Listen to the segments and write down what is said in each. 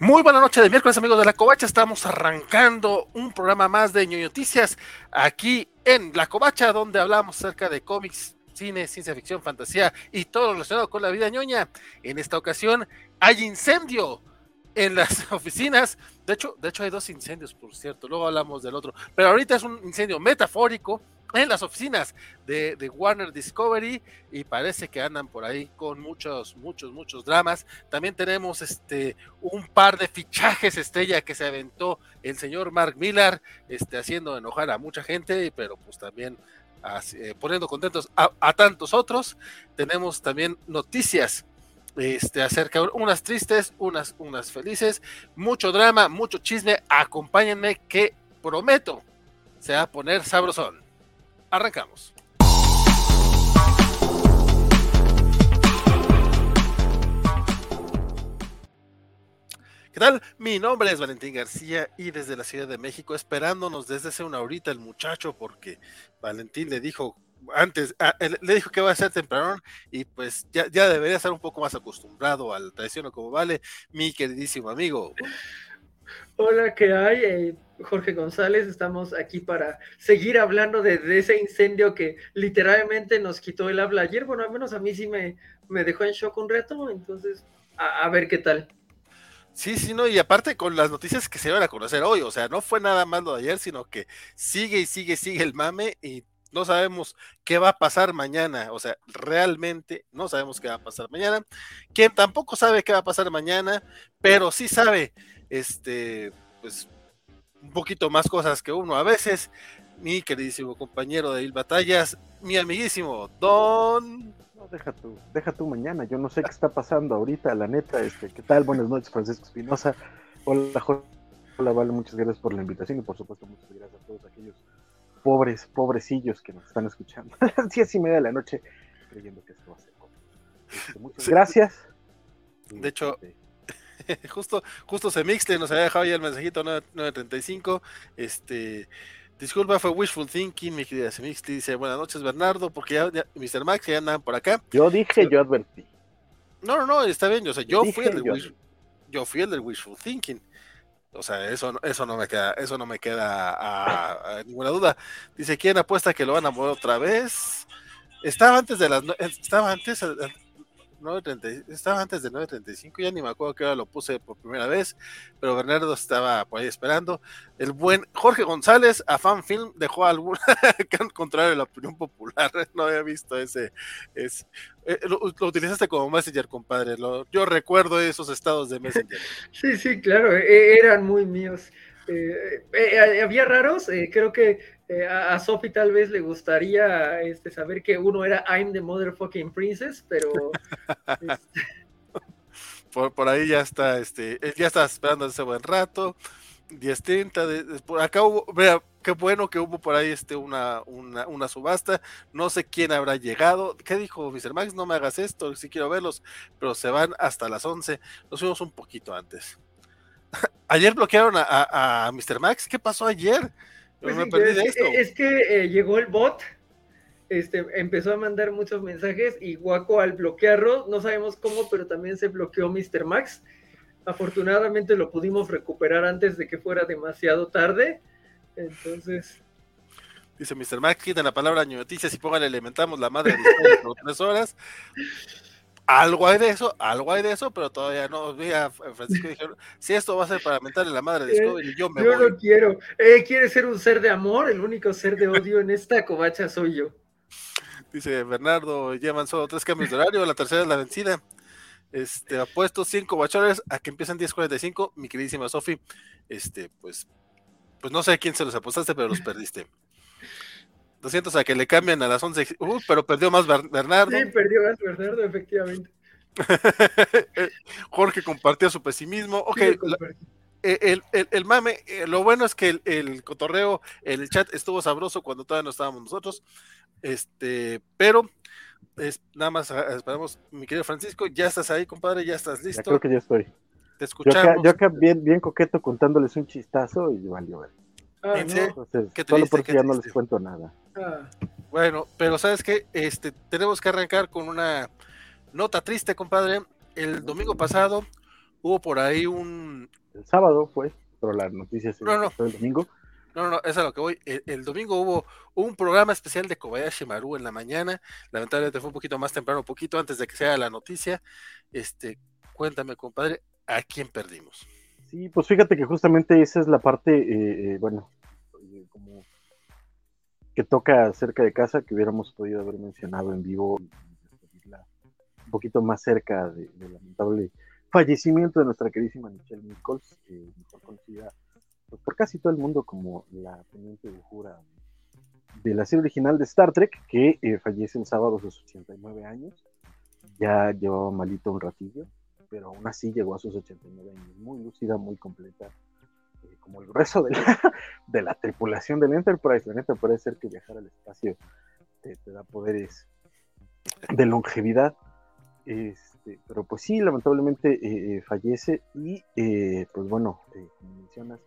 Muy buena noche de miércoles, amigos de la Covacha. Estamos arrancando un programa más de ñoño noticias aquí en la Covacha, donde hablamos acerca de cómics, cine, ciencia ficción, fantasía y todo lo relacionado con la vida ñoña. En esta ocasión hay incendio en las oficinas. De hecho, de hecho hay dos incendios, por cierto. Luego hablamos del otro. Pero ahorita es un incendio metafórico en las oficinas de, de, Warner Discovery y parece que andan por ahí con muchos, muchos, muchos dramas. También tenemos este un par de fichajes estrella que se aventó el señor Mark Millar, este, haciendo enojar a mucha gente, pero pues también eh, poniendo contentos a, a, tantos otros. Tenemos también noticias este, acerca unas tristes, unas, unas felices, mucho drama, mucho chisme. Acompáñenme que prometo se va a poner sabrosón. Arrancamos. ¿Qué tal? Mi nombre es Valentín García y desde la Ciudad de México esperándonos desde hace una horita el muchacho porque Valentín le dijo antes, le dijo que va a ser temprano y pues ya, ya debería estar un poco más acostumbrado al tradición o como vale, mi queridísimo amigo. Hola, ¿qué hay? Eh, Jorge González, estamos aquí para seguir hablando de, de, ese incendio que literalmente nos quitó el habla ayer. Bueno, al menos a mí sí me, me dejó en shock un reto, entonces a, a, ver qué tal. Sí, sí, no, y aparte con las noticias que se van a conocer hoy, o sea, no fue nada más lo de ayer, sino que sigue y sigue, sigue el mame y no sabemos qué va a pasar mañana, o sea, realmente no sabemos qué va a pasar mañana. Quien tampoco sabe qué va a pasar mañana, pero sí sabe, este, pues, un poquito más cosas que uno a veces. Mi queridísimo compañero de Il Batallas, mi amiguísimo Don. No, deja tú, deja tú mañana. Yo no sé qué está pasando ahorita, la neta. Este, ¿qué tal? Buenas noches, Francisco Espinosa. Hola, Jorge. Hola, Vale, muchas gracias por la invitación y por supuesto muchas gracias a todos aquellos pobres, pobrecillos que nos están escuchando a las diez y media de la noche, creyendo que esto va a ser como. Este, muchas sí. gracias. De hecho, justo, justo se mixte, nos había dejado ya el mensajito 935. Este, disculpa, fue wishful thinking, mi querida Semixte. Dice, buenas noches, Bernardo, porque ya, ya Mr. Max ya andaban por acá. Yo dije, yo advertí. No, no, no, está bien. O sea, yo, fui el del wish, yo fui el del wishful thinking. O sea, eso, eso no me queda, eso no me queda ninguna duda. Dice, ¿quién apuesta que lo van a mover otra vez? Estaba antes de las estaba antes 9.30, estaba antes de 9.35, ya ni me acuerdo que ahora lo puse por primera vez, pero Bernardo estaba por ahí esperando. El buen Jorge González a Fanfilm dejó algún contrario de la opinión popular, no había visto ese, ese eh, lo, utilizaste como Messenger, compadre, lo, yo recuerdo esos estados de Messenger. Sí, sí, claro, eh, eran muy míos. Eh, había raros, creo que a, a Sophie tal vez le gustaría este, saber que uno era I'm the motherfucking princess, pero este... por, por, ahí ya está, este, ya está esperando ese buen rato. 10.30, de, de, por acá hubo, vea, qué bueno que hubo por ahí este, una, una, una, subasta, no sé quién habrá llegado, ¿qué dijo Mr. Max? No me hagas esto, si quiero verlos, pero se van hasta las 11, nos fuimos un poquito antes. Ayer bloquearon a, a, a, Mr. Max. ¿Qué pasó ayer? Pues me sí, perdí es, de esto. Es que eh, llegó el bot, este, empezó a mandar muchos mensajes y Guaco al bloquearlo, no sabemos cómo, pero también se bloqueó Mr. Max. Afortunadamente lo pudimos recuperar antes de que fuera demasiado tarde. Entonces. Dice Mr. Max, quiten la palabra noticias y póngale elementamos la madre de por tres horas algo hay de eso, algo hay de eso, pero todavía no. Mira, Francisco dijeron, si esto va a ser para mentarle la madre de Discovery, yo me yo voy. no quiero. Eh, ¿Quiere ser un ser de amor? El único ser de odio en esta covacha soy yo. Dice Bernardo, llevan solo tres cambios de horario, la tercera es la vencida. Este, apuesto 100 covachones a que empiezan 10.45, mi queridísima Sofi. Este, pues, pues no sé a quién se los apostaste, pero los perdiste. 200 a que le cambian a las 11. Uh, pero perdió más Bernardo. Sí, perdió más Bernardo, efectivamente. Jorge compartió su pesimismo. Ok, sí, la, el, el, el, mame, eh, lo bueno es que el, el, cotorreo, el chat estuvo sabroso cuando todavía no estábamos nosotros. Este, pero es, nada más ah, esperamos, mi querido Francisco, ya estás ahí, compadre, ya estás listo. Ya creo que ya estoy. Te escuchamos. Yo acá, yo acá bien, bien coqueto contándoles un chistazo y valió ver. Ah, no. Entonces, ¿Qué solo porque qué ya no les cuento nada. Ah, Bueno, pero sabes que este tenemos que arrancar con una nota triste, compadre. El domingo pasado hubo por ahí un... El sábado fue, pero la noticia se no, no. el domingo. No, no, es a lo que voy. El, domingo hubo un programa especial de Kobayashi Maru en la mañana. Lamentablemente fue un poquito más temprano, un poquito antes de que sea la noticia. Este, cuéntame, compadre, ¿a quién perdimos? Sí, pues fíjate que justamente esa es la parte, eh, eh, bueno, eh, como que toca cerca de casa, que hubiéramos podido haber mencionado en vivo un poquito más cerca del lamentable fallecimiento de nuestra queridísima Michelle Nichols, mejor conocida pues, por casi todo el mundo como la teniente de jura de la serie original de Star Trek, que fallece el sábado a sus 89 años. Ya llevaba malito un ratillo pero aún así llegó a sus 89 años, muy lúcida, muy completa, eh, como el grueso de la, tripulación del Enterprise. La neta puede ser que viajar al espacio te, da poderes de longevidad. Este, pero pues sí, lamentablemente eh, eh, fallece y pues bueno, como mencionas,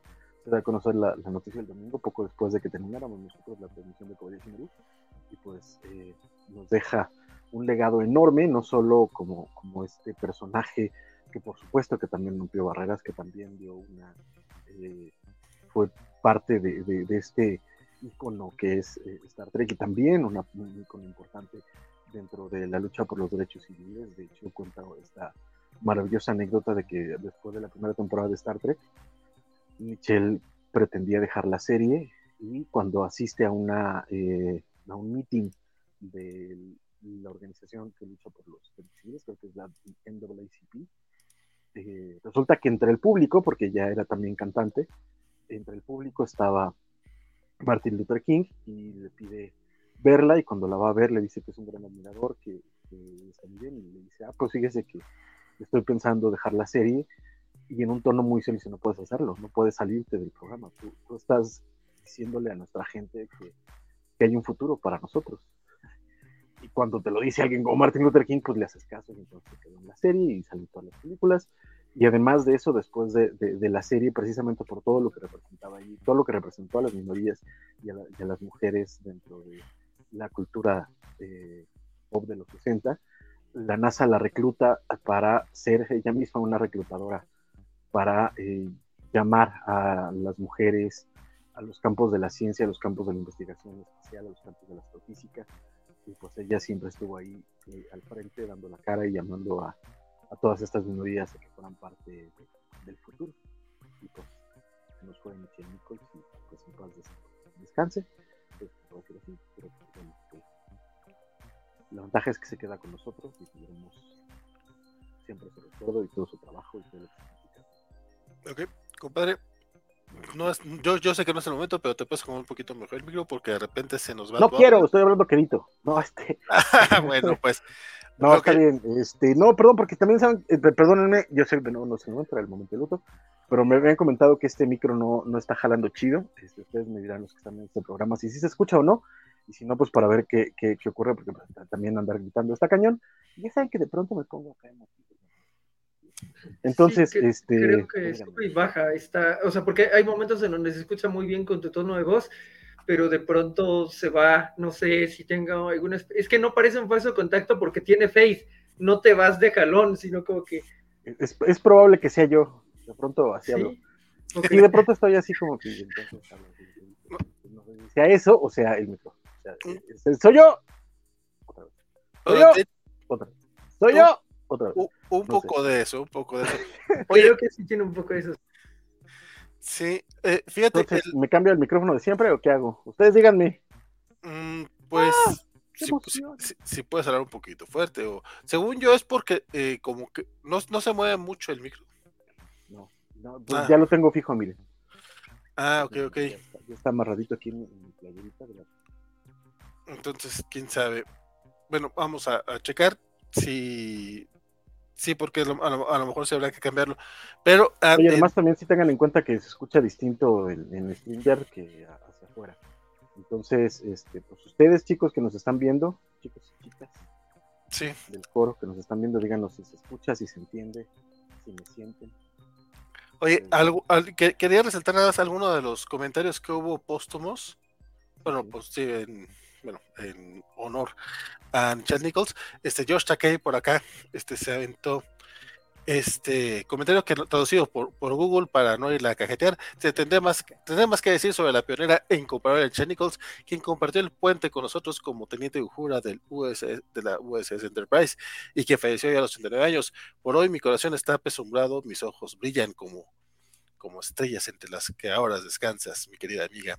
se da a conocer la, noticia el domingo, poco después de que termináramos nosotros la transmisión de Cobertura y pues nos deja un legado enorme, no solo como, como este personaje que por supuesto que también rompió barreras, que también dio una, eh, fue parte de, este icono que es eh, Star Trek y también una, un icono importante dentro de la lucha por los derechos civiles. De hecho, cuenta esta maravillosa anécdota de que después de la primera temporada de Star Trek, Michelle pretendía dejar la serie y cuando asiste a, una, eh, a un meeting del la organización que lucha por los civiles, creo que es la NAACP. Eh, resulta que entre el público, porque ya era también cantante, entre el público estaba Martin Luther King y le pide verla y cuando la va a ver le dice que es un gran admirador, que, está muy bien y le dice, ah, pues fíjese que estoy pensando dejar la serie y en un tono muy serio dice, no puedes hacerlo, no puedes salirte del programa, tú, estás diciéndole a nuestra gente que, que hay un futuro para nosotros y cuando te lo dice alguien como Martin Luther King, pues le haces caso, y entonces quedó en la serie y salió todas las películas. Y además de eso, después de, de, la serie, precisamente por todo lo que representaba ahí, todo lo que representó a las minorías y a, las mujeres dentro de la cultura eh, pop de los 60, la NASA la recluta para ser ella misma una reclutadora, para eh, llamar a las mujeres a los campos de la ciencia, a los campos de la investigación espacial, a los campos de la astrofísica, y pues ella siempre estuvo ahí eh, al frente dando la cara y llamando a, a todas estas minorías a que fueran parte del futuro. Y pues nos fue Michelle Nichols y pues en paz descanse. Pues, así, pero pues, la ventaja es que se queda con nosotros y tendremos siempre su recuerdo y todo su trabajo y todo lo que Ok, compadre, no es, yo, yo sé que no es el momento, pero te puedes comer un poquito mejor el micro porque de repente se nos va. No quiero, estoy hablando querido. No, este. bueno, pues. no, está bien. Este, no, perdón, porque también saben, eh, perdónenme, yo sé que no, no momento, era el momento de luto, pero me habían comentado que este micro no, no está jalando chido. Este, ustedes me dirán los que están en este programa si sí se escucha o no. Y si no, pues para ver qué, qué, qué ocurre, porque pues, también andar gritando está cañón. Y ya saben que de pronto me pongo acá en entonces, este. Creo que sube y baja. Está, o sea, porque hay momentos en donde se escucha muy bien con tu tono de voz, pero de pronto se va, no sé si tenga alguna. Es que no parece un falso contacto porque tiene face. No te vas de jalón, sino como que. Es, es probable que sea yo. De pronto así hablo. Y de pronto estoy así como que. Entonces, sea eso o sea el micro. O sea, mm. soy yo. Otra vez. Soy yo. Otra vez. Soy yo. Otra vez. Un poco de eso, un poco de eso. Oye, Creo que sí tiene un poco de eso. Sí, eh, fíjate. ¿Me cambio el micrófono de siempre o qué hago? Ustedes díganme. Mm, pues. ¡Ah! Si, puedes hablar un poquito fuerte. o Según yo, es porque eh, como que no, no, se mueve mucho el micro. No, no pues ah. ya lo tengo fijo, miren. Ah, ok, ok. Ya está, amarradito aquí en, mi playerita. Entonces, quién sabe. Bueno, vamos a checar si Sí, porque a lo, mejor se habrá que cambiarlo. Pero ah, además también sí tengan en cuenta que se escucha distinto en, en Stringer que hacia afuera. Entonces, este, pues ustedes chicos que nos están viendo, chicos y chicas sí. del coro que nos están viendo, díganos si se escucha, si se entiende, si me sienten. Oye, eh, algo, quería resaltar nada más alguno de los comentarios que hubo póstumos. Bueno, pues sí, en, bueno, en honor a Chad Nichols, este Josh Takei por acá, este se aventó este comentario que traducido por, por, Google para no ir a cajetear, se tendrá más, tendrá más que decir sobre la pionera e incomparable Chen Nichols, quien compartió el puente con nosotros como teniente Ujura del USS, de la USS Enterprise y que falleció ya a los 89 años. Por hoy mi corazón está apesumbrado, mis ojos brillan como, como estrellas entre las que ahora descansas, mi querida amiga.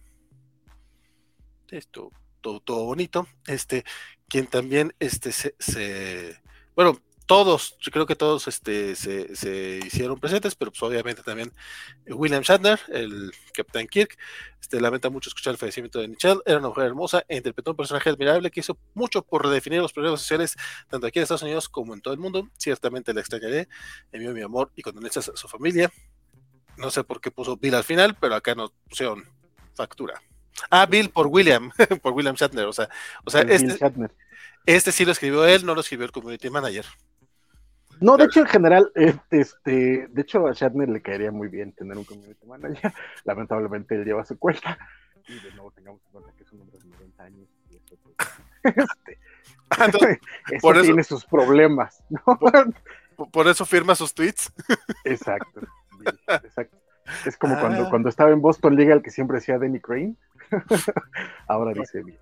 Esto, todo, bonito. Este, quien también este, se, se bueno, todos, yo creo que todos este, se, hicieron presentes, pero pues obviamente también William Shatner, el Capitán Kirk, este, lamenta mucho escuchar el fallecimiento de Michelle, era una mujer hermosa e interpretó un personaje admirable que hizo mucho por redefinir los problemas sociales tanto aquí en Estados Unidos como en todo el mundo, ciertamente la extrañaré, envío mi amor y condolencias a su familia, no sé por qué puso Bill al final, pero acá nos pusieron factura. Ah, Bill por William, por William Shatner, o sea, o sea, este, este sí lo escribió él, no lo escribió el community manager. No, de hecho, en general, este, de hecho, a Shatner le caería muy bien tener un community manager. Lamentablemente, él lleva su cuenta. Y de nuevo, tengamos en cuenta que es un hombre de 90 años. Y eso, pues, este, ah, por eso, tiene sus problemas, ¿no? Por, eso firma sus tweets. Exacto, exacto. Es como cuando, ah. cuando estaba en Boston Legal, que siempre decía Danny Crane. Ahora dice bien.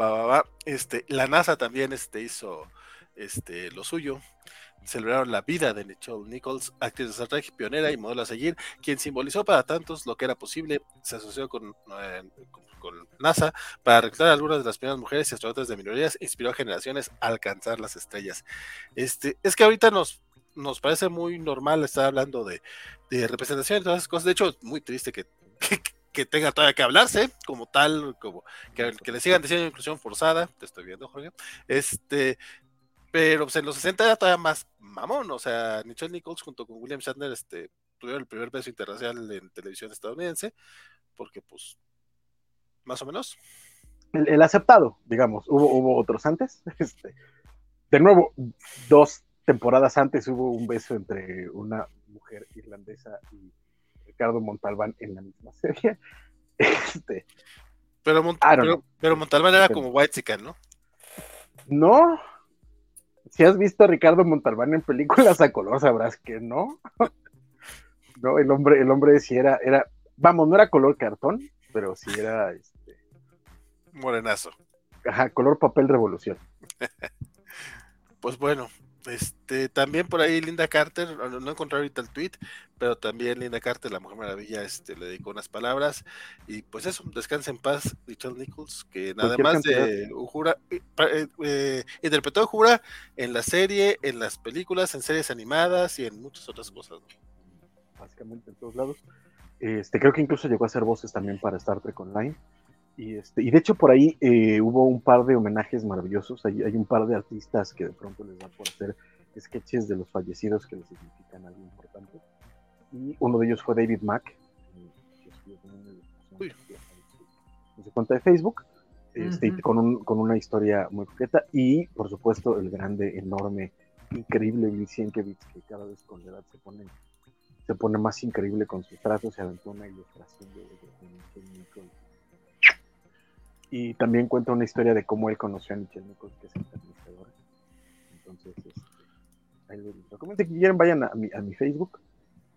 Va, va, va. Este, la NASA también este, hizo este, lo suyo celebraron la vida de Nicole Nichols, actriz de Star Trek, pionera y modelo a seguir, quien simbolizó para tantos lo que era posible, se asoció con, eh, con NASA para reclutar a algunas de las primeras mujeres y astronautas de minorías, inspiró a generaciones a alcanzar las estrellas. Este, es que ahorita nos, nos parece muy normal estar hablando de, de representación y todas esas cosas, de hecho, muy triste que, que, tenga todavía que hablarse como tal, como que, que, le sigan diciendo inclusión forzada, te estoy viendo, Jorge, este, pero pues, en los 60 era todavía más mamón, o sea, Nichelle Nichols junto con William Shatner este, tuvieron el primer beso internacional en televisión estadounidense, porque pues, más o menos. El, aceptado, digamos, hubo, hubo otros antes. Este, de nuevo, dos temporadas antes hubo un beso entre una mujer irlandesa y Ricardo Montalbán en la misma serie. Este, pero, pero, Montalbán era como White ¿no? No, si has visto a Ricardo Montalbán en películas a color, sabrás que no. no, el hombre, el hombre sí era, era, vamos, no era color cartón, pero sí era este. Morenazo. Ajá, color papel revolución. pues bueno, este, también por ahí Linda Carter, no encontré ahorita el tweet, pero también Linda Carter, la Mujer Maravilla, este, le dedicó unas palabras. Y pues eso, descansa en paz, Richard Nichols, que nada más de Ujura, eh, eh, interpretó a Ujura en la serie, en las películas, en series animadas y en muchas otras cosas. Básicamente en todos lados. Este, creo que incluso llegó a hacer voces también para Star Trek Online. Y, este, y de hecho por ahí eh, hubo un par de homenajes maravillosos. Hay, hay, un par de artistas que de pronto les dan por hacer sketches de los fallecidos que les significan algo importante. Y uno de ellos fue David Mack, en su cuenta de Facebook, este, con, un, con una historia muy concreta. Y por supuesto el grande, enorme, increíble Bill Sienkiewicz, que cada vez con la edad se pone, se pone más increíble con sus trazos, se aventó una ilustración de, de, y también cuenta una historia de cómo él conoció a Michelle Nichols, que es entrevistadora. Entonces, este, ahí les recomiendo que quieran, vayan a mi, a mi Facebook,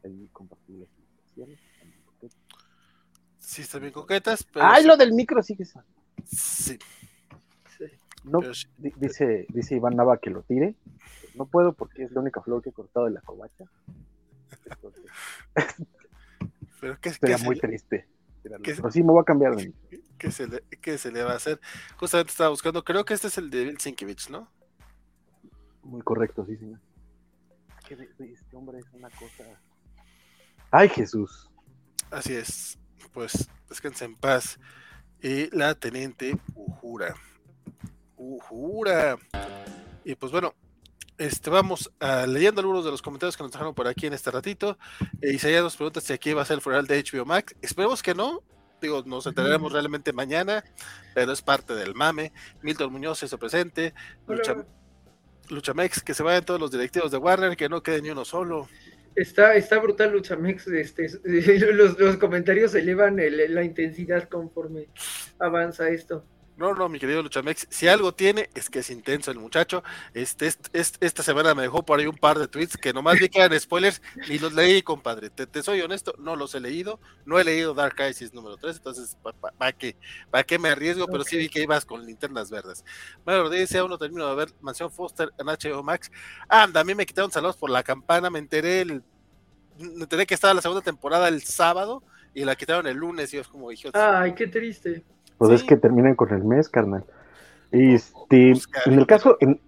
ahí compartí las ilustraciones. Sí, están bien coquetas. Pero ¡Ay, lo del micro sigue sí, sí. No, dice, dice Iván Nava que lo tire. No puedo porque es la única flor que he cortado de la covacha. pero que, Sería muy triste. Pero sí, me voy a cambiar de micro que se le, que se le va a hacer. Justamente estaba buscando, creo que este es el de Bill Sienkiewicz, ¿no? Muy correcto, sí, señor. Este hombre es una cosa. ¡Ay, Jesús! Así es. Pues descansa en paz. Y la teniente Ujura. Ujura. Y pues bueno, este, vamos a, leyendo algunos de los comentarios que nos dejaron por aquí en este ratito. Eh, Isaías nos pregunta si aquí va a ser el funeral de HBO Max. Esperemos que no, digo, nos enteraremos realmente mañana, pero es parte del mame. Milton Muñoz se presente, Lucha, Luchamex, que se vayan todos los directivos de Warner, que no quede ni uno solo. Está, está brutal Luchamex, este, los, los comentarios elevan la intensidad conforme avanza esto. No, no, mi querido Luchamex, si algo tiene es que es intenso el muchacho. Este, este, esta semana me dejó por ahí un par de tweets que nomás vi que eran spoilers y los leí, compadre. Te, soy honesto, no los he leído. No he leído Dark Crisis número 3, entonces, ¿para qué? ¿Para qué me arriesgo? Pero sí vi que ibas con linternas verdes. Bueno, dice, aún no termino de ver Mansión Foster en HBO Max. Anda, a mí me quitaron saludos por la campana, me enteré el, me enteré que estaba la segunda temporada el sábado y la quitaron el lunes y es como dije. Ay, qué triste. Pues es que terminan con el mes, carnal. Y este, en el caso. En...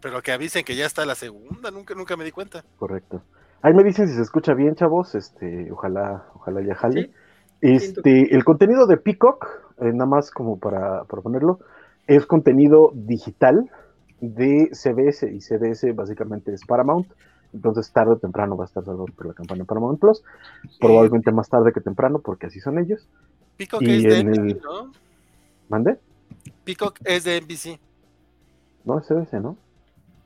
Pero que avisen que ya está la segunda, nunca, nunca me di cuenta. Correcto. Ahí me dicen si se escucha bien, chavos. Este, ojalá, ojalá ya jale. Este, el contenido de Peacock, eh, nada más como para, para ponerlo, es contenido digital de CBS y CBS básicamente es Paramount. Entonces tarde o temprano va a estar salvo por la campaña Paramount Plus. Probablemente más tarde que temprano, porque así son ellos. Peacock es de NBC, ¿no? ¿Mande? Peacock es de NBC. No, es CBS, ¿no?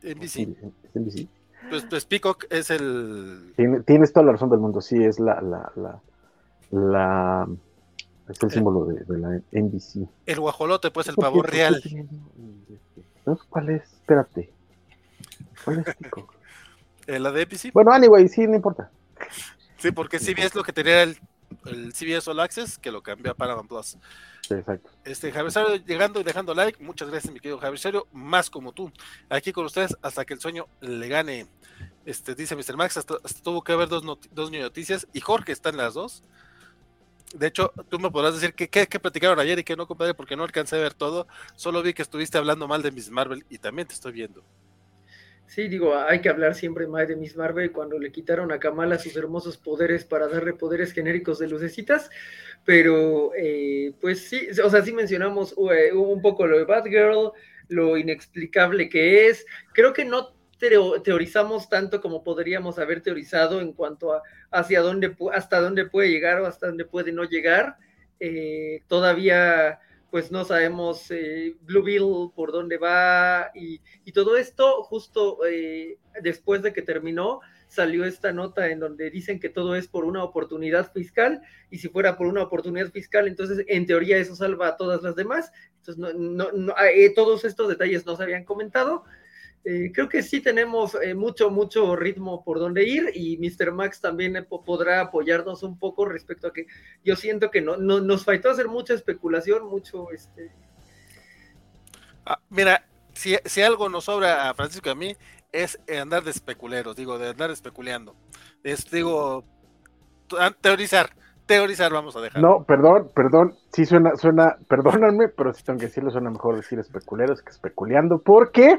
NBC. Es NBC. Pues, pues, Peacock es el. tienes toda la razón del mundo, sí, es la. la, la, la es el símbolo de, de, la NBC. El guajolote, pues el pavor real. ¿Cuál es? Espérate. ¿Cuál es Peacock? Eh, ¿La de NBC? Bueno, anyway, sí, no importa. Sí, porque CBS lo que tenía el, el CBS All Access, que lo cambió a Paramount Plus. Exacto. Este, Javier Sario llegando y dejando like. Muchas gracias, mi querido Javier Sario. Más como tú. Aquí con ustedes hasta que el sueño le gane. Este, dice Mr. Max, hasta, tuvo que haber dos, dos noticias y Jorge está en las dos. De hecho, tú me podrás decir qué que, platicaron ayer y qué no, compadre, porque no alcancé a ver todo. Solo vi que estuviste hablando mal de Miss Marvel y también te estoy viendo. Sí, digo, hay que hablar siempre más de Miss Marvel cuando le quitaron a Kamala sus hermosos poderes para darle poderes genéricos de lucecitas, pero eh, pues sí, o sea, sí mencionamos eh, un poco lo de Batgirl, lo inexplicable que es, creo que no teorizamos tanto como podríamos haber teorizado en cuanto a hacia dónde, hasta dónde puede llegar o hasta dónde puede no llegar, eh, todavía pues no sabemos eh, Blue Bill por dónde va y, todo esto justo eh, después de que terminó salió esta nota en donde dicen que todo es por una oportunidad fiscal y si fuera por una oportunidad fiscal entonces en teoría eso salva a todas las demás. Entonces no, no, eh, todos estos detalles no se habían comentado eh, creo que sí tenemos eh, mucho, mucho ritmo por donde ir y Mr. Max también eh, podrá apoyarnos un poco respecto a que yo siento que no, nos faltó hacer mucha especulación, mucho este. Ah, mira, si, si, algo nos sobra a Francisco y a mí es andar de especuleros, digo, de andar especuleando. Es, digo, teorizar, teorizar vamos a dejar. No, perdón, perdón, sí suena, suena, perdónanme, pero sí tengo que decirlo, suena mejor decir especuleros que especuleando, porque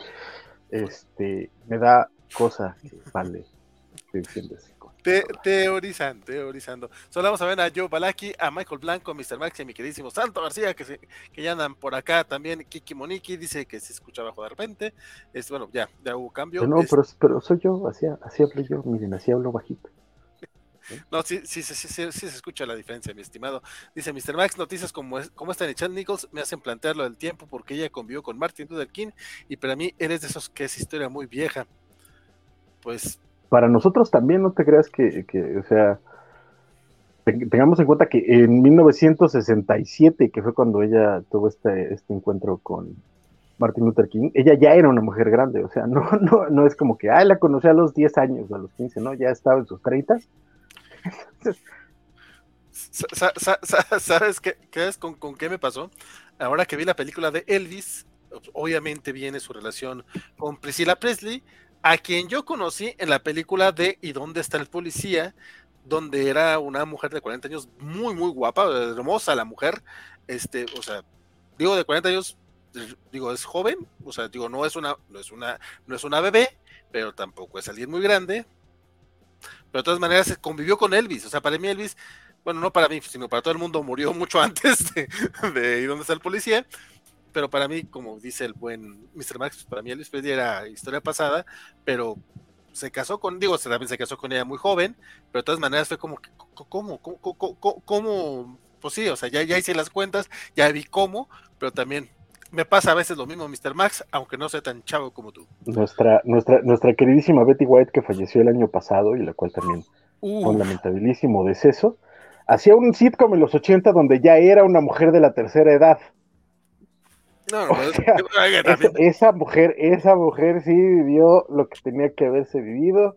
este, me da cosa que vale Te, teorizando, teorizando. Solo vamos a ver a Joe Balaki, a Michael Blanco, a Mr. Max y a mi queridísimo Santo García, que, se, que ya andan por acá también. Kiki Moniki dice que se escucha bajo de repente. Es, bueno, ya, ya hubo cambio. No, pero, pero soy yo, así, así hablo yo, miren, así hablo bajito. No, sí, sí, sí, sí, se escucha la diferencia, mi estimado. Dice Mr. Max, noticias como, como esta de Chad Nichols me hacen plantear lo del tiempo porque ella convivió con Martin Luther King y para mí eres de esos que es historia muy vieja. Pues... Para nosotros también, no te creas que, que o sea, tengamos en cuenta que en 1967, que fue cuando ella tuvo este, este encuentro con Martin Luther King, ella ya era una mujer grande, o sea, no, no, no es como que, ay, la conocí a los 10 años a los 15, no, ya estaba en sus 30 ¿Sabes qué, es con, qué me pasó? Ahora que vi la película de Elvis, obviamente viene su relación con Priscilla Presley, a quien yo conocí en la película de ¿Y dónde está el policía? donde era una mujer de 40 años muy, muy guapa, hermosa la mujer, este, o sea, digo de 40 años, digo, es joven, o sea, digo, no es una, no es una, no es una bebé, pero tampoco es alguien muy grande, pero de todas maneras convivió con Elvis. O sea, para mí Elvis, bueno, no para mí, sino para todo el mundo, murió mucho antes de, de ¿Y dónde está el policía? Pero para mí, como dice el buen Mr. Max, para mí Elvis Presley era historia pasada, pero se casó con, digo, también se casó con ella muy joven, pero de todas maneras fue como. ¿Cómo? cómo? Pues sí, o sea, ya, ya hice las cuentas, ya vi cómo, pero también me pasa a veces lo mismo, Mr. Max, aunque no sea tan chavo como tú. Nuestra, nuestra, nuestra queridísima Betty White, que falleció el año pasado y la cual también fue un lamentabilísimo deceso, hacía un sitcom en los 80 donde ya era una mujer de la tercera edad. No, esa mujer, esa mujer sí vivió lo que tenía que haberse vivido.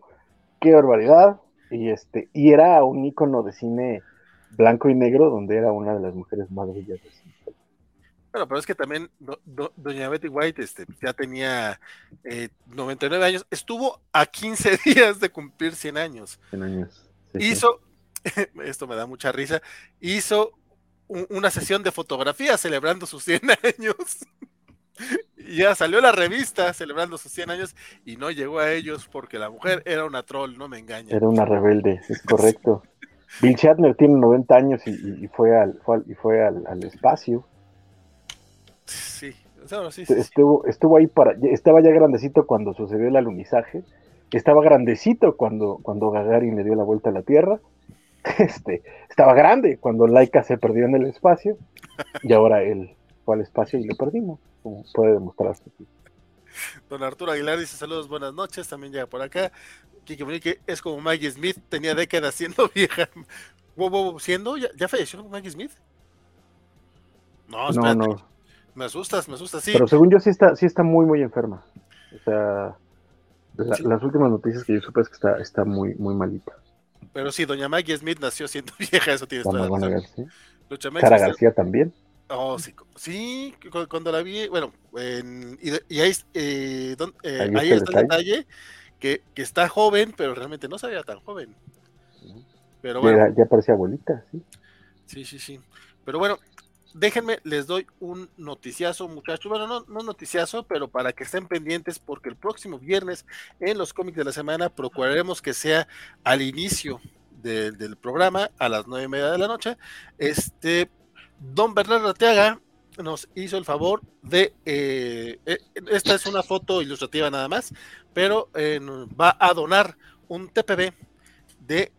Qué barbaridad. Y este, y era un ícono de cine blanco y negro, donde era una de las mujeres más bellas cine. Bueno, pero es que también doña Betty White este, ya tenía 99 eh, años, estuvo a 15 días de cumplir 100 años. 100 años. hizo, esto me da mucha risa, hizo una sesión de fotografía celebrando sus 100 años. y ya salió la revista celebrando sus 100 años y no llegó a ellos porque la mujer era una troll, no me engaña. Era una rebelde, es correcto. Bill Shatner tiene 90 años y, fue, al, y fue al, espacio. Sí, estuvo, estuvo ahí para, estaba ya grandecito cuando sucedió el alunizaje, estaba grandecito cuando, cuando Gagarin le dio la vuelta a la Tierra, este, estaba grande cuando Laika se perdió en el espacio y ahora él fue al espacio y lo perdimos, como puede demostrarse. Don Arturo Aguilar dice saludos, buenas noches, también llega por acá. Kiki que es como Maggie Smith, tenía décadas siendo vieja. ¿Siendo? ¿Ya, falleció Maggie Smith? No, no, no. Me asustas, me asustas, sí. Pero según yo sí está, sí está muy, muy enferma. O sea, las últimas noticias que yo supe es que está, está muy, muy malita. Pero sí, doña Maggie Smith nació siendo vieja, eso tiene toda la razón. Sara García también. Oh, sí, sí, cuando la vi, bueno, y, ahí, eh, eh, ahí, está el detalle, que, que, está joven, pero realmente no se veía tan joven. Pero bueno. Ya, parecía abuelita, sí. Sí, sí, sí. Pero bueno, déjenme, les doy un noticiazo, muchachos. Bueno, no, no noticiazo, pero para que estén pendientes, porque el próximo viernes en los cómics de la semana procuraremos que sea al inicio del programa, a las nueve y media de la noche. Este, Don Bernardo Arteaga nos hizo el favor de, eh, eh, esta es una foto ilustrativa nada más, pero eh, va a donar un TPB de,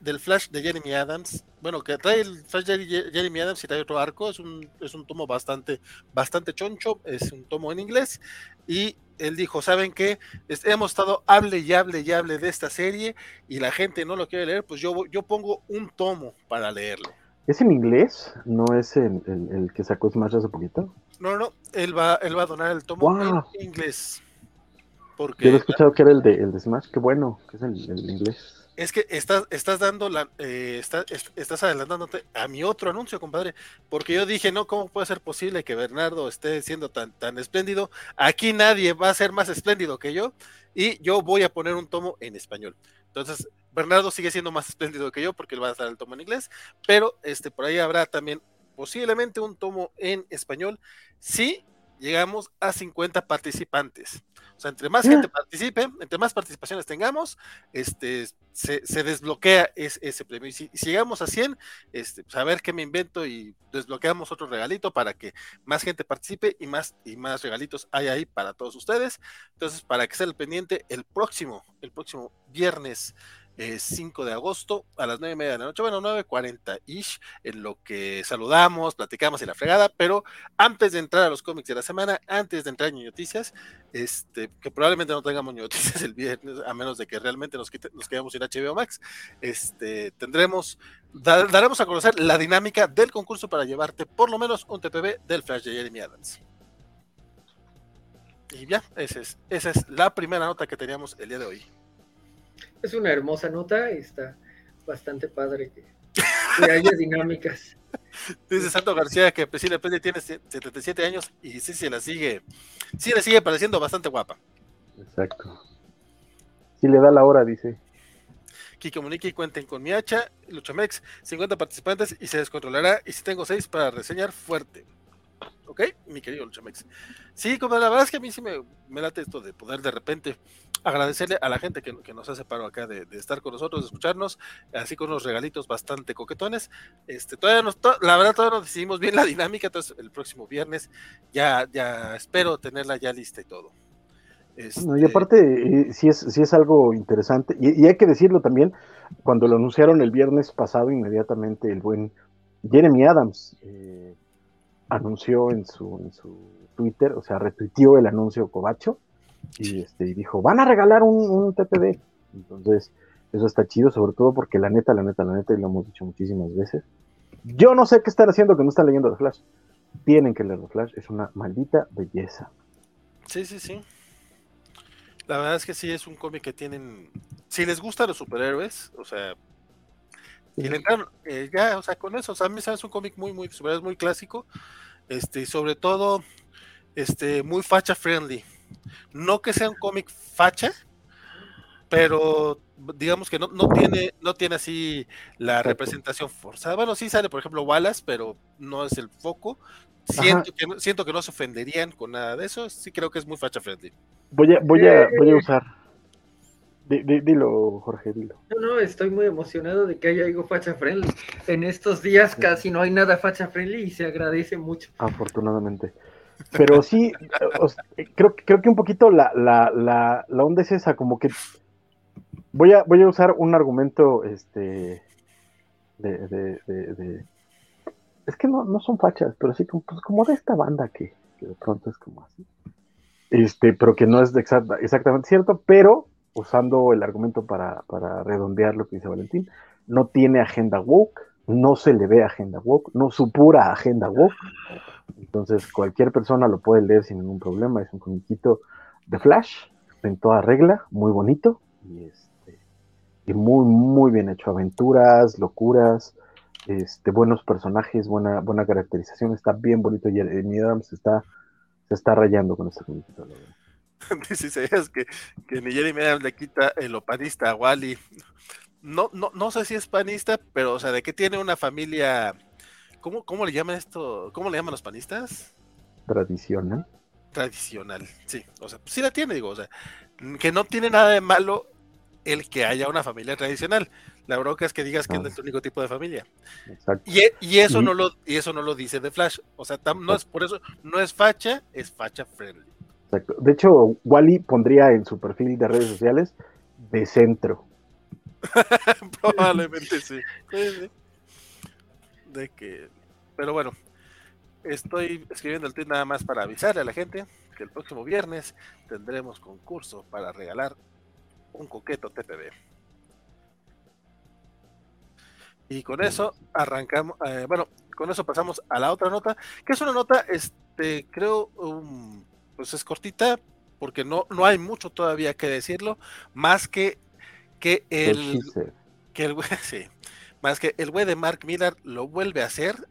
del Flash de Jeremy Adams. Bueno, que trae el Flash de Jeremy Adams y trae otro arco, es un, es un tomo bastante, bastante choncho, es un tomo en inglés, y él dijo, ¿saben qué? Hemos estado hable y hable y hable de esta serie y la gente no lo quiere leer, pues yo, yo pongo un tomo para leerlo. ¿Es en inglés? ¿No es el, el, que sacó Smash hace poquito? No, no, él va, él va a donar el tomo en inglés. Porque, Yo he escuchado que era el de, el de Smash, qué bueno, que es el, el inglés. Es que estás, estás dando la, eh, estás adelantándote a mi otro anuncio, compadre, porque yo dije, no, ¿cómo puede ser posible que Bernardo esté siendo tan, tan espléndido? Aquí nadie va a ser más espléndido que yo, y yo voy a poner un tomo en español. Entonces, Bernardo sigue siendo más espléndido que yo porque él va a dar el tomo en inglés, pero este, por ahí habrá también posiblemente un tomo en español si llegamos a 50 participantes. O sea, entre más gente participe, entre más participaciones tengamos, este, se, desbloquea ese premio. Y si, llegamos a 100, este, pues a ver qué me invento y desbloqueamos otro regalito para que más gente participe y más, y más regalitos hay ahí para todos ustedes. Entonces, para que sea el pendiente, el próximo, el próximo viernes 5 de agosto a las 9 y media de la noche, bueno, 9.40 ish, en lo que saludamos, platicamos y la fregada, pero antes de entrar a los cómics de la semana, antes de entrar en noticias, este, que probablemente no tengamos noticias el viernes, a menos de que realmente nos, quite, nos quedemos sin HBO Max, este, tendremos, daremos a conocer la dinámica del concurso para llevarte por lo menos un TPB del Flash de Jeremy Adams. Y ya, esa es, esa es la primera nota que teníamos el día de hoy es una hermosa nota y está bastante padre que, haya dinámicas. Dice Santo García que Priscila Pérez tiene 77 años y sí se la sigue, sí le sigue pareciendo bastante guapa. Exacto. Si le da la hora, dice. Que comunique y cuenten con mi hacha, Luchamex, 50 participantes y se descontrolará. Y si tengo 6 para reseñar fuerte. ¿Ok? Mi querido Luchamex. Sí, como la verdad es que a mí sí me, me late esto de poder de repente agradecerle a la gente que, nos hace paro acá de, estar con nosotros, de escucharnos, así con unos regalitos bastante coquetones. Este, todavía nos, la verdad todavía no decidimos bien la dinámica, entonces el próximo viernes ya, ya espero tenerla ya lista y todo. y este aparte, si es, sí es algo interesante, y, hay que decirlo también, cuando lo anunciaron el viernes pasado, inmediatamente el buen Jeremy Adams eh, anunció en su, en su Twitter, o sea, retuiteó el anuncio Covacho, y, este, dijo, van a regalar un, un TPD. Entonces, eso está chido, sobre todo porque la neta, la neta, la neta, y lo hemos dicho muchísimas veces, yo no sé qué están haciendo que no están leyendo de Flash. tienen que leer The Flash, es una maldita belleza. Sí, sí, sí. La verdad es que sí es un cómic que tienen. Si les gustan los superhéroes, o sea. Y le eh, ya, o sea, con eso, o sea, a mí es un cómic muy, muy, muy clásico. Este, y sobre todo, este, muy facha friendly. No que sea un cómic facha, pero digamos que no, no tiene, no tiene así la representación forzada. Bueno, sí sale, por ejemplo, Wallace, pero no es el foco. Siento que, siento que no se ofenderían con nada de eso. Sí creo que es muy facha friendly. Voy a, voy a, voy a usar. Dilo, Jorge, dilo. No, no, estoy muy emocionado de que haya algo facha friendly. En estos días casi no hay nada facha friendly y se agradece mucho. Afortunadamente. Pero sí, creo, creo que un poquito la, la, la, la onda es esa, como que voy a, voy a usar un argumento este de, de, de, es que no, no, son fachas, pero sí como, pues, como de esta banda que, de pronto es como así. Este, pero que no es exactamente cierto, pero usando el argumento para, para redondear lo que dice Valentín, no tiene agenda woke, no se le ve agenda woke, no supura agenda woke. Entonces cualquier persona lo puede leer sin ningún problema, es un comiquito de Flash, en toda regla, muy bonito, y es y muy, muy bien hecho. Aventuras, locuras, este, buenos personajes, buena, buena caracterización, está bien bonito. Y Amy Adams está, se está rayando con este conjunto. Dice es que, que ni Jeremy Adams le quita el opanista a Wally. No, no, no sé si es panista, pero o sea, de que tiene una familia. ¿Cómo, cómo le llaman esto? ¿Cómo le llaman los panistas? Tradicional. Tradicional, sí. O sea, sí la tiene, digo, o sea, que no tiene nada de malo el que haya una familia tradicional. La bronca es que digas que es el único tipo de familia. Y, y, eso no lo y eso no lo dice The Flash. O sea, no es por eso no es facha, es facha friendly. Exacto. De hecho, Wally pondría en su perfil de redes sociales de centro. Probablemente sí. De que, pero bueno, estoy escribiendo el tweet nada más para avisarle a la gente que el próximo viernes tendremos concurso para regalar un coqueto TPB. Y con eso arrancamos, eh, bueno, con eso pasamos a la otra nota, que es una nota, este, creo, um, pues es cortita, porque no, no hay mucho todavía que decirlo, más que que el, que el sí, más que el güey de Mark Miller lo vuelve a hacer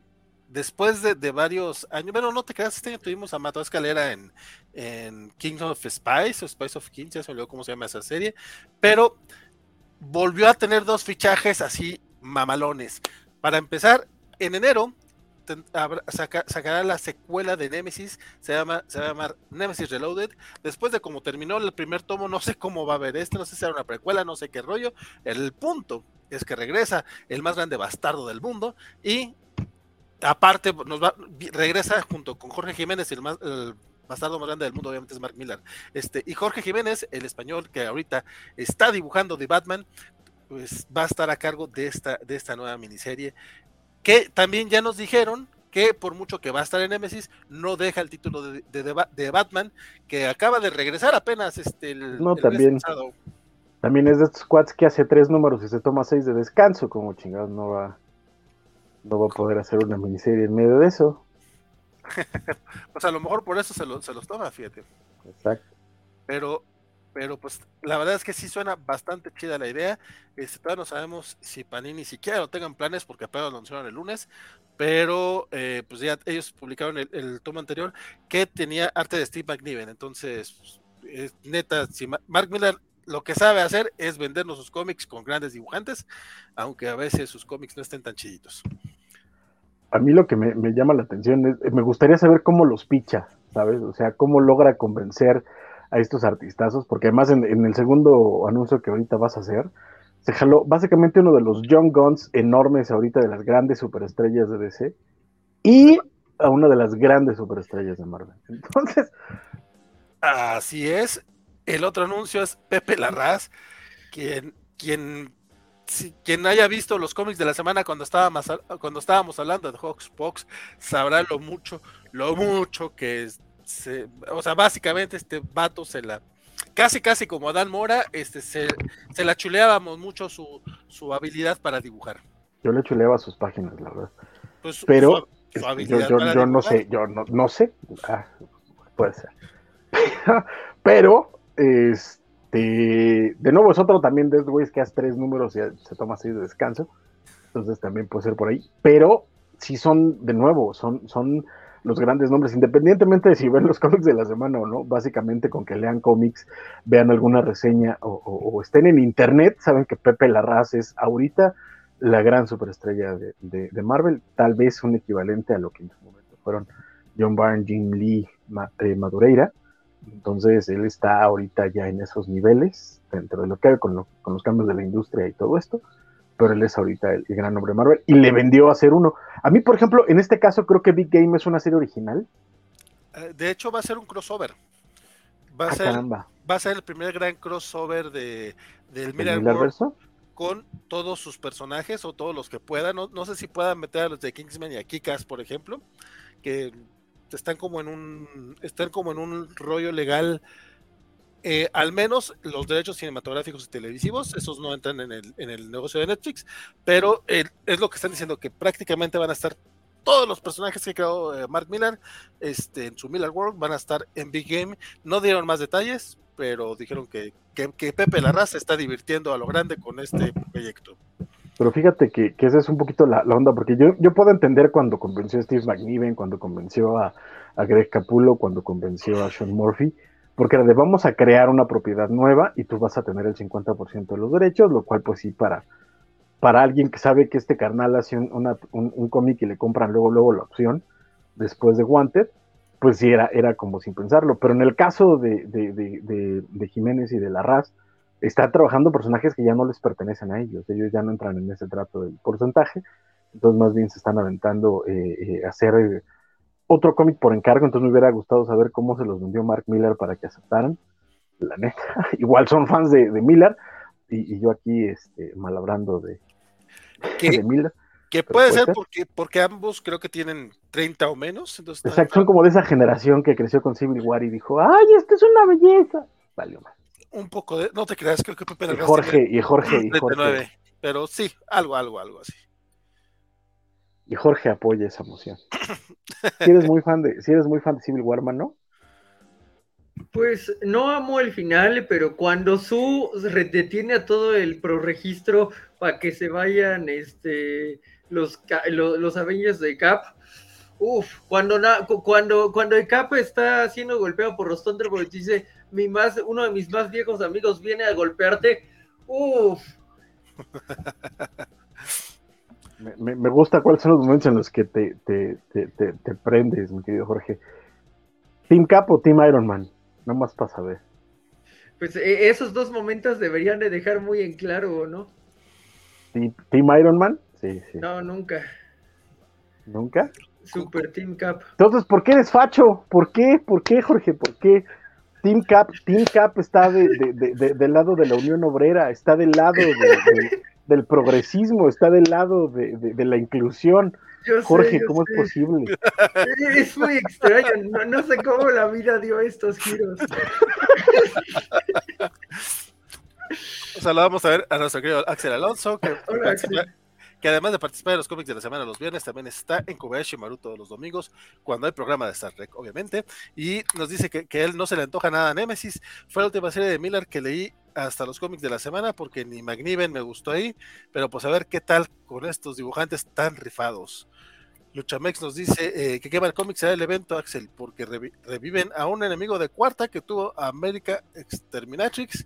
después de, varios años, bueno, no te creas, este año tuvimos a Mato Escalera en, en Kings of Spice o Spice of Kings, ya se olvidó cómo se llama esa serie, pero volvió a tener dos fichajes así mamalones. Para empezar, en enero sacará la secuela de Nemesis, se, llama, se va a llamar Nemesis Reloaded. Después de cómo terminó el primer tomo, no sé cómo va a ver este, no sé si será una precuela, no sé qué rollo. El punto es que regresa el más grande bastardo del mundo y aparte nos va, regresa junto con Jorge Jiménez, el, más, el bastardo más grande del mundo, obviamente es Mark Miller. Este, y Jorge Jiménez, el español que ahorita está dibujando de Batman, pues va a estar a cargo de esta, de esta nueva miniserie. Que también ya nos dijeron que por mucho que va a estar en Nemesis, no deja el título de, de, Batman, que acaba de regresar apenas este el, no, también, también es de estos squads que hace tres números y se toma seis de descanso, como chingados no va no va a poder hacer una miniserie en medio de eso. pues a lo mejor por eso se, se los toma, fíjate. Exacto. Pero, pero pues la verdad es que sí suena bastante chida la idea. Este, todavía no sabemos si Panini siquiera lo tengan planes porque apenas lo anunciaron el lunes. Pero eh, pues ya ellos publicaron el, tomo anterior que tenía arte de Steve McNiven. Entonces, neta, si Mark Miller lo que sabe hacer es vendernos sus cómics con grandes dibujantes, aunque a veces sus cómics no estén tan chiditos a mí lo que me, llama la atención es, me gustaría saber cómo los picha, ¿sabes? O sea, cómo logra convencer a estos artistazos, porque además en, el segundo anuncio que ahorita vas a hacer, se jaló básicamente uno de los Young Guns enormes ahorita de las grandes superestrellas de DC y a una de las grandes superestrellas de Marvel. Entonces... Así es. El otro anuncio es Pepe Larraz, quien, quien quien haya visto los cómics de la semana cuando estábamos, cuando estábamos hablando de Hawksbox sabrá lo mucho, lo mucho que se, o sea, básicamente este vato se la, casi casi como Adán Mora, este se, se la chuleábamos mucho su, su habilidad para dibujar. Yo le chuleaba sus páginas, la verdad. Pues, Pero yo, no sé, yo no, no sé, ah, puede ser. Pero, este, de nuevo es otro también de güeyes que hace tres números y se toma así de descanso. Entonces también puede ser por ahí. Pero si son, de nuevo, son, son los grandes nombres, independientemente de si ven los cómics de la semana o no, básicamente con que lean cómics, vean alguna reseña o, estén en internet, saben que Pepe Larraz es ahorita la gran superestrella de, Marvel, tal vez un equivalente a lo que en su momento fueron John Byrne, Jim Lee, eh, Madureira. Entonces él está ahorita ya en esos niveles, dentro de lo que con, con los cambios de la industria y todo esto pero él es ahorita el, gran nombre de Marvel y le vendió a hacer uno. A mí, por ejemplo, en este caso creo que Big Game es una serie original. Eh, de hecho, va a ser un crossover. Va a, ah, ser, va a ser el primer gran crossover de, del Mirror con todos sus personajes o todos los que puedan. No, sé si puedan meter a los de Kingsman y a Kikas, por ejemplo, que están como en un están como en un rollo legal eh, al menos los derechos cinematográficos y televisivos, esos no entran en el, en el negocio de Netflix, pero eh, es lo que están diciendo, que prácticamente van a estar todos los personajes que creó eh, Mark Miller este, en su Miller World, van a estar en Big Game. No dieron más detalles, pero dijeron que, Pepe Larraz se está divirtiendo a lo grande con este proyecto. Pero fíjate que, que esa es un poquito la, onda, porque yo, yo puedo entender cuando convenció a Steve McNiven, cuando convenció a, a Greg Capullo, cuando convenció a Sean Murphy, porque era de vamos a crear una propiedad nueva y tú vas a tener el 50% de los derechos, lo cual pues sí para, para alguien que sabe que este carnal hace un, un, cómic y le compran luego, luego la opción después de Wanted, pues sí era, era como sin pensarlo, pero en el caso de, de, Jiménez y de Larraz, están trabajando personajes que ya no les pertenecen a ellos, ellos ya no entran en ese trato del porcentaje, entonces más bien se están aventando eh, eh, a hacer otro cómic por encargo, entonces me hubiera gustado saber cómo se los vendió Mark Miller para que aceptaran. La neta, igual son fans de, Miller y, yo aquí este, malabrando de, de Miller. Que puede ser porque, porque ambos creo que tienen 30 o menos. Exacto, son como de esa generación que creció con Civil War y dijo, ¡ay, esto es una belleza! Valió más. Un poco de, no te creas, creo que Pepe y Jorge, y Jorge, y Jorge. pero sí, algo, algo, algo así y Jorge apoya esa moción. si eres muy fan de, si eres muy fan de Civil War, ¿no? Pues no amo el final, pero cuando Su detiene a todo el proregistro para que se vayan este, los, los, Avengers de Cap, uff, cuando, cuando, cuando el Cap está siendo golpeado por los Thunderbolts, dice, mi más, uno de mis más viejos amigos viene a golpearte, uff. Me, gusta cuáles son los momentos en los que te, te, te, prendes, mi querido Jorge. ¿Team Cap o Team Iron Man? No más para saber. Pues e, esos dos momentos deberían de dejar muy en claro, ¿no? ¿Team Iron Man? Sí, sí. No, nunca. ¿Nunca? Super Team Cap. Entonces, ¿por qué eres facho? ¿Por qué? ¿Por qué, Jorge? ¿Por qué? Team Cap, Team Cap está de, del lado de la Unión Obrera, está del lado de, del progresismo, está del lado de, la inclusión. Jorge, ¿cómo es posible? Es muy extraño, no, sé cómo la vida dio estos giros. Saludamos a ver a nuestro querido Axel Alonso, que que además de participar en los cómics de la semana los viernes, también está en Kobayashi Maru todos los domingos, cuando hay programa de Star Trek, obviamente, y nos dice que, que él no se le antoja nada a Nemesis. Fue la última serie de Miller que leí hasta los cómics de la semana, porque ni McNiven me gustó ahí, pero pues a ver qué tal con estos dibujantes tan rifados. Luchamex nos dice eh, que quema el cómic será el evento, Axel, porque reviven a un enemigo de cuarta que tuvo América Exterminatrix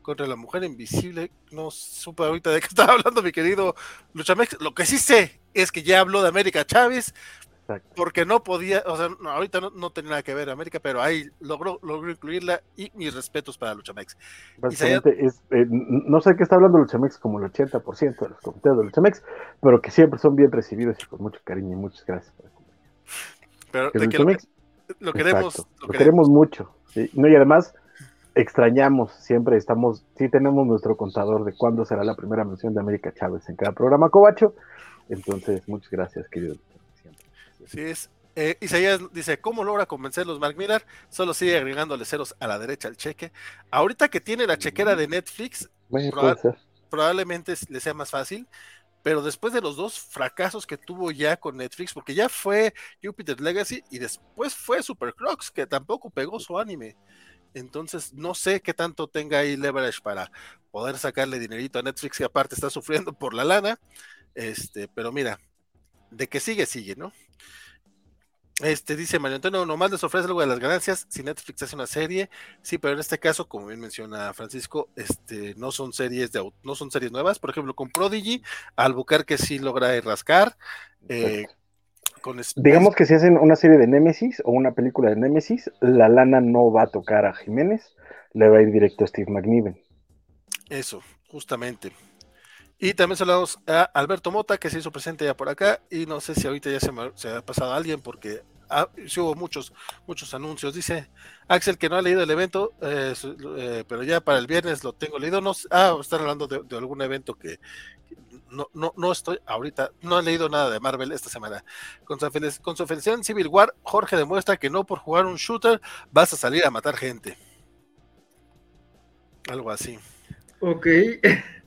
contra la mujer invisible. No supe ahorita de qué estaba hablando mi querido Luchamex. Lo que sí sé es que ya habló de América Chávez, porque no podía, o sea, ahorita no, tenía nada que ver América, pero ahí logró, logró incluirla y mis respetos para Luchamex. Básicamente es, eh, no sé qué está hablando Luchamex como el 80% de los comentarios de Luchamex, pero que siempre son bien recibidos y con mucho cariño y muchas gracias Pero lo, queremos, lo, queremos, mucho. No, y además extrañamos, siempre estamos, sí tenemos nuestro contador de cuándo será la primera mención de América Chávez en cada programa Cobacho. Entonces, muchas gracias, querido. Así es. Eh, Isaías dice, ¿cómo logra convencerlos Mark Miller? Solo sigue agregándole ceros a la derecha al cheque. Ahorita que tiene la chequera de Netflix, probablemente le sea más fácil, pero después de los dos fracasos que tuvo ya con Netflix, porque ya fue Jupiter Legacy y después fue Super Crocs, que tampoco pegó su anime. Entonces, no sé qué tanto tenga ahí leverage para poder sacarle dinerito a Netflix, que aparte está sufriendo por la lana. Este, pero mira, de que sigue, sigue, ¿no? Este dice Mario Antonio, nomás les ofrece algo de las ganancias si Netflix hace una serie. Sí, pero en este caso, como bien menciona Francisco, este, no son series de no son series nuevas. Por ejemplo, con Prodigy, que sí logra rascar. Eh, Digamos que si hacen una serie de Nemesis o una película de Nemesis, la lana no va a tocar a Jiménez, le va a ir directo a Steve McNiven. Eso, justamente. Y también saludamos a Alberto Mota, que se hizo presente ya por acá, y no sé si ahorita ya se, se ha pasado a alguien, porque hubo muchos, muchos anuncios. Dice Axel que no ha leído el evento, eh, eh, pero ya para el viernes lo tengo leído. No, ah, están hablando de, algún evento que, no, no, no, estoy ahorita, no he leído nada de Marvel esta semana. Con su, con en Civil War, Jorge demuestra que no por jugar un shooter vas a salir a matar gente. Algo así. Ok.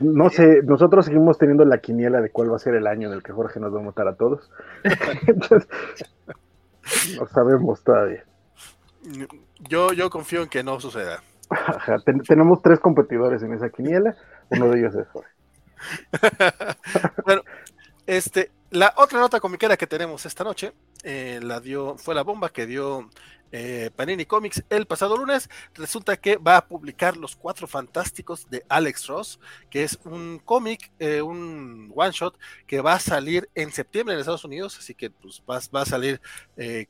No sé, nosotros seguimos teniendo la quiniela de cuál va a ser el año en el que Jorge nos va a matar a todos. no sabemos todavía. Yo, yo confío en que no suceda. tenemos tres competidores en esa quiniela, uno de ellos es Jorge. bueno, este, la otra nota comiquera que tenemos esta noche eh, la dio, fue la bomba que dio eh, Panini Comics el pasado lunes. Resulta que va a publicar Los Cuatro Fantásticos de Alex Ross, que es un cómic, eh, un one shot que va a salir en septiembre en Estados Unidos, así que pues va, a salir eh,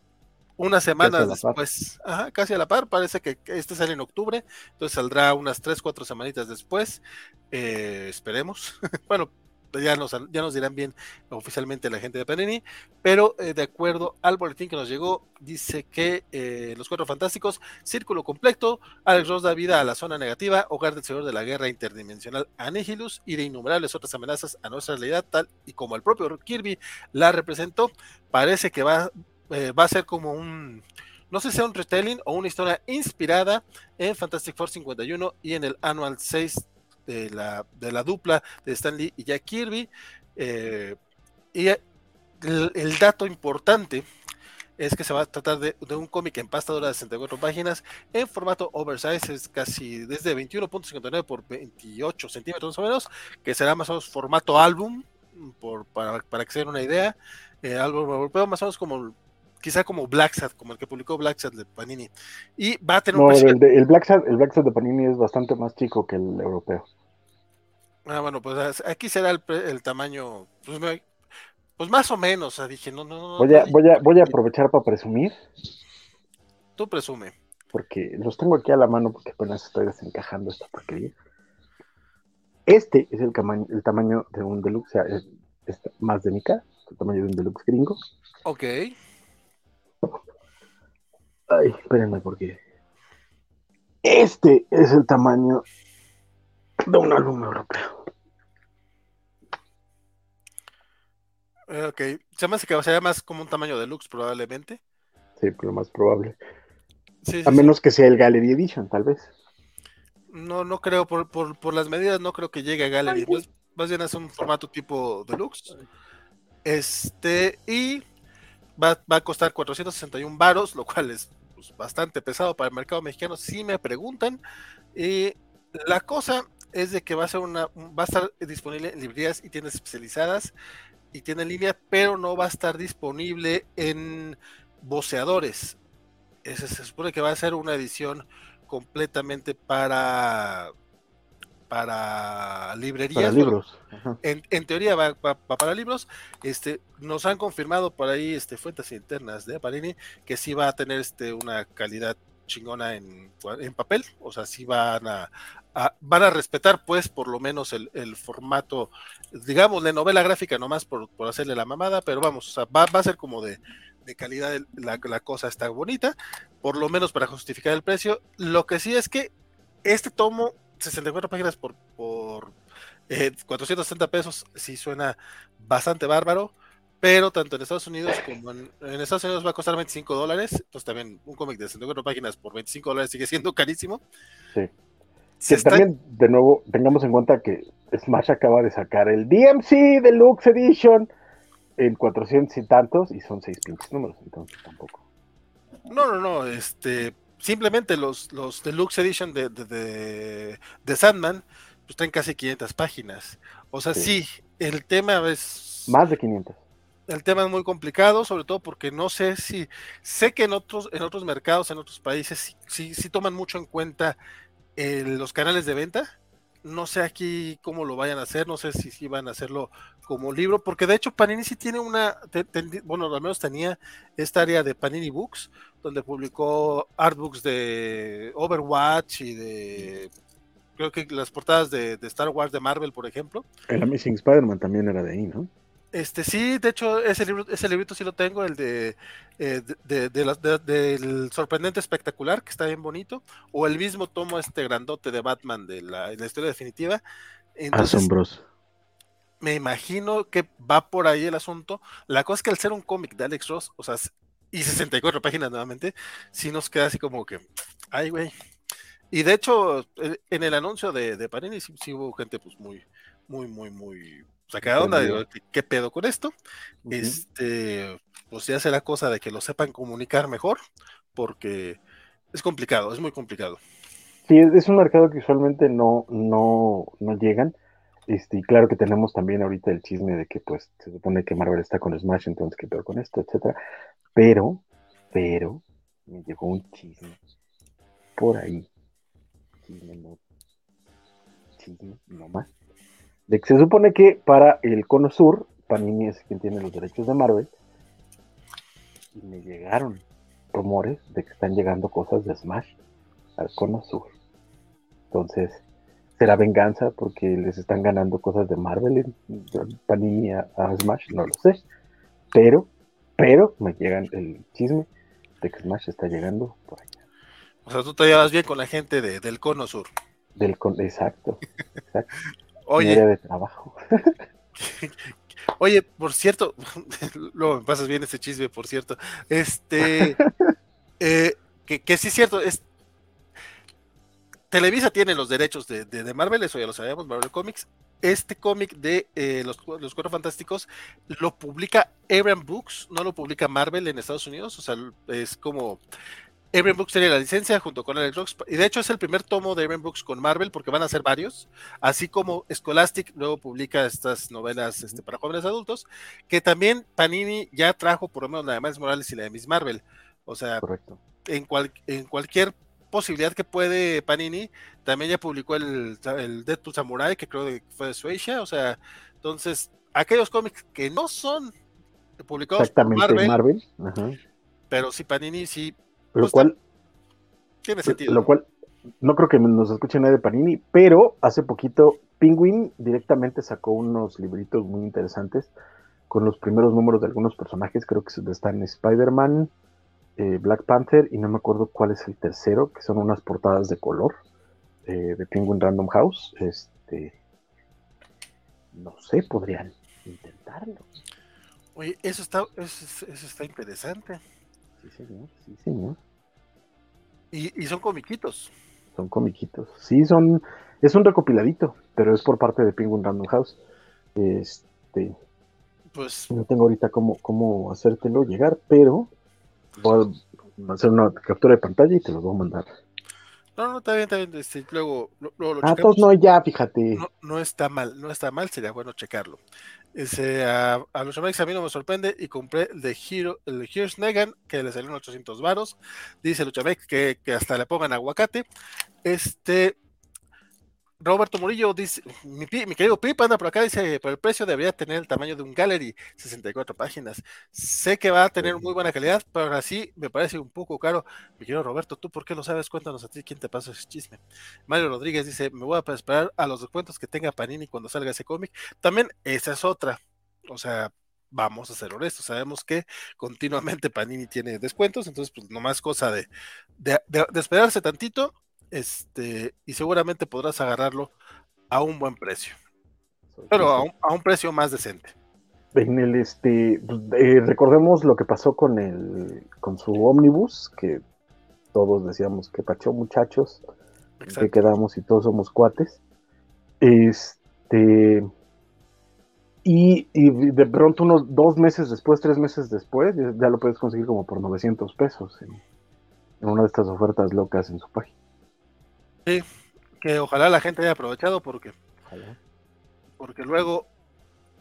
unas semanas después, casi a la par, parece que este sale en octubre, entonces saldrá unas tres, cuatro semanitas después, esperemos. bueno, ya nos, dirán bien oficialmente la gente de Panini, pero eh, de acuerdo al boletín que nos llegó, dice que eh, los Cuatro Fantásticos, Círculo Completo, Alex Ross da vida a la zona negativa, hogar del Señor de la Guerra Interdimensional Anihilus y de innumerables otras amenazas a nuestra realidad, tal y como el propio Kirby la representó, parece que va, eh, va a ser como un no sé si sea un retelling o una historia inspirada en Fantastic Four 51 y en el Annual 6 de la, de la dupla de Stan Lee y Jack Kirby. Eh, y el, dato importante es que se va a tratar de, un cómic en pasta dura de 64 páginas en formato oversize, es casi desde 21.59 por 28 centímetros más o menos, que será más o menos formato álbum, por, para, para que se den una idea, eh, álbum europeo más o menos como quizá como Black Sad, como el que publicó Black Sad de Panini. Y va a tener un el, el, Black Sad, el Black Sad de Panini es bastante más chico que el europeo. Ah, bueno, pues aquí será el, tamaño, pues, pues, más o menos, dije, no, no, Voy a, voy a, voy a aprovechar para presumir. Tú presume. Porque los tengo aquí a la mano porque apenas estoy desencajando esta porquería. Este es el, tamaño, el tamaño de un deluxe, o sea, es, más de mi cara, el tamaño de un deluxe gringo. Ok. Ay, espérenme porque este es el tamaño de un álbum europeo. Ok, se me hace que sería más como un tamaño deluxe probablemente. Sí, lo más probable. a menos que sea el Gallery Edition, tal vez. No, no creo, por, por, las medidas no creo que llegue a Gallery. Más, bien es un formato tipo deluxe. Este, y va, a costar 461 varos, lo cual es pues, bastante pesado para el mercado mexicano, si me preguntan. Y la cosa es de que va a ser una, va a estar disponible en librerías y tiendas especializadas y tiene línea, pero no va a estar disponible en voceadores. Ese se supone que va a ser una edición completamente para para librerías. libros. En, teoría va, para libros. Este, nos han confirmado por ahí este, fuentes internas de Parini que sí va a tener este, una calidad chingona en, en papel. O sea, sí van a, van a respetar pues por lo menos el, formato, digamos, de novela gráfica nomás por, por hacerle la mamada, pero vamos, va, a ser como de, calidad, la, la, cosa está bonita, por lo menos para justificar el precio. Lo que sí es que este tomo, 64 páginas por, por 460 eh, pesos, sí suena bastante bárbaro. Pero tanto en Estados Unidos como en, Estados Unidos va a costar 25 dólares. Entonces también un cómic de 64 páginas por 25 dólares sigue siendo carísimo. Sí también, de nuevo, tengamos en cuenta que Smash acaba de sacar el DMC Deluxe Edition en 400 y tantos y son seis pinches números, entonces tampoco. No, no, no, este, simplemente los, los Deluxe Edition de, de, Sandman, pues traen casi 500 páginas. O sea, sí. el tema es... Más de 500. El tema es muy complicado, sobre todo porque no sé si, sé que en otros, en otros mercados, en otros países, sí, sí, toman mucho en cuenta los canales de venta no sé aquí cómo lo vayan a hacer, no sé si, si van a hacerlo como libro, porque de hecho Panini sí tiene una, bueno, al menos tenía esta área de Panini Books, donde publicó artbooks de Overwatch y de, creo que las portadas de, de Star Wars de Marvel, por ejemplo. El Amazing Spider-Man también era de ahí, ¿no? Este sí, de hecho, ese libro, ese librito sí lo tengo, el de, eh, del sorprendente espectacular, que está bien bonito, o el mismo tomo este grandote de Batman de la, historia definitiva. Asombroso. Me imagino que va por ahí el asunto. La cosa es que al ser un cómic de Alex Ross, o sea, y 64 páginas nuevamente, sí nos queda así como que, ay, güey. Y de hecho, en el anuncio de, de Panini sí hubo gente pues muy, muy, muy, muy saca onda, digo, ¿qué, pedo con esto? Este, pues ya será cosa de que lo sepan comunicar mejor, porque es complicado, es muy complicado. Sí, es un mercado que usualmente no, no, no llegan. Este, y claro que tenemos también ahorita el chisme de que pues se supone que Marvel está con Smash, entonces qué peor con esto, etcétera. Pero, pero, me llegó un chisme por ahí. Chisme no. Chisme, no más de que se supone que para el cono sur, Panini es quien tiene los derechos de Marvel, y me llegaron rumores de que están llegando cosas de Smash al cono sur. Entonces, ¿será venganza porque les están ganando cosas de Marvel en, Panini a, Smash? No lo sé. Pero, pero me llegan el chisme de que Smash está llegando por allá. O sea, tú te llevas bien con la gente del cono sur. Del con, exacto, exacto. Oye. de trabajo. Oye, por cierto, luego me pasas bien ese chisme, por cierto. Este, eh, que, sí es cierto, es, Televisa tiene los derechos de, Marvel, eso ya lo sabemos, Marvel Comics. Este cómic de eh, los, los Cuatro Fantásticos lo publica Aaron Books, no lo publica Marvel en Estados Unidos, o sea, es como Aaron Books tiene la licencia junto con Alex Rox, y de hecho es el primer tomo de Aaron Books con Marvel porque van a ser varios, así como Scholastic luego publica estas novelas este, para jóvenes adultos, que también Panini ya trajo por lo menos la de Miles Morales y la de Miss Marvel. O sea, En, en cualquier posibilidad que puede Panini, también ya publicó el, el Deadpool Samurai, que creo que fue de Suecia, o sea, entonces, aquellos cómics que no son publicados por Marvel, Marvel. pero sí Panini sí lo cual. Tiene sentido. Lo cual. No creo que nos escuche nadie de Panini, pero hace poquito Penguin directamente sacó unos libritos muy interesantes con los primeros números de algunos personajes. Creo que están Spider-Man, eh, Black Panther y no me acuerdo cuál es el tercero, que son unas portadas de color eh, de Penguin Random House. Este, no sé, podrían intentarlo. Oye, eso está, eso está interesante. Sí, señor, sí, señor. Y, son comiquitos. Son comiquitos. Sí, son. Es un recopiladito, pero es por parte de Penguin Random House. Este. Pues. No tengo ahorita cómo, cómo hacértelo llegar, pero voy a hacer una captura de pantalla y te lo voy a mandar. No, no, está bien, está bien. Este, luego, luego lo ah, pues no, ya, fíjate. No, no, está mal, no está mal, sería bueno checarlo. Ese, a, los amigos a mí no me sorprende y compré el de Hero, el de Heroes Negan, que le salió en 800 varos. Dice Luchamex que, que hasta le pongan aguacate. Este, Roberto Murillo dice, mi, querido Pip anda por acá, dice, pero el precio debería tener el tamaño de un gallery, 64 páginas. Sé que va a tener muy buena calidad, pero así me parece un poco caro. Mi querido Roberto, ¿tú por qué lo sabes? Cuéntanos a ti quién te pasó ese chisme. Mario Rodríguez dice, me voy a esperar a los descuentos que tenga Panini cuando salga ese cómic. También esa es otra. O sea, vamos a ser honestos, sabemos que continuamente Panini tiene descuentos, entonces pues nomás cosa de, de esperarse tantito este, y seguramente podrás agarrarlo a un buen precio, pero a un, precio más decente. En el este, eh, recordemos lo que pasó con el, con su ómnibus, que todos decíamos que pachó muchachos, que quedamos y todos somos cuates. Es, Este. Y, de pronto, unos dos meses después, tres meses después, ya, lo puedes conseguir como por 900 pesos en, una de estas ofertas locas en su página. Sí, que ojalá la gente haya aprovechado porque. Porque luego.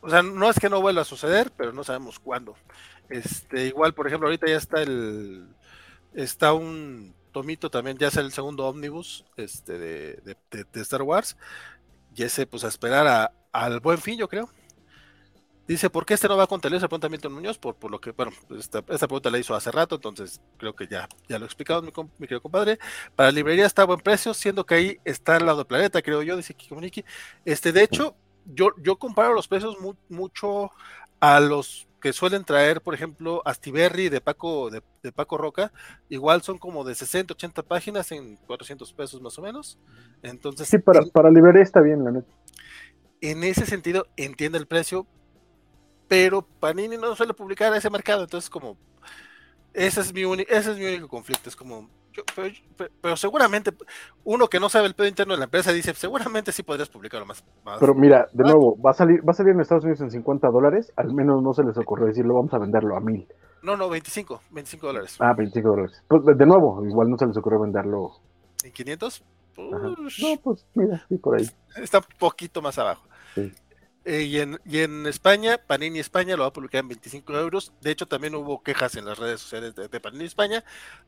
O sea, no es que no vuelva a suceder, pero no sabemos cuándo. Este, igual, por ejemplo, ahorita ya está el. Está un tomito también, ya es el segundo ómnibus este, de, Star Wars. Y ese, pues a esperar al buen fin, yo creo. Dice, ¿por qué este no va con Televisa? Pregunta Milton Muñoz, por, por lo que, bueno, esta, pregunta la hizo hace rato, entonces creo que ya, ya lo he explicado mi, mi querido compadre. Para librería está a buen precio, siendo que ahí está al lado del planeta, creo yo, dice Kikimuniki. Este, de hecho, yo, yo comparo los precios mucho a los que suelen traer, por ejemplo, Astiberri de Paco, de, Paco Roca, igual son como de 60, 80 páginas en 400 pesos más o menos. Entonces, sí, para, para librería está bien, la neta. En ese sentido, entiende el precio, pero Panini no suele publicar a ese mercado, entonces como, ese es mi, ese es mi único conflicto, es como, pero, seguramente uno que no sabe el pedo interno de la empresa dice, seguramente sí podrías publicarlo más. Pero mira, de nuevo, va a salir, va a salir en Estados Unidos en 50 dólares, al menos no se les ocurrió decirlo, vamos a venderlo a mil. No, no, 25, 25 dólares. Ah, 25 dólares. Pues de nuevo, igual no se les ocurrió venderlo. ¿En 500? No, pues mira, sí, por ahí. Está un poquito más abajo. Sí. Eh, y, en, y, en, España, Panini España lo va a publicar en 25 euros. De hecho, también hubo quejas en las redes sociales de, Panini España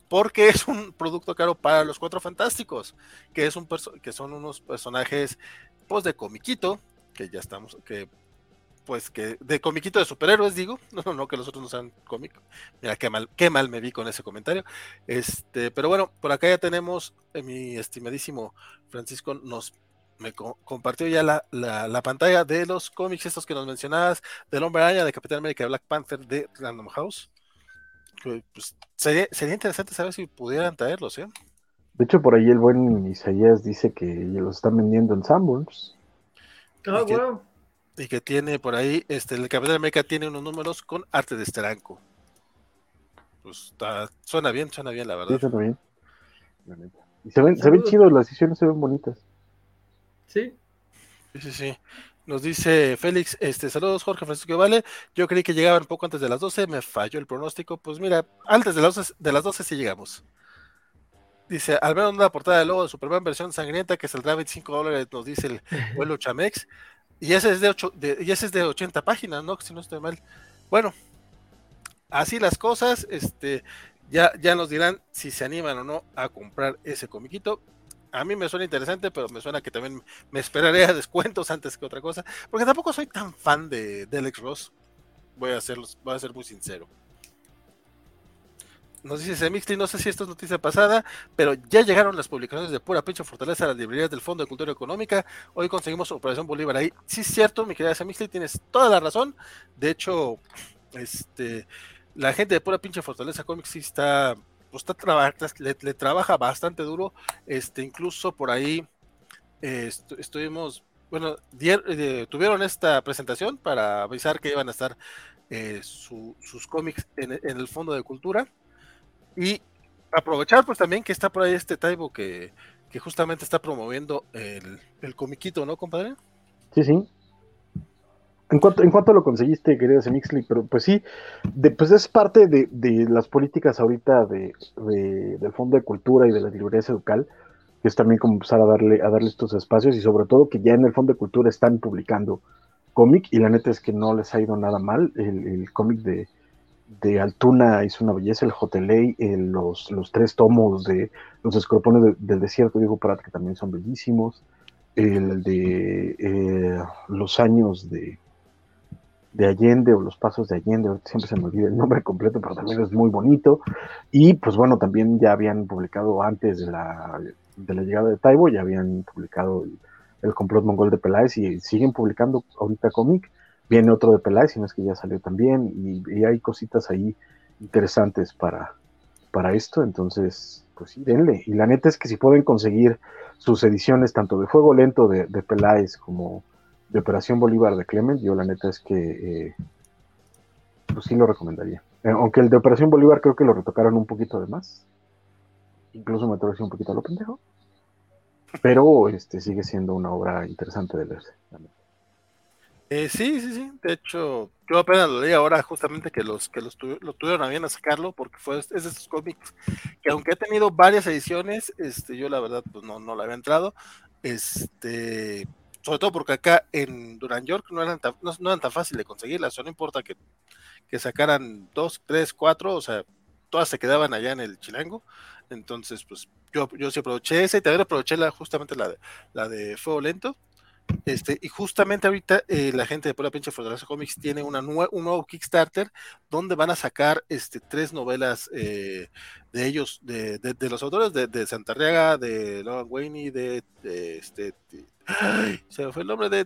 porque es un producto caro para los Cuatro Fantásticos, que, es un que son unos personajes pues, de comiquito, que ya estamos, que pues que de comiquito de superhéroes, digo, no, no que los otros no sean cómicos. Mira qué mal, qué mal me vi con ese comentario. Este, pero bueno, por acá ya tenemos, eh, mi estimadísimo Francisco nos me compartió ya la, la, pantalla de los cómics estos que nos mencionabas, del Hombre Araña, de Capitán América, de Black Panther, de Random House. Pues, sería, sería, interesante saber si pudieran traerlos, ¿eh? De hecho, por ahí el buen Isaías dice que los están vendiendo en Sanborns. Ah, y, que, y que tiene por ahí, este, el Capitán América tiene unos números con arte de esteranco. Pues suena bien, suena bien, la verdad. Sí, suena bien. Y se ven, se ven chidos, las ediciones se ven bonitas. Sí. Sí, sí, Nos dice Félix, este, saludos Jorge Francisco Vale. Yo creí que llegaban poco antes de las 12, me falló el pronóstico. Pues mira, antes de las 12, de las 12 sí llegamos. Dice, al menos una portada de logo de Superman versión sangrienta que saldrá 25 dólares, nos dice el vuelo Chamex. Y ese es de, 8, y ese es de 80 páginas, ¿no? Si no estoy mal. Bueno, así las cosas, este, ya, ya nos dirán si se animan o no a comprar ese comiquito a mí me suena interesante, pero me suena que también me esperaré a descuentos antes que otra cosa, porque tampoco soy tan fan de, de Alex Ross. Voy a, voy a ser muy sincero. Nos dice Semixty, no sé si esto es noticia pasada, pero ya llegaron las publicaciones de pura pinche fortaleza a las librerías del Fondo de Cultura Económica. Hoy conseguimos Operación Bolívar ahí. Sí, es cierto, mi querida Semixty, tienes toda la razón. De hecho, este, la gente de pura pinche fortaleza Comics sí está pues está le, trabaja bastante duro, este, incluso por ahí estuvimos, bueno, eh, tuvieron esta presentación para avisar que iban a estar eh, sus cómics en, el Fondo de Cultura y aprovechar pues también que está por ahí este Taibo que, que justamente está promoviendo el, el comiquito, ¿no, compadre? Sí, sí. ¿En cuanto, ¿En cuánto lo conseguiste, querido Semixli? Pero pues sí, pues es parte de, las políticas ahorita de, del Fondo de Cultura y de la Librería Educal, que es también como empezar a darle, a darle estos espacios y sobre todo que ya en el Fondo de Cultura están publicando cómic y la neta es que no les ha ido nada mal. El, cómic de, de Altuna hizo una belleza, el Joteley, los, los tres tomos de Los Escorpiones del Desierto, digo para que también son bellísimos. El de eh, Los Años de de Allende o los pasos de Allende, siempre se me olvida el nombre completo, pero también es muy bonito. Y pues bueno, también ya habían publicado antes de la, de la llegada de Taibo, ya habían publicado el, complot mongol de Peláez y siguen publicando ahorita cómic. Viene otro de Peláez, si no es que ya salió también, y, hay cositas ahí interesantes para, para esto, entonces, pues sí, denle. Y la neta es que si pueden conseguir sus ediciones tanto de Fuego Lento de, de Peláez como de Operación Bolívar de Clement, yo la neta es que eh, pues sí lo recomendaría. Eh, aunque el de Operación Bolívar creo que lo retocaron un poquito de más. Incluso me atrevo un poquito a lo pendejo. Pero este sigue siendo una obra interesante de leerse. Eh, sí, sí, sí. De hecho, yo apenas lo leí ahora justamente que los que los lo tuvieron a bien a sacarlo porque fue es de esos cómics que aunque ha tenido varias ediciones, este, yo la verdad pues no, no la había entrado. Este, sobre todo porque acá en Duran York no eran tan, no, eran tan fácil de conseguirlas, o no importa que, que sacaran dos, tres, cuatro, o sea, todas se quedaban allá en el Chilango. Entonces, pues yo, yo sí aproveché esa y también aproveché la, justamente la de, la de Fuego Lento este, y justamente ahorita eh, la gente de Pura Pinche Fortaleza Comics tiene una un nuevo Kickstarter donde van a sacar este, tres novelas eh, de ellos, de, de, los autores de, de Santarriaga, de Logan Wayne de, de este. Se me fue el nombre de.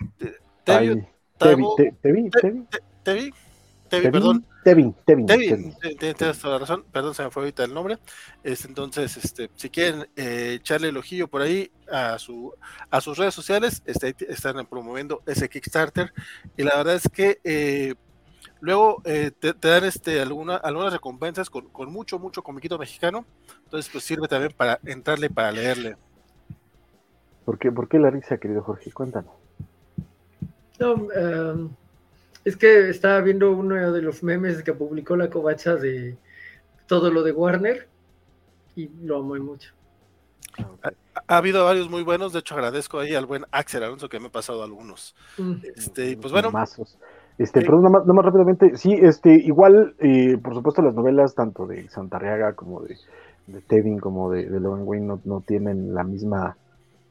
Tevi, Tevi, Tevi, Tevin, perdón. Tevin, Tevin. Tevin, tienes toda la razón, perdón, se me fue ahorita el nombre. Este, entonces, este, si quieren eh, echarle el ojillo por ahí a, su, a sus redes sociales, este, están promoviendo ese Kickstarter. Y la verdad es que eh, luego eh, te, dan este, alguna, algunas recompensas con, con, mucho, mucho comiquito mexicano. Entonces, pues sirve también para entrarle, para leerle. ¿Por qué, ¿Por qué la risa, querido Jorge? Cuéntanos. No, um es que estaba viendo uno de los memes que publicó la covacha de todo lo de Warner y lo amo mucho. Ha, habido varios muy buenos, de hecho agradezco ahí al buen Axel Alonso que me ha pasado algunos. Mm. Este, pues bueno. Este, pero nada más, rápidamente, sí, este, igual, eh, por supuesto, las novelas tanto de Santarriaga como de, de Tevin como de, de Logan Wayne no, no, tienen la misma,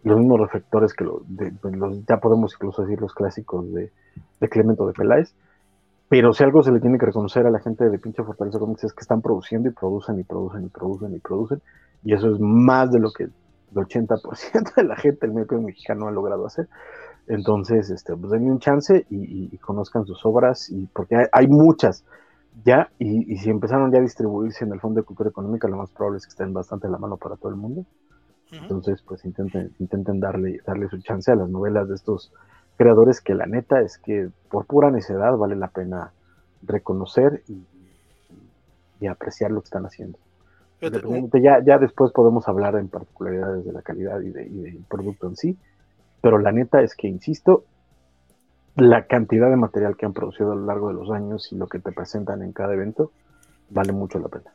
los mismos reflectores que los, de, los, ya podemos incluso decir los clásicos de, de Clemento de Peláez. Pero si algo se le tiene que reconocer a la gente de pinche Fortaleza Comics es que están produciendo y producen y producen y producen y producen. Y eso es más de lo que el 80% de la gente del medio mexicano ha logrado hacer. Entonces, este, pues denme un chance y, conozcan sus obras, y porque hay, muchas ya, y, si empezaron ya a distribuirse en el Fondo de Cultura Económica, lo más probable es que estén bastante a la mano para todo el mundo. Entonces, pues intenten, intenten darle, darle su chance a las novelas de estos creadores que la neta es que por pura necedad vale la pena reconocer y, apreciar lo que están haciendo. ya, ya después podemos hablar en particularidades de la calidad y, del producto en sí, pero la neta es que, insisto, la cantidad de material que han producido a lo largo de los años y lo que te presentan en cada evento vale mucho la pena.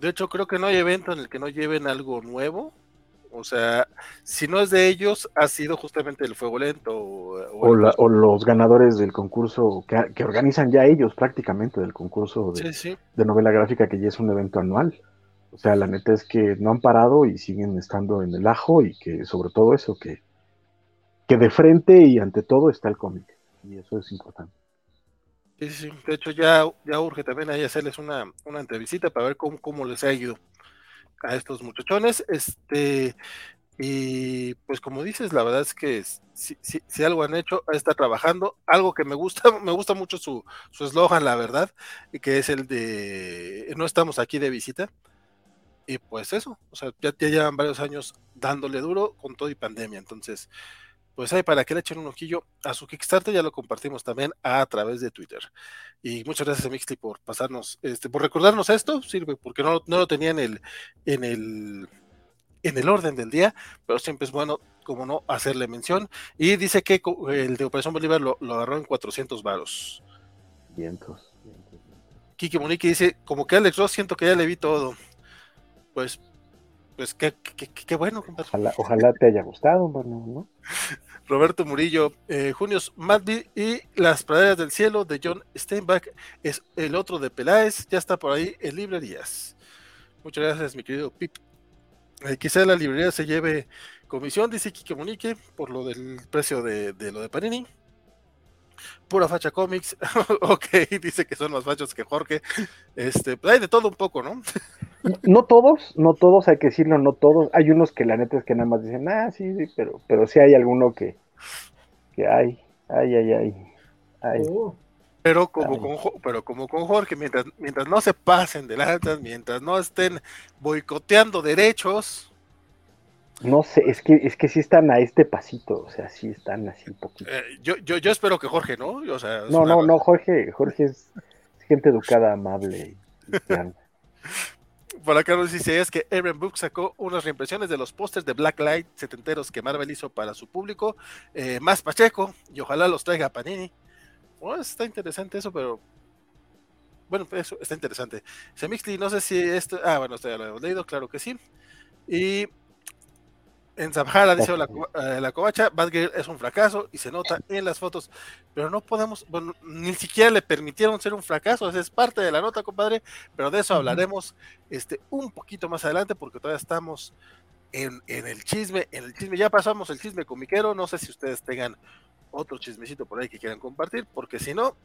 De hecho, creo que no hay evento en el que no lleven algo nuevo o sea, si no es de ellos, ha sido justamente el fuego lento. O, los ganadores del concurso que, organizan ya ellos prácticamente del concurso de, de, novela gráfica, que ya es un evento anual. O sea, la neta es que no han parado y siguen estando en el ajo y que sobre todo eso, que, que de frente y ante todo está el cómic. Y eso es importante. Sí, sí, de hecho ya, ya urge también ahí hacerles una, una entrevista para ver cómo, cómo les ha ido a estos muchachones. Este, y pues como dices, la verdad es que si, si, algo han hecho, está trabajando. Algo que me gusta, me gusta mucho su eslogan, la verdad, que es el de no estamos aquí de visita. Y pues eso, o sea, ya, ya llevan varios años dándole duro con todo y pandemia. Entonces, pues ahí para que le echen un ojillo a su Kickstarter, ya lo compartimos también a través de Twitter. Y muchas gracias a Mixly por pasarnos, este, por recordarnos esto, sirve, porque no, no lo tenía en el, en el en el orden del día, pero siempre es bueno, como no, hacerle mención. Y dice que el de Operación Bolívar lo, agarró en 400 varos. Vientos. Kiki Monique dice, como que Alex Ross siento que ya le vi todo. Pues pues qué, qué, bueno, Ojalá, te haya gustado, bueno, ¿no? Roberto Murillo, eh, Junios Madby y Las Praderas del Cielo de John Steinbach es el otro de Peláez, ya está por ahí en librerías. Muchas gracias, mi querido Pip. Eh, quizá la librería se lleve comisión, dice Kike Monique, por lo del precio de, de lo de Panini. Pura facha cómics, ok, dice que son más fachos que Jorge. Este, hay de todo un poco, ¿no? No todos, no todos, hay que decirlo, no todos. Hay unos que la neta es que nada más dicen, ah, sí, sí, pero, pero sí hay alguno que, que hay, ay, ay, ay. Oh. Pero como, con, pero como con Jorge, mientras, mientras no se pasen de lanzas, mientras no estén boicoteando derechos. No sé, es que, es que sí están a este pasito, o sea, sí están así un poquito. Eh, yo, yo, yo espero que Jorge, ¿no? O sea, no, no, no, Jorge, Jorge es, gente educada, amable. Y, por acá nos dice es que Aaron Book sacó unas reimpresiones de los pósters de Blacklight setenteros que Marvel hizo para su público, eh, más Pacheco, y ojalá los traiga Panini. Oh, está interesante eso, pero bueno, eso está interesante. Semixli, no sé si esto. Ah, bueno, esto ya lo hemos leído, claro que sí. Y en Zamjara dice la, eh, la covacha, Batgirl es un fracaso y se nota en las fotos, pero no podemos, bueno, ni siquiera le permitieron ser un fracaso, esa es parte de la nota, compadre, pero de eso hablaremos este, un poquito más adelante porque todavía estamos en, en, el chisme, en el chisme, ya pasamos el chisme comiquero, no sé si ustedes tengan otro chismecito por ahí que quieran compartir, porque si no,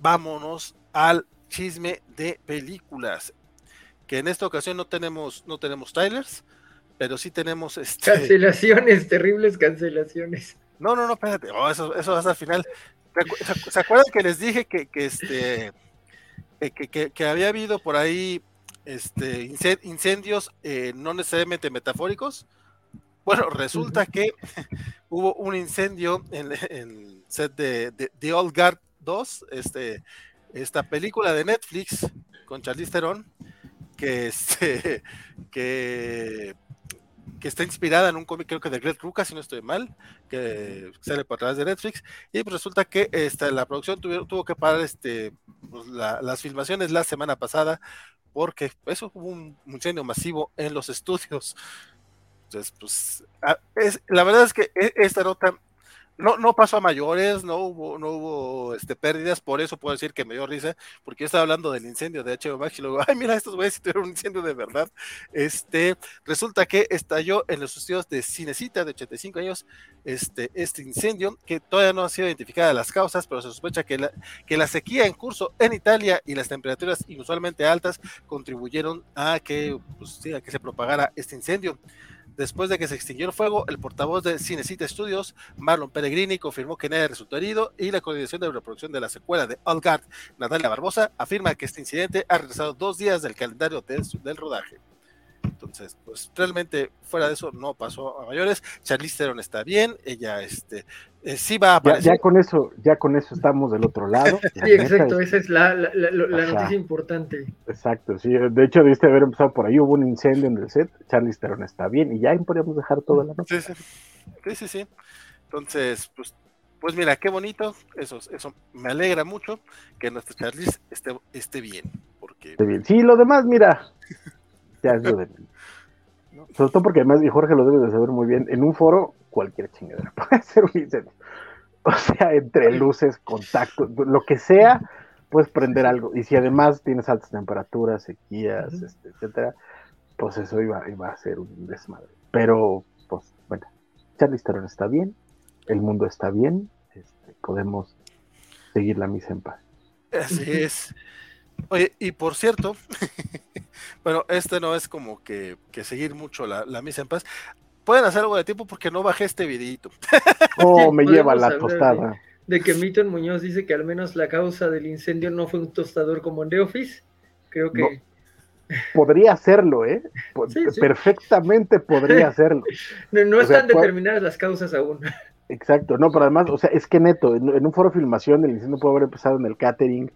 vámonos al chisme de películas, que en esta ocasión no tenemos, no tenemos trailers, pero sí tenemos este... cancelaciones, terribles cancelaciones. No, no, no, espérate, oh, eso, eso hasta al final. ¿Se acuerdan que les dije que, que este que, que, había habido por ahí este incendios eh, no necesariamente metafóricos? Bueno, resulta que hubo un incendio en el set de, de, The Old Guard 2, este, esta película de Netflix con Charlize Theron, que, este, que que está inspirada en un cómic, creo que de Greg Rucka, si no estoy mal, que sale por través de Netflix, y pues resulta que esta, la producción tuvo, que parar este, pues, las filmaciones la semana pasada, porque eso hubo un incendio masivo en los estudios. Entonces, pues, es, la verdad es que e, esta nota no, no pasó a mayores, no hubo, no hubo este, pérdidas, por eso puedo decir que me dio risa, porque yo estaba hablando del incendio de HBO Max y luego, ay, mira, estos güeyes tuvieron un incendio de verdad. Este, resulta que estalló en los estudios de Cinecita de 85 años este, este incendio, que todavía no han sido identificadas las causas, pero se sospecha que la, que la sequía en curso en Italia y las temperaturas inusualmente altas contribuyeron a que, pues, a que se propagara este incendio. Después de que se extinguió el fuego, el portavoz de Cinecita Studios, Marlon Pellegrini, confirmó que nadie resultó herido y la coordinación de reproducción de la secuela de All Natalia Barbosa, afirma que este incidente ha regresado dos días del calendario del rodaje. Entonces, pues realmente fuera de eso no pasó a mayores. Charlize Theron está bien, ella este eh, sí va a aparecer. Ya, con eso, ya con eso estamos del otro lado. sí, exacto, esa es la, noticia importante. Exacto, sí, de hecho debiste haber empezado por ahí, hubo un incendio en el set, Charlize Theron está bien y ya podríamos dejar toda la noche. Sí, sí, sí, sí. Entonces, pues pues mira, qué bonito, eso, eso me alegra mucho que nuestra Charlize esté, esté bien. Porque... Esté bien. Sí, lo demás, mira, Sobre todo porque además, y Jorge lo debe de saber muy bien, en un foro cualquier chingadera puede ser un incendio. O sea, entre luces, contacto, lo que sea, puedes prender algo. Y si además tienes altas temperaturas, sequías, este, etcétera, pues eso iba, iba a ser un desmadre. Pero, pues, bueno, Charlie Theron está bien, el mundo está bien, este, podemos seguir la misa en paz. Así es. Oye, y por cierto, bueno, este no es como que, seguir mucho la, misa en paz. Pueden hacer algo de tiempo porque no bajé este videito. Oh, me lleva la tostada. De, que Milton Muñoz dice que al menos la causa del incendio no fue un tostador como en The Office. Creo que. podría hacerlo, ¿eh? Perfectamente podría hacerlo. No, están determinadas las causas aún. Exacto, no, pero además, o sea, es que neto, en, en un foro de filmación el incendio puede haber empezado en el catering,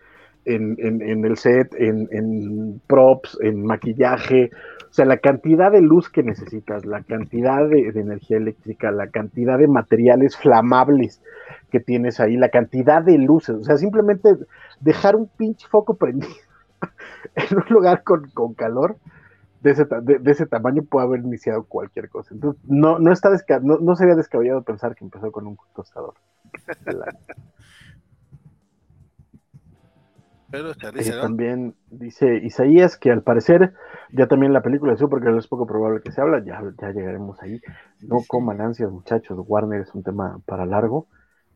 en, el set, en, props, en maquillaje, o sea, la cantidad de luz que necesitas, la cantidad de, energía eléctrica, la cantidad de materiales flamables que tienes ahí, la cantidad de luces, o sea, simplemente dejar un pinche foco prendido en un lugar con, calor de ese, de, ese, tamaño puede haber iniciado cualquier cosa. Entonces, no, no, está no, no sería descabellado pensar que empezó con un tostador. Pero También dice Isaías que al parecer ya también la película de Supergirl es poco probable que se habla, ya, ya llegaremos ahí. No coman ansias, muchachos, Warner es un tema para largo.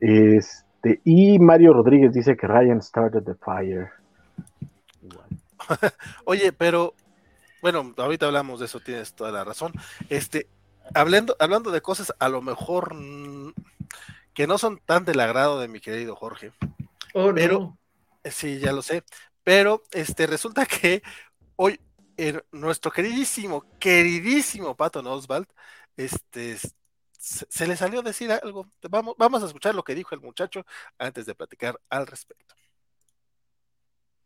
Este, y Mario Rodríguez dice que Ryan started the fire. Oye, pero bueno, ahorita hablamos de eso, tienes toda la razón. Este, hablando, hablando de cosas a lo mejor que no son tan del agrado de mi querido Jorge. Oh, pero, Sí, ya lo sé. Pero este resulta que hoy nuestro queridísimo, queridísimo Pato Oswald, este se, le salió a decir algo. Vamos, vamos a escuchar lo que dijo el muchacho antes de platicar al respecto.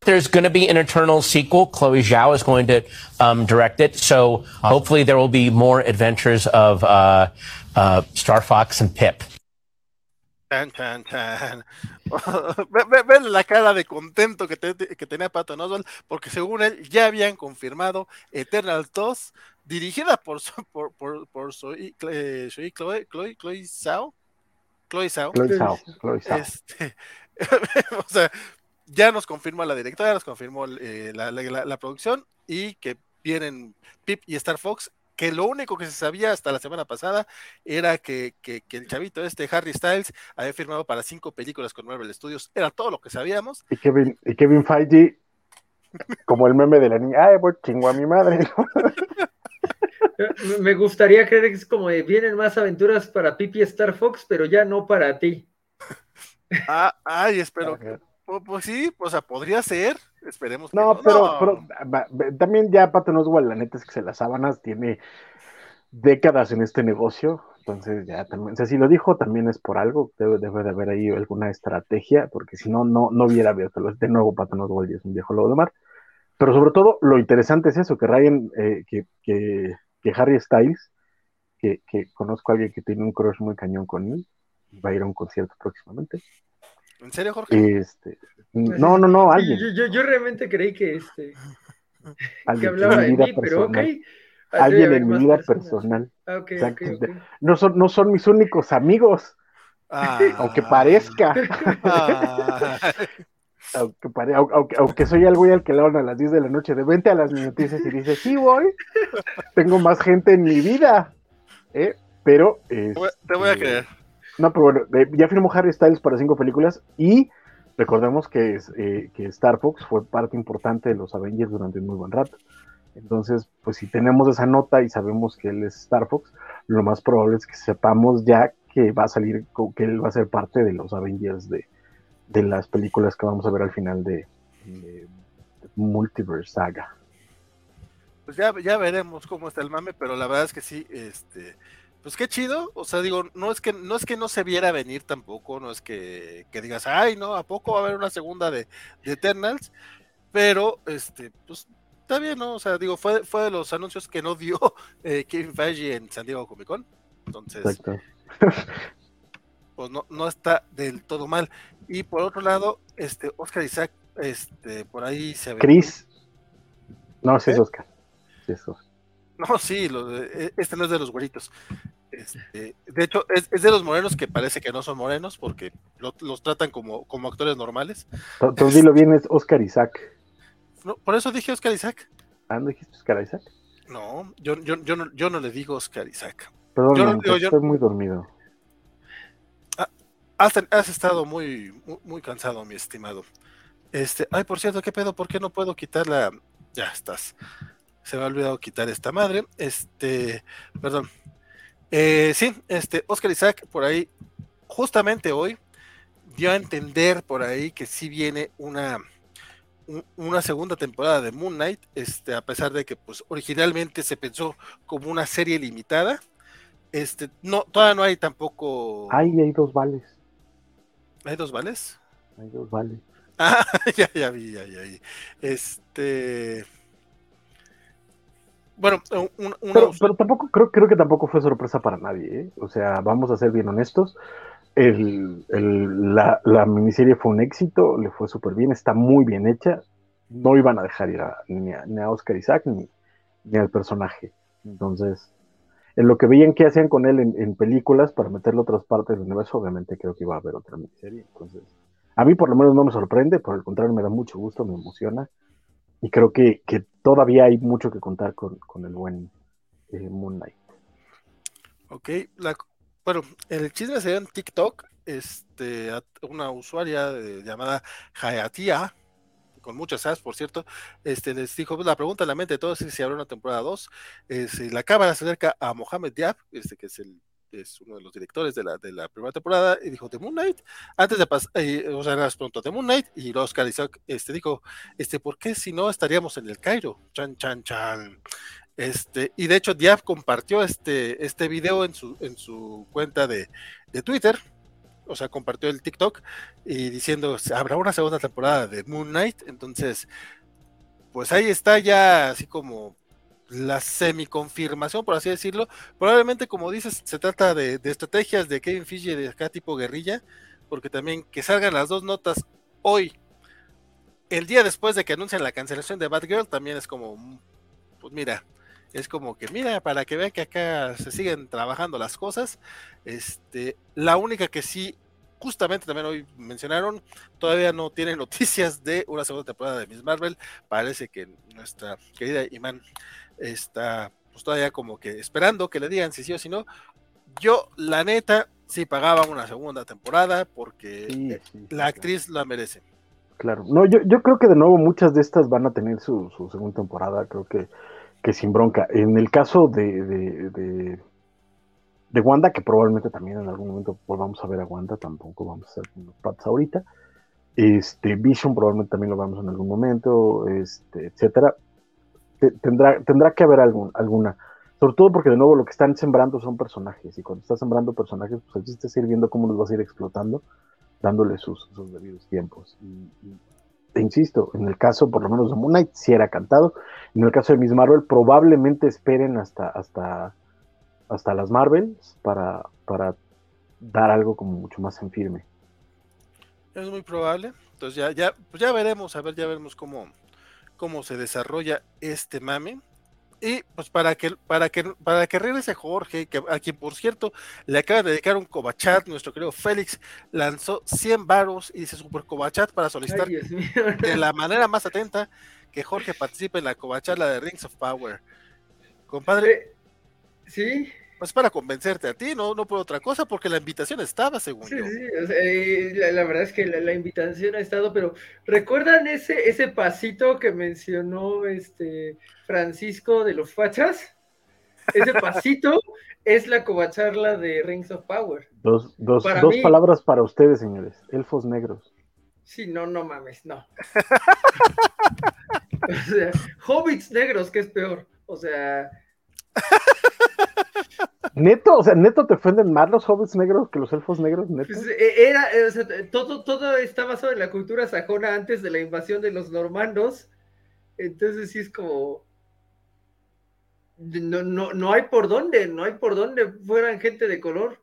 There's going to be an eternal sequel. Chloe Zhao is going to um, direct it. So hopefully there will be more adventures of uh, uh, Star Fox and Pip. Chan, chan, chan. Ven la cara de contento que, que tenía Pato Oswald, porque según él ya habían confirmado Eternal 2, dirigida por, por, por, por soy, eh, soy Chloe, Chloe, Chloe Sao. Chloe Sao. Chloe Sao. Chloe Sao. Este, o sea, ya nos confirma la directora, nos confirmó eh, la, la, la, producción y que vienen Pip y Star Fox que lo único que se sabía hasta la semana pasada era que, que, el chavito este, Harry Styles, había firmado para cinco películas con Marvel Studios. Era todo lo que sabíamos. Y Kevin, y Kevin Feige, como el meme de la niña, ay, pues chingo a mi madre. Me gustaría creer que es como de, vienen más aventuras para Pipi Star Fox, pero ya no para ti. Ah, ay, espero. Pues, pues, sí, o sea, podría ser. Esperemos que no. Pero, pero también ya Pato Oswald, la neta es que se las sábanas tiene décadas en este negocio. Entonces ya también, o sea, si lo dijo también es por algo, debe, debe de haber ahí alguna estrategia, porque si no, no, no hubiera abierto. De nuevo, Pato Oswald es un viejo lobo de mar. Pero sobre todo, lo interesante es eso, que Ryan, eh, que, que, que, Harry Styles, que, que conozco a alguien que tiene un crush muy cañón con él, va a ir a un concierto próximamente. ¿En serio, Jorge? Este, no, no, no, alguien. Yo, yo, realmente creí que este que hablaba de mí, pero ok. Alguien en mi vida personal. Ah, okay, okay, no, son, no son mis únicos amigos. Ah. aunque parezca. Ah. aunque, pare, aunque, aunque, soy el güey al que le a las 10 de la noche de 20 a las noticias y dice, sí, voy. Tengo más gente en mi vida. ¿eh? Pero. Te voy a este, creer. No, pero bueno, ya firmó Harry Styles para cinco películas y recordemos que, eh, que Star Fox fue parte importante de los Avengers durante un muy buen rato. Entonces, pues si tenemos esa nota y sabemos que él es Star Fox, lo más probable es que sepamos ya que va a salir, que él va a ser parte de los Avengers de, las películas que vamos a ver al final de, Multiverse Saga. Pues ya, ya veremos cómo está el mame, pero la verdad es que sí, este, pues qué chido, o sea, digo, no es que no es que no se viera venir tampoco, no es que, digas, ay, no, ¿a poco va a haber una segunda de, Eternals? Pero, este, pues está bien, ¿no? O sea, digo, fue, fue de los anuncios que no dio eh, Kevin Feige en San Diego Comic Con, entonces, pues no, no está del todo mal. Y por otro lado, este, Oscar Isaac, este, por ahí se ve. Chris, no, sí es ¿Eh? Oscar, sí es Oscar. No, sí, e, este no es de los güeritos. Este, de hecho, es, de los morenos que parece que no son morenos porque los tratan como, como actores normales. Entonces dilo bien, es Oscar Isaac. por eso dije Oscar Isaac. Ah, ¿no dijiste Oscar Isaac? No, yo, yo, yo, no, yo no le digo Oscar Isaac. Perdón, yo estoy muy dormido. Ah, has, estado muy, muy, cansado, mi estimado. Este, ay, por cierto, ¿qué pedo? ¿Por qué no puedo quitar la... Ya estás. Se me ha olvidado quitar esta madre. Este, perdón. Eh, sí, este, Oscar Isaac, por ahí, justamente hoy, dio a entender por ahí que sí viene una, una segunda temporada de Moon Knight, este, a pesar de que pues originalmente se pensó como una serie limitada. Este, no, todavía no hay tampoco. Hay, hay dos vales. ¿Hay dos vales? Hay dos vales. Ah, ya, ya vi, ya, ya vi. Este. Bueno, pero, tampoco creo, creo que tampoco fue sorpresa para nadie. ¿eh? O sea, vamos a ser bien honestos. El, la, miniserie fue un éxito, le fue súper bien, está muy bien hecha. No iban a dejar ir a, ni, a, Oscar Isaac ni, ni, al personaje. Entonces, en lo que veían que hacían con él en, películas para meterlo a otras partes del universo, obviamente creo que iba a haber otra miniserie. Entonces, a mí por lo menos no me sorprende, por el contrario, me da mucho gusto, me emociona y creo que, todavía hay mucho que contar con, el buen eh, Moon Knight. Ok, bueno, el chisme se dio en TikTok, este, una usuaria llamada Hayatia, con muchas as, por cierto, este, les dijo, la pregunta en la mente de todos es si habrá una temporada 2, si la cámara se acerca a Mohamed Diab, este, que es el es uno de los directores de la, de la primera temporada, y dijo The Moon Knight, antes de pasar, eh, o sea, más pronto The Moon Knight, y Oscar Isaac este, dijo, este, ¿por qué si no estaríamos en el Cairo? Chan, chan, chan. Este, y de hecho, Diab compartió este, este video en su, en su cuenta de, de Twitter, o sea, compartió el TikTok y diciendo, habrá una segunda temporada de Moon Knight, entonces, pues ahí está ya así como la semi-confirmación, por así decirlo. Probablemente, como dices, se trata de, estrategias de Kevin Feige de acá tipo guerrilla, porque también que salgan las dos notas hoy, el día después de que anuncien la cancelación de Batgirl, también es como, mm, pues mira, es como que mira, para que vean que acá se siguen trabajando las cosas. Este, la única que sí, justamente también hoy mencionaron, todavía no tiene noticias de una segunda temporada de Miss Marvel. Parece que nuestra querida Iman está pues todavía como que esperando que le digan si sí o si no. Yo, la neta, sí pagaba una segunda temporada porque la actriz la merece. Claro, no, yo, yo creo que de nuevo muchas de estas van a tener su, su segunda temporada, creo que, que sin bronca. En el caso de, de, de, Wanda, que probablemente también en algún momento volvamos a ver a Wanda, tampoco vamos a hacer unos patos ahorita. Este, Vision probablemente también lo vamos en algún momento, este, etcétera tendrá, tendrá que haber algún, alguna. Sobre todo porque de nuevo lo que están sembrando son personajes. Y cuando estás sembrando personajes, pues el chiste es ir viendo cómo los vas a ir explotando, dándole sus, debidos tiempos. Te insisto, en el caso por lo menos de Moon Knight, si era cantado. En el caso de Miss Marvel, probablemente esperen hasta, hasta, hasta las Marvels para, para dar algo como mucho más en firme. Es muy probable. Entonces ya, ya, pues ya veremos, a ver, ya veremos cómo, cómo se desarrolla este mame. Y pues para que, para que, para que regrese Jorge, que, a quien por cierto le acaba de dedicar un cobachat, nuestro querido Félix lanzó 100 varos y dice super cobachat para solicitar de la manera más atenta que Jorge participe en la cobachat, la de Rings of Power. Compadre. Sí pues para convencerte a ti, no, no por otra cosa, porque la invitación estaba, según sí, Sí, eh, la, verdad es que la, invitación ha estado, pero ¿recuerdan ese, ese pasito que mencionó este Francisco de los fachas? Ese pasito es la covacharla de Rings of Power. Dos, dos, dos palabras para ustedes, señores, elfos negros. Sí, no, no mames, no. o sea, hobbits negros, que es peor. O sea, Neto, o sea, neto te ofenden más los hobbits negros que los elfos negros, neto. Pues, eh, era, eh, o sea, todo, todo está basado en la cultura sajona antes de la invasión de los normandos. Entonces sí es como. No, no, no hay por dónde, no hay por dónde fueran gente de color.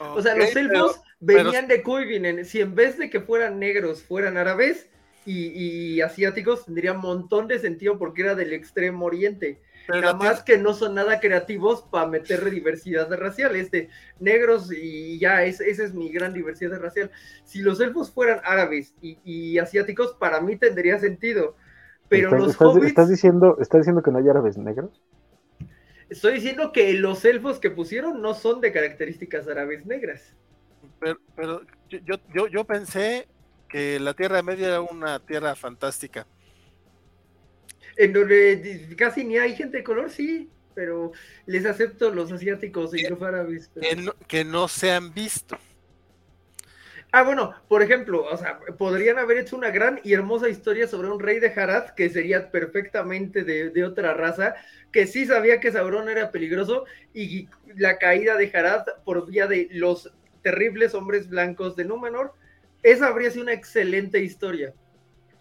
o sea, los elfos venían de Kuivinen. Si en vez de que fueran negros fueran árabes y, y asiáticos, tendría un montón de sentido porque era del extremo oriente nada más que no son nada creativos para meter diversidad racial, este, negros y ya, esa es mi gran diversidad racial. Si los elfos fueran árabes y, asiáticos, para mí tendría sentido. Pero los estás, ¿estás, diciendo, ¿Estás diciendo que no hay árabes negros? Estoy diciendo que los elfos que pusieron no son de características árabes negras. Pero, pero yo, yo, yo pensé que la Tierra Media era una tierra fantástica en donde casi ni hay gente de color, sí, pero les acepto los asiáticos y los árabes. Que, no, se han visto. Ah, bueno, por ejemplo, o sea, podrían haber hecho una gran y hermosa historia sobre un rey de Harad que sería perfectamente de, otra raza, que sí sabía que Sauron era peligroso y la caída de Harad por vía de los terribles hombres blancos de Númenor. Esa habría sido una excelente historia.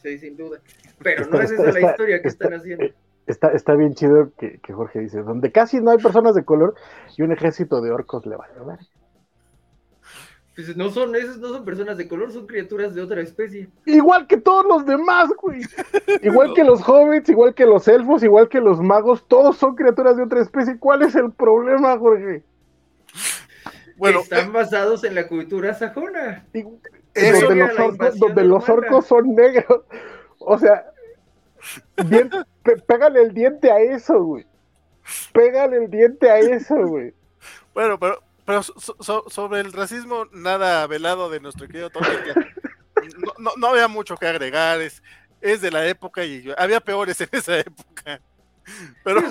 Sí, sin duda. Pero no es esa la historia que están haciendo. Está, está bien chido que, Jorge dice, donde casi no hay personas de color y un ejército de orcos le va a ver. Pues no son, esas no son personas de color, son criaturas de otra especie. Igual que todos los demás, güey. Igual que los hobbits, igual que los elfos, igual que los magos, todos son criaturas de otra especie. ¿Cuál es el problema, Jorge? Bueno, están basados en la cultura sajona. Donde, los orcos, donde los orcos son negros. O sea, pégale el diente a eso, güey. Pégale el diente a eso, güey. Bueno, pero, pero sobre el racismo, nada velado de nuestro querido Tony. No, no, había mucho que agregar. Es, es de la época y había peores en esa época. Pero...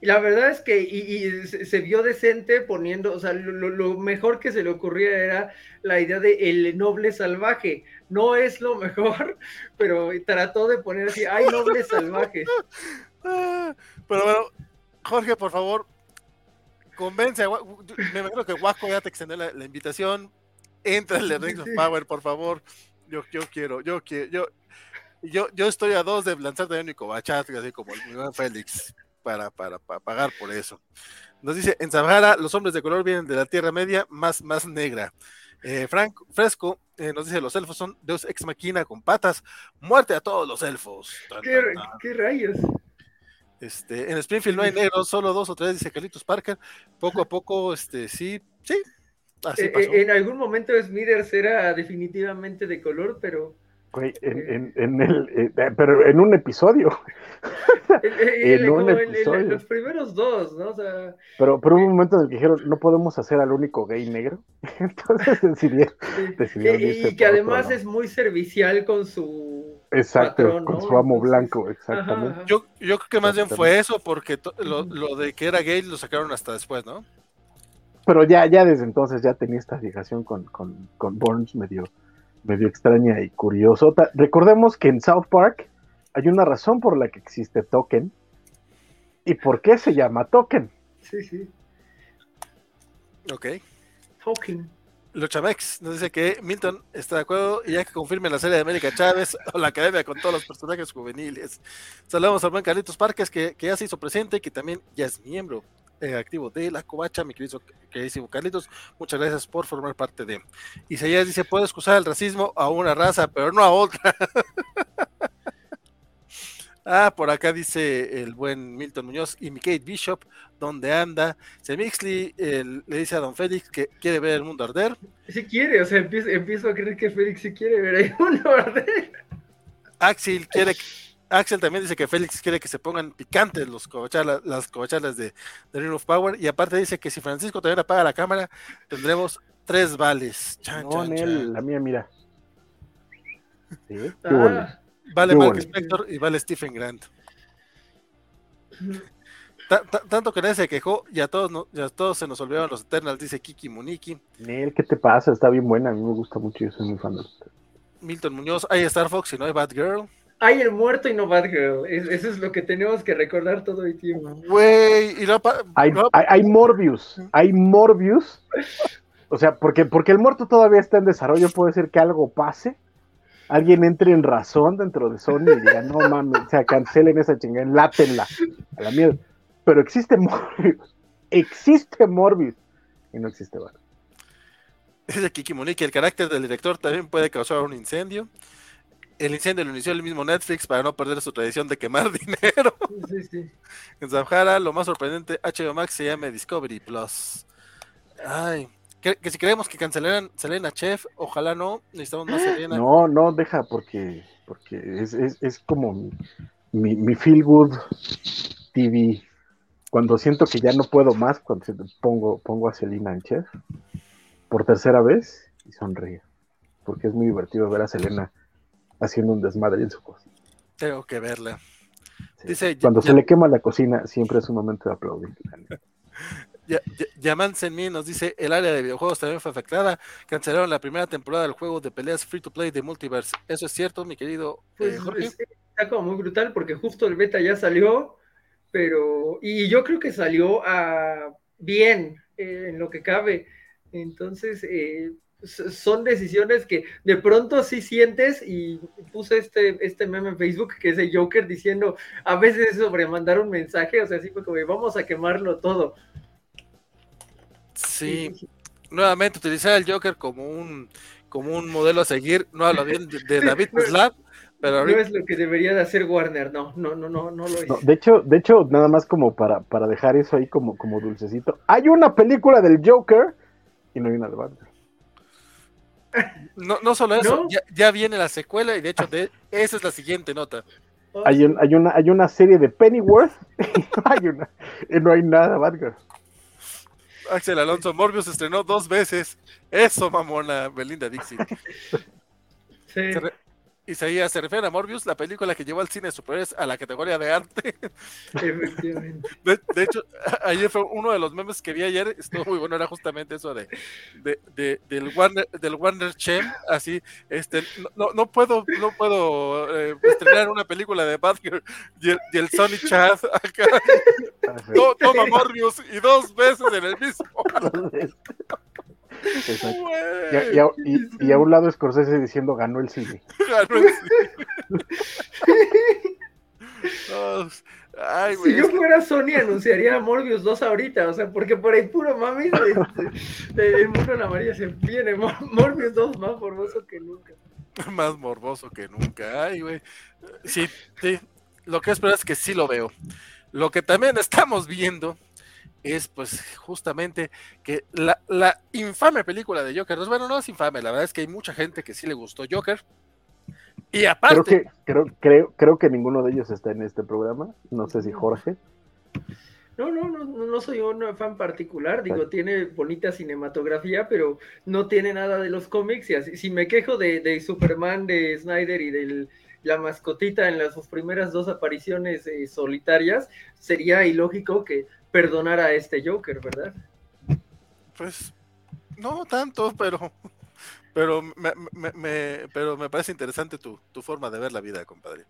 la verdad es que y, se vio decente poniendo, o sea, lo, mejor que se le ocurría era la idea de el noble salvaje. No es lo mejor, pero trató de poner así, hay nobles salvajes. Pero bueno, Jorge, por favor, convence me imagino que Waco ya te extendió la, invitación. Entra en el Rings of Power, por favor. Yo, yo quiero, yo quiero, yo yo, yo estoy a dos de lanzar también mi cobachat, así como el Félix, para, para, para, pagar por eso. Nos dice, en Sahara los hombres de color vienen de la Tierra Media más, más negra. Eh, Frank Fresco eh, nos dice, los elfos son Deus ex machina con patas. Muerte a todos los elfos. ¿Qué, rayos? Este, en Springfield no hay negros, solo dos o tres, dice Carlitos Parker. Poco a poco, este, sí, sí. Así eh, en algún momento Smithers era definitivamente de color, pero en, en, el, eh, eh, pero en un episodio. en un episodio. los primeros dos, ¿no? O sea, pero, pero hubo un momento en el que dijeron, no podemos hacer al único gay negro. Entonces decidieron. y que además es muy servicial con su. Exacto, con su amo blanco, exactamente. Yo, yo creo que más bien fue eso, porque lo, lo, de que era gay lo sacaron hasta después, ¿no? Pero ya, ya desde entonces ya tenía esta fijación con, con, con Burns medio medio extraña y curiosota. Recordemos que en South Park hay una razón por la que existe Token. ¿Y por qué se llama Token? Sí, sí. Ok. Token. Luchamex nos dice que Milton está de acuerdo y ya que confirme la serie de América Chávez o la academia con todos los personajes juveniles. Saludamos al buen Carlitos Parques que, que ya se hizo presente y que también ya es miembro eh, activo de la covacha, mi querido, queridísimo Carlitos. Muchas gracias por formar parte de. Isaías dice: Puedo excusar el racismo a una raza, pero no a otra. ah, por acá dice el buen Milton Muñoz y mi Kate Bishop, ¿dónde anda? Semixley le dice a Don Félix que quiere ver el mundo arder. Si quiere, o sea, empiezo, a creer que Félix sí quiere ver el mundo arder. Axel quiere Axel también dice que Félix quiere que se pongan picantes los las covachalas de, de Ring of Power. Y aparte dice que si Francisco también apaga la cámara, tendremos tres vales. no, la mía, mira. Ah. Vale Mark Spector y vale Stephen Grant. tanto que nadie se quejó y a todos, ya todos se nos olvidaron los Eternals, dice Kiki Muniki. Nel, ¿qué te pasa? Está bien buena, a mí me gusta mucho, yo soy muy fan de Milton Muñoz, hay Star Fox y no hay Bad Girl hay el muerto y no Bad Girl. eso es lo que tenemos que recordar todo el tiempo. Güey, y no, hay, hay, Morbius. Hay Morbius. O sea, porque, porque el muerto todavía está en desarrollo, puede ser que algo pase. Alguien entre en razón dentro de Sony y diga, no mames, o sea, cancelen esa chingada, látenla a la mierda. Pero existe Morbius. Existe Morbius. Y no existe Bad. Dice Kiki Monique, el carácter del director también puede causar un incendio el incendio lo inició el mismo Netflix para no perder su tradición de quemar dinero. Sí, sí. En Zamjara, lo más sorprendente, HBO Max se llama Discovery Plus. Ay, que, si creemos que cancelaran Selena Chef, ojalá no, necesitamos más Selena. No, no, deja, porque, porque es, es, es como mi, mi, feel good TV. Cuando siento que ya no puedo más, cuando pongo, pongo a Selena en Chef por tercera vez y sonríe. Porque es muy divertido ver a Selena haciendo un desmadre en su cocina. Tengo que verla. Dice, Cuando se le quema la cocina, siempre es un momento de aplaudir. Yaman Senmi nos dice: el área de videojuegos también fue afectada. Cancelaron la primera temporada del juego de peleas free to play de Multiverse. ¿Eso es cierto, mi querido eh, pues, Está como muy brutal porque justo el beta ya salió, pero. Y yo creo que salió a ah, bien eh, en lo que cabe. Entonces, eh, son decisiones que de pronto sí sientes y puse este, este meme en Facebook que es el Joker diciendo a veces sobre mandar un mensaje, o sea, así como vamos a quemarlo todo. Sí, nuevamente utilizar al Joker como un como un modelo a seguir, no hablo bien de, David Slab, pero no es lo que debería de hacer Warner, no, no, no, no, no lo es. de hecho, de hecho, nada más como para, para dejar eso ahí como, como dulcecito, hay una película del Joker y no hay una de Batman. No, no solo eso, Ya, viene la secuela y de hecho de, esa es la siguiente nota. Hay, hay, una, hay una serie de Pennyworth y no hay, nada, Batgirl. Axel Alonso Morbius estrenó dos veces. Eso, mamona, Belinda Dixie. Sí. Isaías, se refiere a Morbius, la película que llevó al cine superiores a la categoría de arte. Efectivamente. De, hecho, ayer fue uno de los memes que vi ayer, estuvo muy bueno, era justamente eso de, de, del Warner, del Warner Chem, así, este, no, no puedo, no puedo eh, estrenar una película de Batgirl y el, y el Sony Chat acá. toma Morbius y dos veces en el mismo. Y, a un lado Scorsese diciendo ganó el cine. Ganó el cine. si yo fuera Sony anunciaría Morbius 2 ahorita, o sea, porque por ahí puro mami el mundo en amarillo se viene Morbius 2 más morboso que nunca. Más morboso que nunca, ay, güey. Sí, sí, lo que espero es que sí lo veo. Lo que también estamos viendo es pues justamente que la, la infame película de Joker, bueno, no es infame, la verdad es que hay mucha gente que sí le gustó Joker. Y aparte... Creo que, creo, creo, creo que ninguno de ellos está en este programa, no sé si Jorge. No, no, no, no soy un fan particular, digo, tiene bonita cinematografía, pero no tiene nada de los cómics y así, si me quejo de, de Superman, de Snyder y de la mascotita en las sus primeras dos apariciones eh, solitarias, sería ilógico que perdonara a este Joker, ¿verdad? Pues no tanto, pero pero me, pero me parece interesante tu, forma de ver la vida, compadre.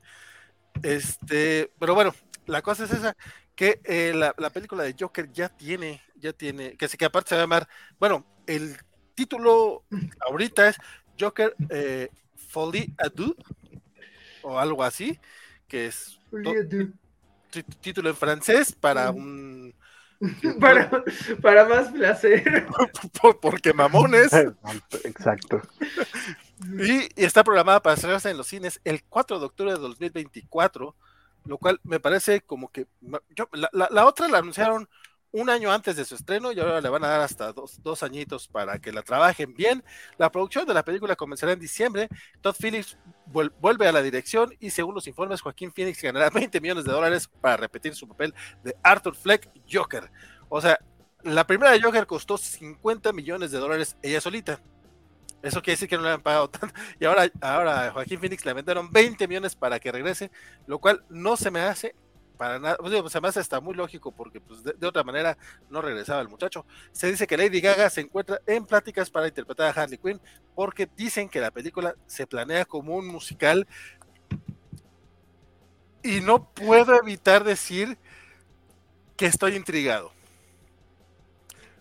Este, pero bueno, la cosa es esa, que eh, la, película de Joker ya tiene, ya tiene, que, que aparte se va a llamar, bueno, el título ahorita es Joker eh, Folly Ado, o algo así, que es título en francés para un... para, para más placer. porque mamones. Exacto. Y, está programada para estrenarse en los cines el 4 de octubre de 2024, lo cual me parece como que... Yo, la, la otra la anunciaron un año antes de su estreno y ahora le van a dar hasta dos, dos, añitos para que la trabajen bien. La producción de la película comenzará en diciembre. Todd Phillips vuelve a la dirección y según los informes, Joaquín Phoenix ganará 20 millones de dólares para repetir su papel de Arthur Fleck Joker. O sea, la primera Joker costó 50 millones de dólares ella solita. Eso quiere decir que no le han pagado tanto. Y ahora, ahora Joaquín Phoenix le vendieron 20 millones para que regrese, lo cual no se me hace para nada, pues, pues además está muy lógico porque pues de, otra manera no regresaba el muchacho. Se dice que Lady Gaga se encuentra en pláticas para interpretar a Harley Quinn porque dicen que la película se planea como un musical y no puedo evitar decir que estoy intrigado.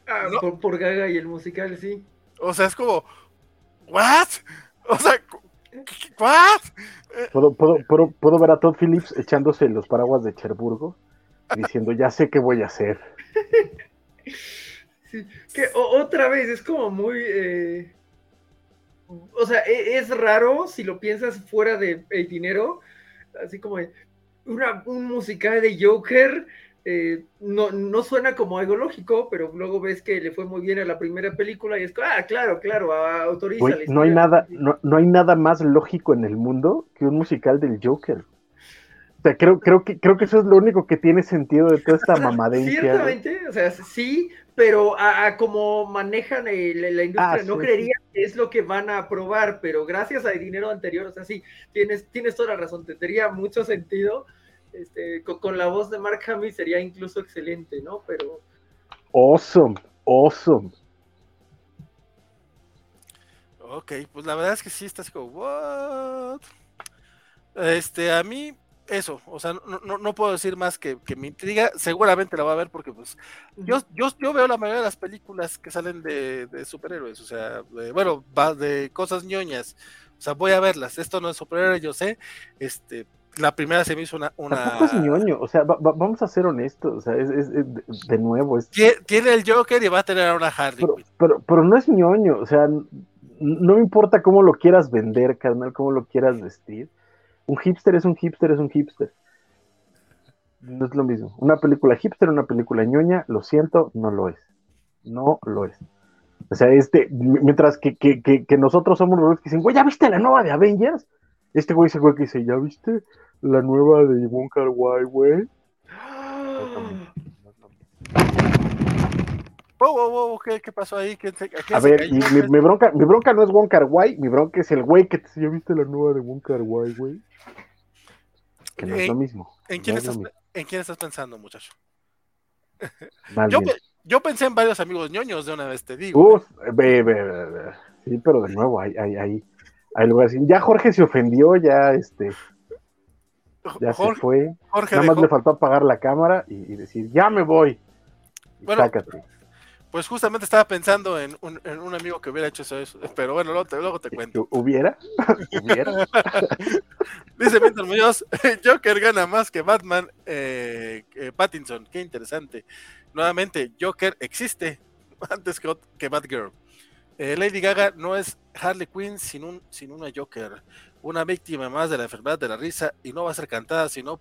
Ah, por, por Gaga y el musical, sí. O sea, es como, ¿what? O sea, ¿What? ¿Puedo, puedo, puedo, ver a Todd Phillips echándose los paraguas de Cherburgo diciendo, ya sé qué voy a hacer. que otra vez es como muy... Eh, o sea, e, es, raro si lo piensas fuera de el dinero, así como una, un musical de Joker eh, no, no suena como algo lógico, pero luego ves que le fue muy bien a la primera película y es, ah, claro, claro, autoriza. no, hay nada, no, no, hay nada más lógico en el mundo que un musical del Joker. O sea, creo, creo, que, creo que eso es lo único que tiene sentido de toda esta mamadencia. Ciertamente, o sea, sí, pero a, como manejan la, industria, ah, no creería que es lo que van a aprobar, pero gracias al dinero anterior, o sea, sí, tienes, tienes toda la razón, tendría mucho sentido este, con, la voz de Mark Hamill sería incluso excelente, ¿no? Pero. Awesome, awesome. Ok, pues la verdad es que sí, estás como, ¿what? Este, a mí, eso, o sea, no, no, puedo decir más que, que me intriga, seguramente la voy a ver porque pues yo, yo, yo veo la mayoría de las películas que salen de, de superhéroes, o sea, de, bueno, de cosas ñoñas, o sea, voy a verlas, esto no es superhéroe, yo sé, este, la primera se me hizo una. una... Tampoco es ñoño, o sea, vamos a ser honestos, o sea, es, de nuevo. Es... Tiene el Joker y va a tener a una Harley. Pero, pero, no es ñoño, o sea, no me importa cómo lo quieras vender, carnal, cómo lo quieras vestir. Un hipster es un hipster, es un hipster. No es lo mismo. Una película hipster, una película ñoña, lo siento, no lo es. No lo es. O sea, este, mientras que, que, que, nosotros somos los que dicen, güey, ¿ya viste la nueva de Avengers? Este güey es el güey que dice, ¿ya viste la nueva de Wong Kar Wai, güey? ¿qué, pasó ahí? a ver, mi, bronca, mi bronca no es Wong Kar Wai, mi bronca es el güey que te ¿ya viste la nueva de Wong Kar Wai, güey? Que no es lo mismo. ¿En quién, estás, ¿En quién estás pensando, muchacho? yo, yo, pensé en varios amigos ñoños de una vez, te digo. Uf, ve, ve, sí, pero de nuevo, ahí, ahí, ahí ya Jorge se ofendió, ya este. Ya se fue. Nada más le faltó apagar la cámara y, decir, ya me voy. bueno, Pues justamente estaba pensando en un, en un amigo que hubiera hecho eso, pero bueno, luego te, luego te cuento. ¿Hubiera? ¿Hubiera? Dice Milton Muñoz, Joker gana más que Batman, eh, Pattinson, qué interesante. Nuevamente, Joker existe antes que, que Batgirl. Eh, Lady Gaga no es Harley Quinn sin, un, sin una Joker, una víctima más de la enfermedad de la risa y no va a ser cantada, sino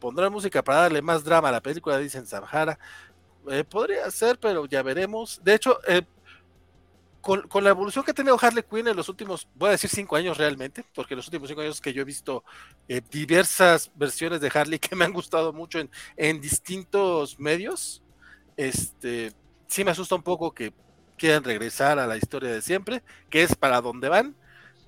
pondrá música para darle más drama a la película, dicen Samhara. Eh, podría ser, pero ya veremos. De hecho, eh, con, la evolución que ha tenido Harley Quinn en los últimos, voy a decir cinco años realmente, porque los últimos cinco años que yo he visto diversas versiones de Harley que me han gustado mucho en, en distintos medios, este, sí me asusta un poco que quieran regresar a la historia de siempre, que es para donde van,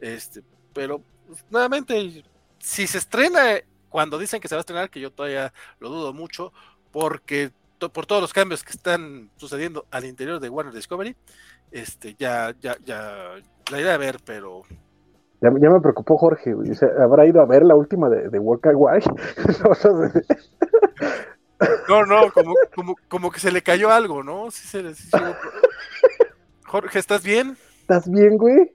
este, pero pues, nuevamente, si se estrena cuando dicen que se va a estrenar, que yo todavía lo dudo mucho, porque por todos los cambios que están sucediendo al interior de Warner Discovery, este, ya, ya, ya la iré a ver, pero. Ya, me preocupó Jorge, ¿habrá ido a ver la última de, de White? no, no, como, como, como, que se le cayó algo, ¿no? Jorge, ¿estás bien? ¿Estás bien, güey?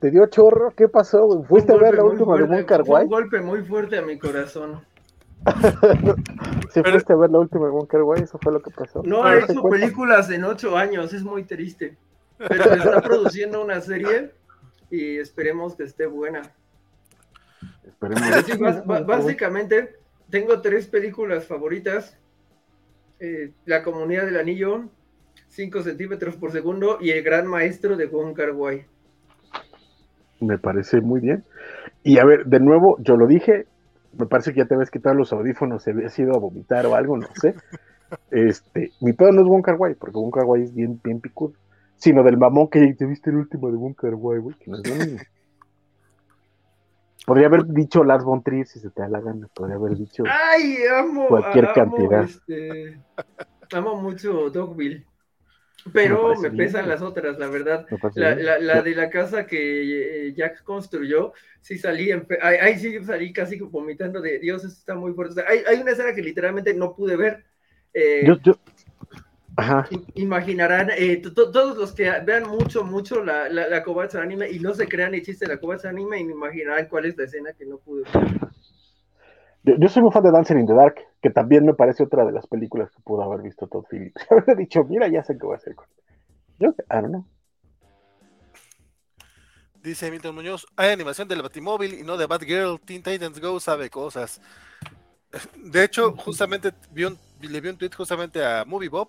¿Te dio chorro? ¿Qué pasó? ¿Fuiste a ver la última de Walker White? Un golpe muy fuerte a mi corazón. Se fuiste a ver la última de Bunker Way, eso fue lo que pasó. No ha hecho películas en ocho años, es muy triste. Pero está produciendo una serie y esperemos que esté buena. Esperemos. básicamente, tengo tres películas favoritas. Eh, la Comunidad del Anillo, 5 centímetros por segundo y El Gran Maestro de Bunker Way. Me parece muy bien. Y a ver, de nuevo, yo lo dije, me parece que ya te habías quitado los audífonos, se habías ido a vomitar o algo, no sé. Este, mi pedo no es Bunker Way, porque Way es bien, bien picudo, sino del mamón que te viste el último de Bunker Way, güey, que no es Podría haber dicho Lars von Trier si se te da la gana, podría haber dicho Ay, amo, cualquier cantidad. Este, amo mucho Dogville. Pero me, pesan las otras, la verdad. La, de la casa que eh, Jack construyó, sí salí, ahí, sí salí casi vomitando de Dios, esto está muy fuerte. hay, una escena que literalmente no pude ver. Eh, imaginarán, eh, todos los que vean mucho, mucho la, la, la anime y no se crean el chiste de la Kobatsu anime, imaginarán cuál es la escena que no pude ver. Yo, soy muy fan de Dancing in the Dark, que también me parece otra de las películas que pudo haber visto Todd Phillips. Habría dicho, mira, ya sé qué voy a hacer con Yo, I don't know. Dice Milton Muñoz, hay animación del Batimóvil y no de Batgirl. Teen Titans Go sabe cosas. De hecho, justamente le vi un tweet justamente a Movie Bob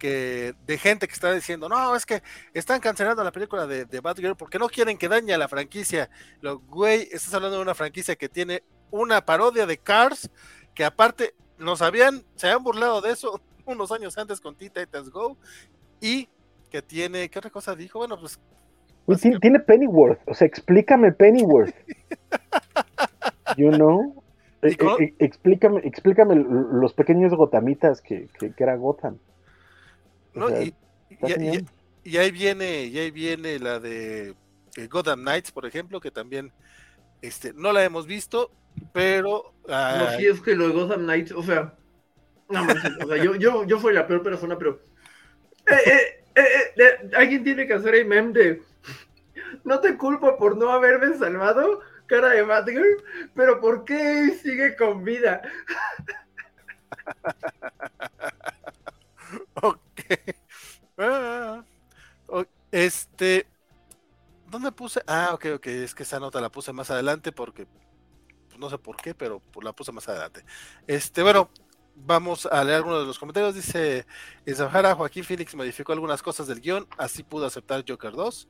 que de gente que está diciendo, no, es que están cancelando la película de, de Batgirl porque no quieren que dañe a la franquicia. Lo, güey, estás hablando de una franquicia que tiene una parodia de Cars, que aparte nos habían, se habían burlado de eso unos años antes con Teen Titans Go, y que tiene, ¿qué otra cosa dijo? Bueno, pues... tiene, Pennyworth, o sea, explícame Pennyworth. you know? E, e, e, explícame, explícame los pequeños gotamitas que, que, era Gotham. Y, ahí viene, y ahí viene la de eh, Gotham Knights, por ejemplo, que también este, no la hemos visto, pero. No, sí, es que lo de Gotham Knights, o sea. No, o sea, yo, yo, yo fui la peor persona, pero. Eh, eh, eh, alguien tiene que hacer el meme de. No te culpo por no haberme salvado, cara de Batgirl, pero ¿por qué sigue con vida? ok. Este. ¿Dónde puse? Ah, ok, ok. Es que esa nota la puse más adelante porque no sé por qué, pero pues, la puse más adelante. Este, bueno, vamos a leer algunos de los comentarios. Dice Sahara, Joaquín Phoenix modificó algunas cosas del guion, así pudo aceptar Joker 2.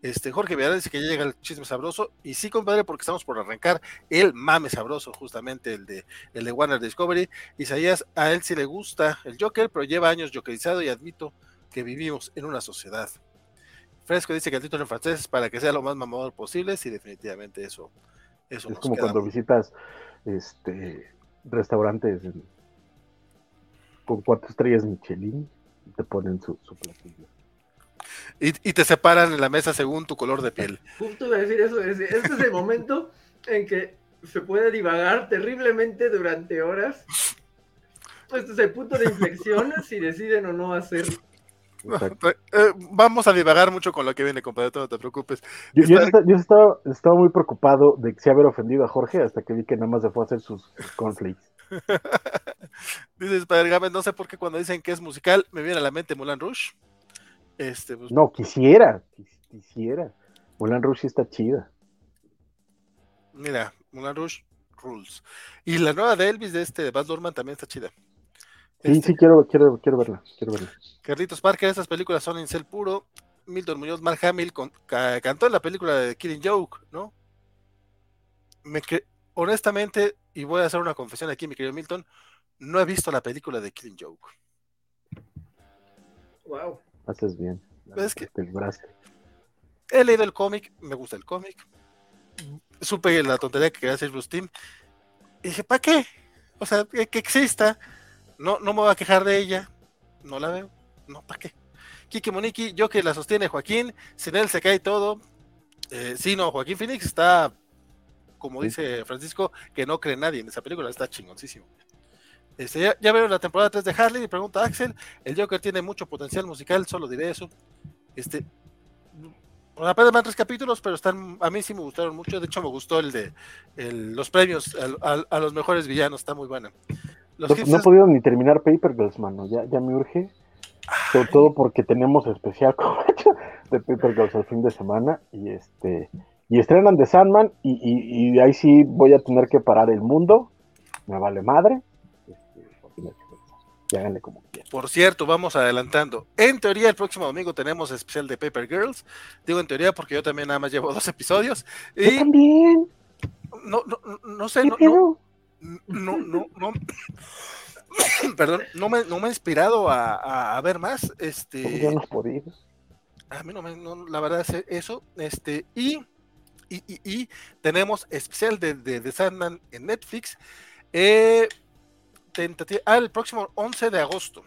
Este, Jorge Villarreal dice que ya llega el chisme sabroso. Y sí, compadre, porque estamos por arrancar el mame sabroso, justamente el de, el de Warner Discovery. Isaías, a él sí le gusta el Joker, pero lleva años jokerizado y admito que vivimos en una sociedad. Fresco dice que el título en francés es para que sea lo más mamador posible. Sí, definitivamente eso, es como cuando visitas este restaurantes con cuatro estrellas Michelin y te ponen su, platillo. Y, te separan en la mesa según tu color de piel. Justo de decir eso, este es el momento en que se puede divagar terriblemente durante horas. Este es el punto de inflexión si deciden o no hacer Eh, vamos a divagar mucho con lo que viene, compadre, no te preocupes. Yo, estaba, muy preocupado de que se haber ofendido a Jorge hasta que vi que nada más se fue a hacer sus, conflicts. Dice spider no sé por qué cuando dicen que es musical me viene a la mente Mulan Rush. Este, pues, no, quisiera, quisiera. Mulan Rush está chida. Mira, Mulan Rush Rules. Y la nueva de Elvis de este de Baz Luhrmann también está chida. Sí, sí, este, quiero, quiero, quiero verla, quiero verla. Carlitos Parker, esas películas son incel puro. Milton Muñoz, Mark Hamill cantó en la película de Killing Joke, ¿no? Me honestamente, y voy a hacer una confesión aquí, mi querido Milton, no he visto la película de Killing Joke. Wow. Haces bien. Es que he leído el cómic, me gusta el cómic. Supe la tontería que quería hacer Bruce Team. Y dije, ¿para qué? O sea, que exista no, no me voy a quejar de ella. No la veo. No, ¿para qué? Kiki Moniki, yo que la sostiene Joaquín, sin él se cae todo. Eh, sí, no, Joaquín Phoenix está, como dice Francisco, que no cree nadie en esa película, está chingoncísimo. Este, ya, veo la temporada 3 de Harley y pregunta Axel, el Joker tiene mucho potencial musical, solo diré eso. Este, apenas van tres capítulos, pero están, a mí sí me gustaron mucho. De hecho, me gustó el de los premios a, los mejores villanos, está muy buena no, he podido ni terminar Paper Girls, mano. Ya, ya me urge. Sobre todo porque tenemos especial de Paper Girls el fin de semana. Y este y estrenan The Sandman. Y, y, ahí sí voy a tener que parar el mundo. Me vale madre. Y háganle como quieran. Por cierto, vamos adelantando. En teoría, el próximo domingo tenemos especial de Paper Girls. Digo en teoría porque yo también nada más llevo dos episodios. Y... Yo también. No, no, no sé. No, no, no, no, perdón, no me, no me ha inspirado a, ver más. Este, A mí no me, la verdad es eso. Este, y, y, tenemos especial de, de, Sandman en Netflix. Eh, ah, el próximo 11 de agosto.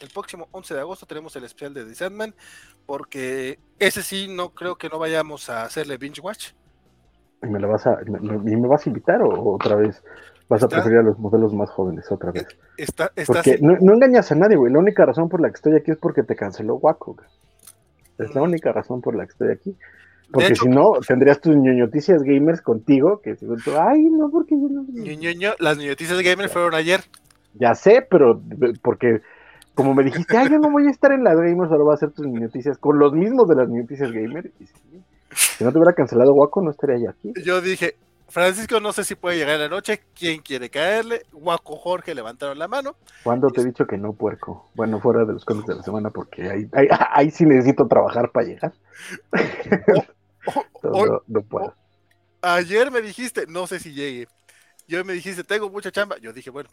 El próximo 11 de agosto tenemos el especial de The Sandman, porque ese sí no creo que no vayamos a hacerle binge watch. ¿Y me, vas a, me, me vas a invitar o otra vez vas a preferir a los modelos más jóvenes otra vez? Está, porque no, engañas a nadie, güey. La única razón por la que estoy aquí es porque te canceló Waco. Es la única razón por la que estoy aquí. Porque si no, tendrías tus ñoñoticias gamers contigo, que si ay, no, porque yo no. Ñoño, las ñoñoticias gamers fueron ayer. Ya sé, pero porque como me dijiste, ay, yo no voy a estar en las gamers, ahora voy a hacer tus ñoñoticias con los mismos de las ñoñoticias gamers. Si no te hubiera cancelado Waco, no estaría yo aquí. Yo dije, Francisco no sé si puede llegar en la noche. ¿Quién quiere caerle? Waco Jorge levantaron la mano. ¿Cuándo te he dicho que no, puerco? Bueno, fuera de los cómics de la semana, porque ahí, ahí, sí necesito trabajar para llegar. no, puedo. ayer me dijiste, no sé si llegue. Yo me dijiste, tengo mucha chamba. Yo dije, bueno,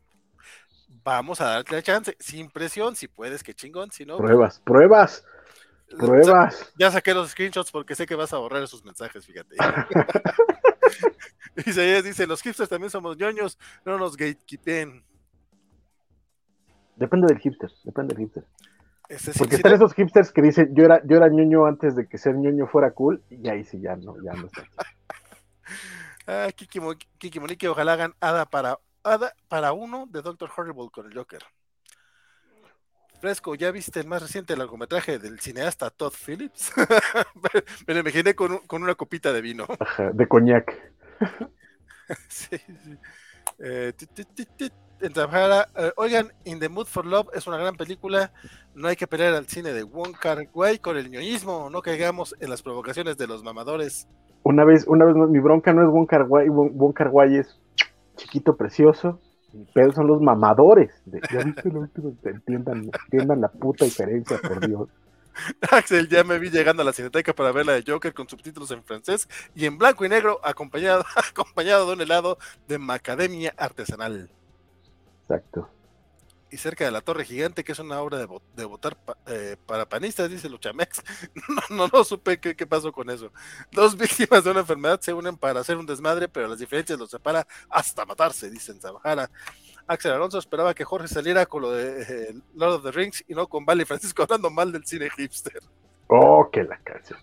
vamos a darte la chance, sin presión, si puedes, que chingón, si no. Pruebas, pruebas. Pruebas. Ya saqué los screenshots porque sé que vas a borrar esos mensajes, fíjate. dice, dice, los hipsters también somos ñoños, no nos gatekeepen. Depende del hipster, depende del hipster. Porque están esos hipsters que dicen, yo era, yo era ñoño antes de que ser ñoño fuera cool, y ahí sí ya no, ya no está. ah, Kiki, Kiki Monique, ojalá hagan Hada para, para uno de Doctor Horrible con el Joker. Fresco, ¿ya viste el más reciente largometraje del cineasta Todd Phillips? Me lo imaginé con, con, una copita de vino. de coñac. sí, sí. Eh, eh, oigan, In the Mood for Love es una gran película. No hay que pelear al cine de Wong Kar Wai con el ñoñismo. No caigamos en las provocaciones de los mamadores. Una vez, una vez mi bronca no es Wong Kar Wai. Wong Kar Wai es chiquito, precioso pero son los mamadores. ya viste lo último, entiendan, entiendan la puta diferencia, por Dios. Axel, ya me vi llegando a la cineteca para ver la de Joker con subtítulos en francés y en blanco y negro, acompañado, acompañado de un helado de macadamia artesanal. Exacto y cerca de la Torre Gigante, que es una obra de, de votar eh, para panistas, dice Luchamex. No, no, no supe qué, pasó con eso. Dos víctimas de una enfermedad se unen para hacer un desmadre, pero las diferencias los separa hasta matarse, dicen Zabajara. Axel Alonso esperaba que Jorge saliera con lo de eh, Lord of the Rings y no con Vale Francisco hablando mal del cine hipster. Oh, que la canción.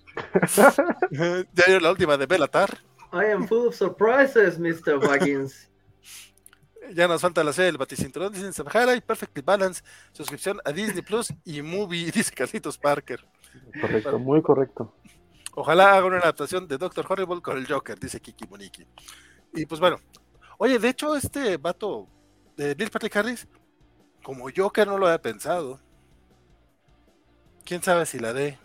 ya la última de Belatar. I am full of surprises, Mr. Waggins. Ya nos falta la serie del Baticinturón, dicen Sahara y Perfectly Balance, suscripción a Disney Plus y Movie, dice Carlitos Parker. Correcto, muy correcto. Ojalá haga una adaptación de Doctor Horrible con el Joker, dice Kiki Moniki. Y pues bueno, oye, de hecho, este vato de Bill Patrick Harris, como Joker no lo había pensado. Quién sabe si la dé.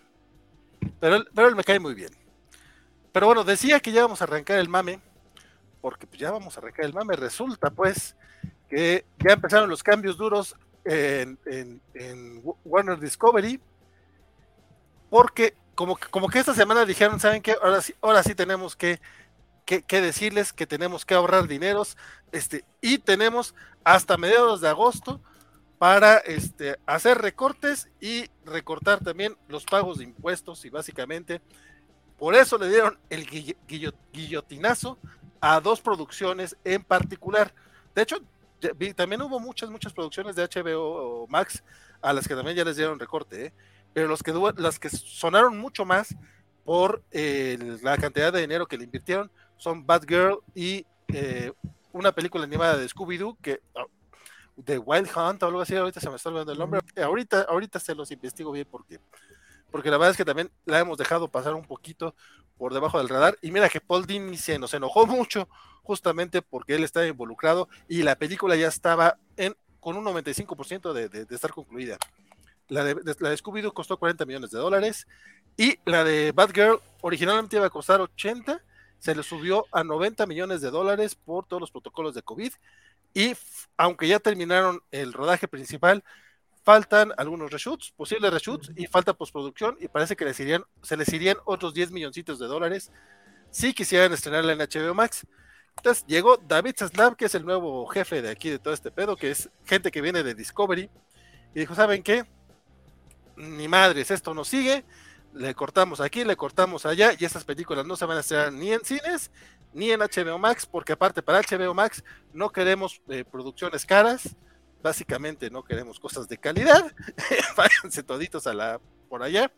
Pero, pero él me cae muy bien. Pero bueno, decía que ya vamos a arrancar el mame, porque pues ya vamos a arrancar el mame. Resulta pues que ya empezaron los cambios duros en, Warner Discovery, porque como, como que esta semana dijeron, ¿saben qué? Ahora sí, ahora sí tenemos que, que, decirles que tenemos que ahorrar dineros, este, y tenemos hasta mediados de agosto para este, hacer recortes y recortar también los pagos de impuestos y básicamente por eso le dieron el guillotinazo a dos producciones en particular. De hecho, también hubo muchas, muchas producciones de HBO Max a las que también ya les dieron recorte, ¿eh? pero los que, las que sonaron mucho más por la cantidad de dinero que le invirtieron son Bad Girl y eh, una película animada de Scooby-Doo que ah, de Wild Hunt o algo así, ahorita se me está olvidando el nombre. Ahorita, ahorita se los investigo bien porque porque la verdad es que también la hemos dejado pasar un poquito por debajo del radar. Y mira que Paul Dini se nos enojó mucho justamente porque él estaba involucrado y la película ya estaba en, con un 95% de, de, estar concluida. La de, la de Scooby-Doo costó 40 millones de dólares y la de Batgirl originalmente iba a costar 80, se le subió a 90 millones de dólares por todos los protocolos de COVID y aunque ya terminaron el rodaje principal, faltan algunos reshoots, posibles reshoots, y falta postproducción, y parece que les irían, se les irían otros 10 milloncitos de dólares si quisieran estrenarla en HBO Max. Entonces llegó David Zaslav, que es el nuevo jefe de aquí de todo este pedo, que es gente que viene de Discovery, y dijo, ¿saben qué? Ni madres, esto no sigue, le cortamos aquí, le cortamos allá, y estas películas no se van a estrenar ni en cines, ni en HBO Max, porque aparte para HBO Max no queremos eh, producciones caras, básicamente no queremos cosas de calidad, váyanse toditos a la por allá.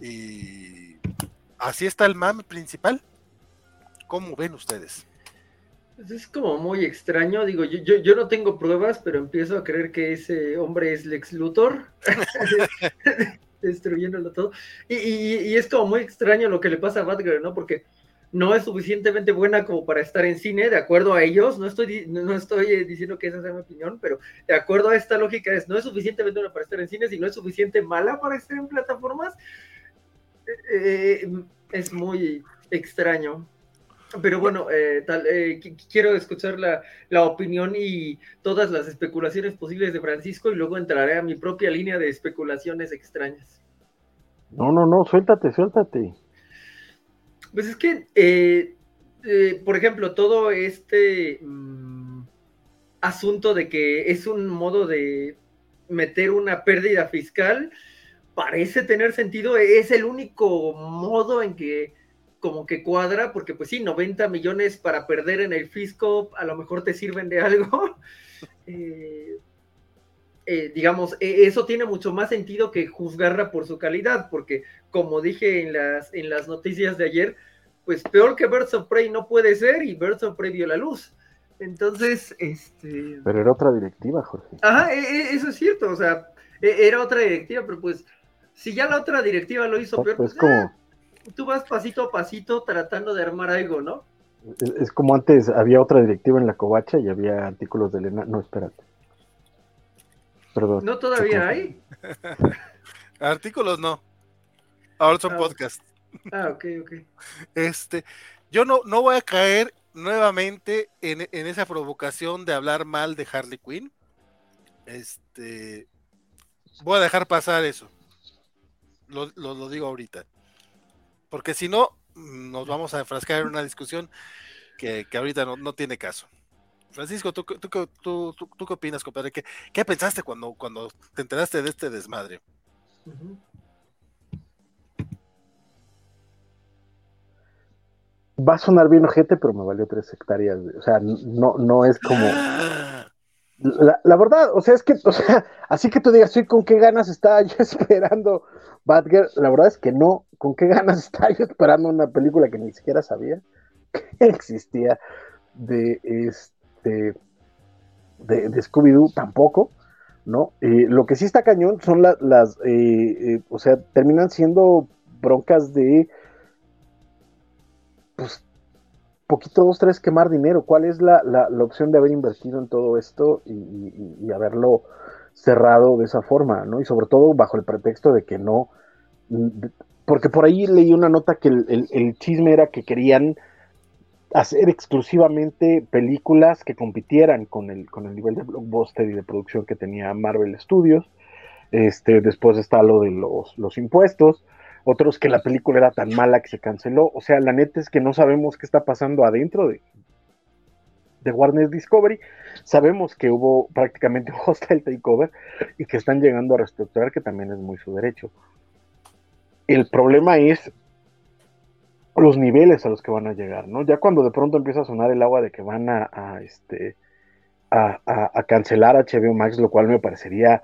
Y así está el mame principal. ¿Cómo ven ustedes? Pues es como muy extraño, digo, yo, yo, no tengo pruebas, pero empiezo a creer que ese hombre es Lex Luthor, destruyéndolo todo. Y, y, es como muy extraño lo que le pasa a Batgirl, ¿no? Porque no es suficientemente buena como para estar en cine, de acuerdo a ellos, no estoy, no estoy eh, diciendo que esa sea mi opinión, pero de acuerdo a esta lógica es, no es suficientemente buena para estar en cine, si no es suficiente mala para estar en plataformas, eh, eh, es muy extraño. Pero bueno, quiero escuchar la, la, opinión y todas las especulaciones posibles de Francisco y luego entraré a mi propia línea de especulaciones extrañas. No, no, no, suéltate, suéltate. Pues es que, eh, eh, por ejemplo, todo este mm, asunto de que es un modo de meter una pérdida fiscal parece tener sentido, es el único modo en que como que cuadra, porque pues sí, 90 millones para perder en el fisco a lo mejor te sirven de algo. Eh, digamos, e, eso tiene mucho más sentido que juzgarla por su calidad, porque como dije en las, en las noticias de ayer, pues peor que Birds of Prey no puede ser y Birds of Prey vio la luz. Entonces, este... Pero era otra directiva, Jorge. Ajá, e, e, eso es cierto, o sea, era otra directiva, pero pues si ya la otra directiva lo hizo peor, pues, pues como... Ah, tú vas pasito a pasito tratando de armar algo, ¿no? Es, como antes había otra directiva en la covacha y había artículos de Elena. No, espérate. Perdón. ¿No todavía hay? Artículos no. Ahora son ah, podcasts. Ah, ok, ok. Este, yo no, no voy a caer nuevamente en, esa provocación de hablar mal de Harley Quinn. Este, voy a dejar pasar eso. Lo, lo, digo ahorita. Porque si no, nos vamos a enfrascar en una discusión que, que ahorita no, no tiene caso. Francisco, ¿tú, tú, tú, tú qué opinas, compadre? ¿Qué, ¿Qué, pensaste cuando, cuando te enteraste de este desmadre? Va a sonar bien ojete, pero me valió tres hectáreas. O sea, no, no es como. La, verdad, o sea, es que, o sea, así que tú digas, sí, ¿con qué ganas estaba yo esperando Batgirl? La verdad es que no, ¿con qué ganas estaba yo esperando una película que ni siquiera sabía que existía de este este, de, Scooby-Doo tampoco, ¿no? Eh, lo que sí está cañón son las, eh, o sea, terminan siendo broncas de, pues, poquito, dos, tres, quemar dinero. ¿Cuál es la, opción de haber invertido en todo esto y, haberlo cerrado de esa forma, ¿no? Y sobre todo bajo el pretexto de que no, porque por ahí leí una nota que el, chisme era que querían hacer exclusivamente películas que compitieran con el, con el nivel de blockbuster y de producción que tenía Marvel Studios. Este, después está lo de los, los impuestos otros que la película era tan mala que se canceló. O sea, la neta es que no sabemos qué está pasando adentro de, de Warner Discovery. Sabemos que hubo prácticamente un hostile takeover y que están llegando a reestructurar, que también es muy su derecho. El problema es los niveles a los que van a llegar, ¿no? Ya cuando de pronto empieza a sonar el agua de que van a, este, a, a, cancelar HBO Max, lo cual me parecería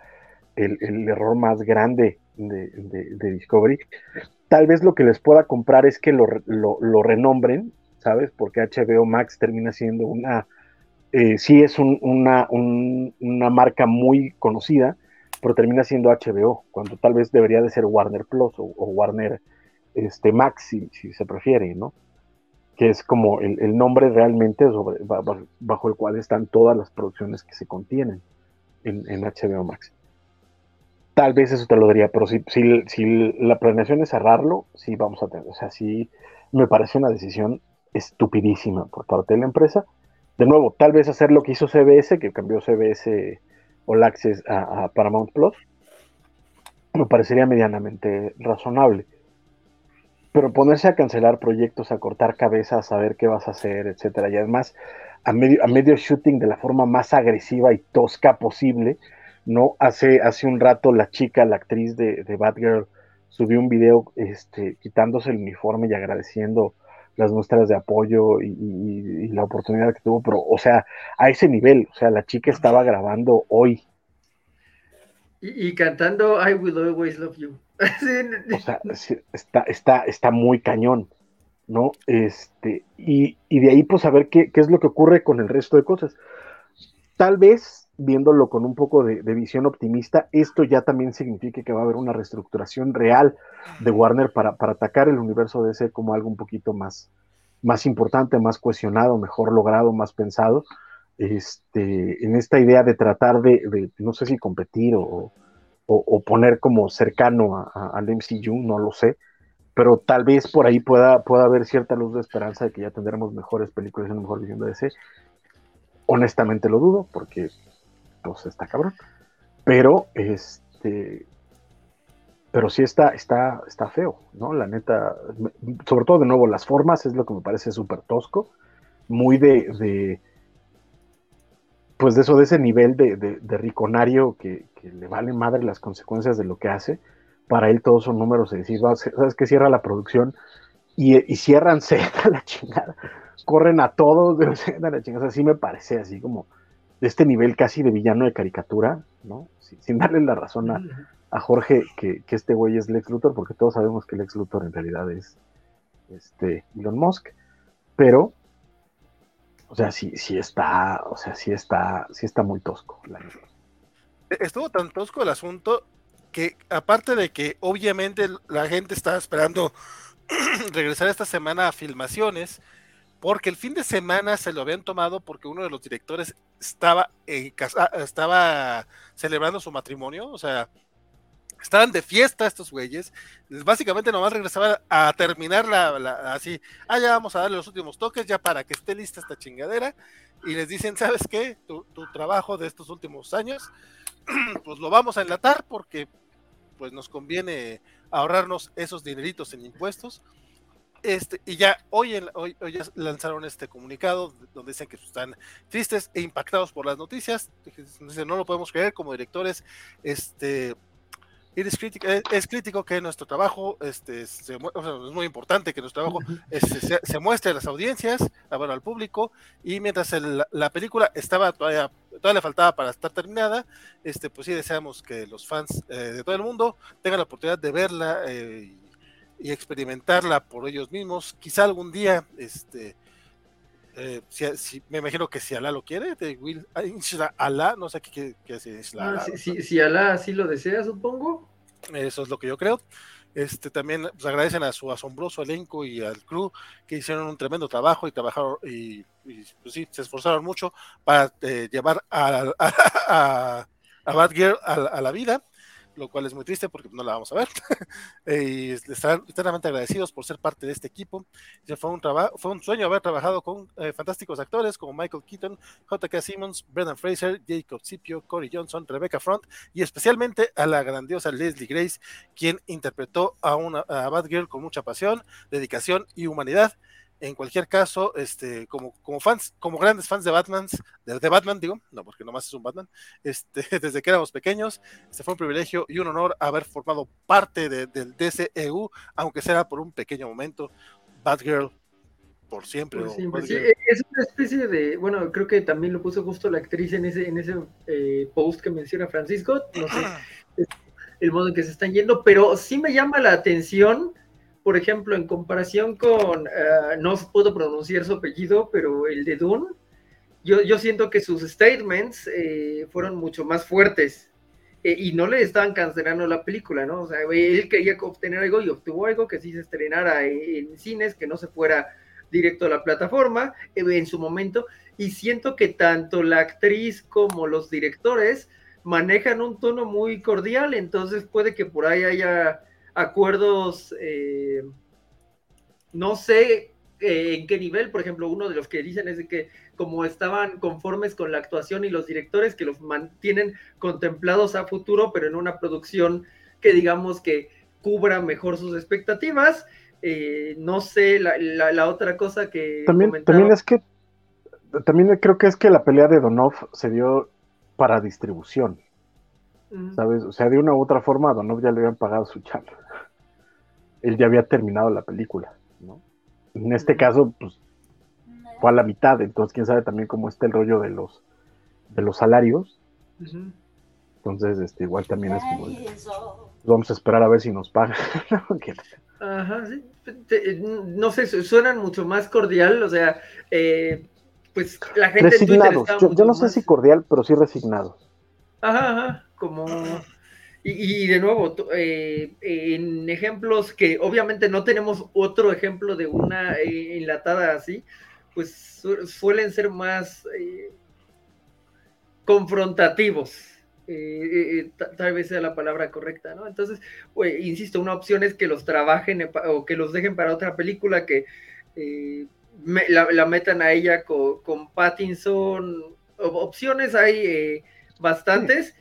el error más grande de, Discovery. Tal vez lo que les pueda comprar es que lo, lo, renombren, ¿sabes? Porque HBO Max termina siendo una, eh, sí es una, una marca muy conocida, pero termina siendo HBO, cuando tal vez debería de ser Warner Plus o, Warner este, Max, si, se prefiere, ¿no? Que es como el, nombre realmente sobre, bajo el cual están todas las producciones que se contienen en, en HBO Max tal vez eso te lo diría, pero si, si, la planeación es cerrarlo, sí vamos a tener, o sea, sí me parece una decisión estupidísima por parte de la empresa. De nuevo, tal vez hacer lo que hizo CBS, que cambió CBS All Access a, Paramount Plus, me parecería medianamente razonable. Pero ponerse a cancelar proyectos, a cortar cabezas, a ver qué vas a hacer, etcétera, y además a medio, a medio shooting de la forma más agresiva y tosca posible, ¿no? Hace, hace un rato la chica, la actriz de, de Batgirl, subió un video este, quitándose el uniforme y agradeciendo las muestras de apoyo y, la oportunidad que tuvo, pero, o sea, a ese nivel, o sea, la chica estaba grabando hoy. Y, cantando I Will Always Love You. o sea, está, está, está muy cañón, ¿no? Este, y, de ahí, pues, a ver qué, qué es lo que ocurre con el resto de cosas. Tal vez viéndolo con un poco de, visión optimista, esto ya también significa que va a haber una reestructuración real de Warner para, atacar el universo DC como algo un poquito más, más importante, más cohesionado, mejor logrado, más pensado, este, en esta idea de tratar de, no sé si competir o, poner como cercano al MCU, no lo sé, pero tal vez por ahí pueda, pueda haber cierta luz de esperanza de que ya tendremos mejores películas y una mejor visión de DC. Honestamente lo dudo, porque pues está cabrón. Pero, este, pero sí está, está, está feo, ¿no? La neta, sobre todo de nuevo, las formas es lo que me parece súper tosco, muy de, pues de eso, de ese nivel de, riconario que, le vale madre las consecuencias de lo que hace. Para él todos son números y decir, sabes que cierra la producción y, cierran a la chingada, corren a todos de la chingada, así me parece, así como, de este nivel casi de villano de caricatura, ¿no? Sin, darle la razón a, Jorge que, este güey es Lex Luthor, porque todos sabemos que Lex Luthor en realidad es este Elon Musk, pero o sea, sí, sí está, o sea, sí está, sí está muy tosco. Estuvo tan tosco el asunto que aparte de que obviamente la gente estaba esperando regresar esta semana a filmaciones, porque el fin de semana se lo habían tomado porque uno de los directores estaba, ah, estaba celebrando su matrimonio, o sea, estaban de fiesta estos güeyes, básicamente nomás regresaban a terminar la, así, ah, ya vamos a darle los últimos toques, ya para que esté lista esta chingadera, y les dicen, ¿sabes qué? Tu, tu trabajo de estos últimos años, pues lo vamos a enlatar porque pues nos conviene ahorrarnos esos dineritos en impuestos este, y ya hoy, hoy, hoy ya lanzaron este comunicado donde dicen que están tristes e impactados por las noticias. no lo podemos creer como directores. Este, es crítico, es, crítico que nuestro trabajo, este, es muy importante que nuestro trabajo este, se, muestre a las audiencias, a, bueno, al público, y mientras la película estaba todavía, todavía le faltaba para estar terminada, este, pues sí deseamos que los fans eh, de todo el mundo tengan la oportunidad de verla eh, y experimentarla por ellos mismos. Quizá algún día este, Eh, si, me imagino que si Alá lo quiere, de Will Alá, no sé qué, qué, ah, si, si, Alá así lo desea, supongo. Eso es lo que yo creo. Este, también pues, agradecen a su asombroso elenco y al crew que hicieron un tremendo trabajo y trabajaron y, pues sí, se esforzaron mucho para eh, llevar a, a, a, a Batgirl a, la vida lo cual es muy triste porque no la vamos a ver. y estarán eternamente agradecidos por ser parte de este equipo. fue un, fue un sueño haber trabajado con eh, fantásticos actores como Michael Keaton, J.K. Simmons, Brendan Fraser, Jacob Scipio, Corey Johnson, Rebecca Front y especialmente a la grandiosa Leslie Grace, quien interpretó a una a Batgirl con mucha pasión, dedicación y humanidad en cualquier caso, este, como, como fans, como grandes fans de Batman, de, Batman, digo, no, porque nomás es un Batman, este, desde que éramos pequeños, este fue un privilegio y un honor haber formado parte del DCEU, aunque sea por un pequeño momento. Batgirl por siempre. es una especie de, bueno, creo que también lo puso justo la actriz en ese, en ese eh, post que menciona Francisco, no sé el modo en que se están yendo, pero sí me llama la atención por ejemplo, en comparación con, uh, no puedo pronunciar su apellido, pero el de Dune, yo, yo siento que sus statements eh, fueron mucho más fuertes eh, y no le estaban cancelando la película, ¿no? O sea, él quería obtener algo y obtuvo algo que sí se estrenara en, cines, que no se fuera directo a la plataforma en su momento. Y siento que tanto la actriz como los directores manejan un tono muy cordial, entonces puede que por ahí haya acuerdos, eh, no sé eh, en qué nivel, por ejemplo, uno de los que dicen es de que como estaban conformes con la actuación y los directores que los mantienen contemplados a futuro, pero en una producción que digamos que cubra mejor sus expectativas. Eh, no sé, la, otra cosa que... También, también es que, también creo que es que la pelea de Donov se dio para distribución. ¿Sabes? O sea, de una u otra forma a Donov ya le habían pagado su chamba él ya había terminado la película, ¿no? En este caso, pues, fue a la mitad, entonces quién sabe también cómo está el rollo de los, de los salarios. Entonces, este, igual también es como, vamos a esperar a ver si nos pagan. Ajá, sí. No sé, suenan mucho más cordial, o sea, eh, pues la gente... Resignados, yo, no sé si cordial, pero sí resignados. Ajá, ajá, como y, de nuevo, eh, en ejemplos que obviamente no tenemos otro ejemplo de una eh, enlatada así, pues suelen ser más eh, confrontativos. tal vez sea la palabra correcta, ¿no? Entonces, pues, insisto, una opción es que los trabajen o que los dejen para otra película, que la, metan a ella con, Pattinson. Opciones hay bastantes,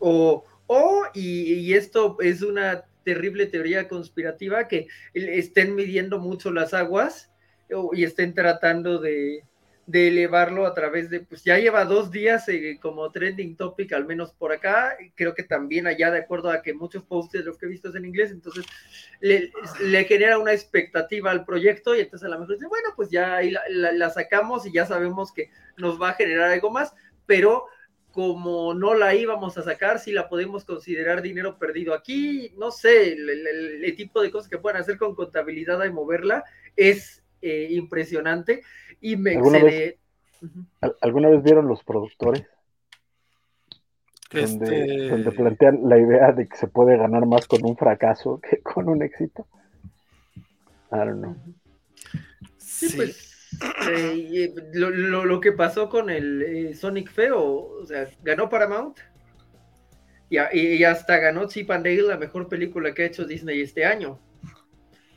o o, y, esto es una terrible teoría conspirativa, que estén midiendo mucho las aguas y estén tratando de, elevarlo a través de, pues ya lleva dos días eh, como trending topic, al menos por acá, creo que también allá, de acuerdo a que muchos posts de los que he visto es en inglés, entonces le, genera una expectativa al proyecto y entonces a lo mejor dice, bueno, pues ya ahí la sacamos y ya sabemos que nos va a generar algo más, pero como no la íbamos a sacar, si la podemos considerar dinero perdido aquí, no sé, el, tipo de cosas que pueden hacer con contabilidad y moverla es eh, impresionante y me ¿Alguna Vez, ¿Alguna vez vieron los productores? Donde, este plantean la idea de que se puede ganar más con un fracaso que con un éxito. I don't know. Sí, pues eh, lo, que pasó con el eh, Sonic Feo, o sea, ganó Paramount y, y, hasta ganó Chip and Dale, la mejor película que ha hecho Disney este año.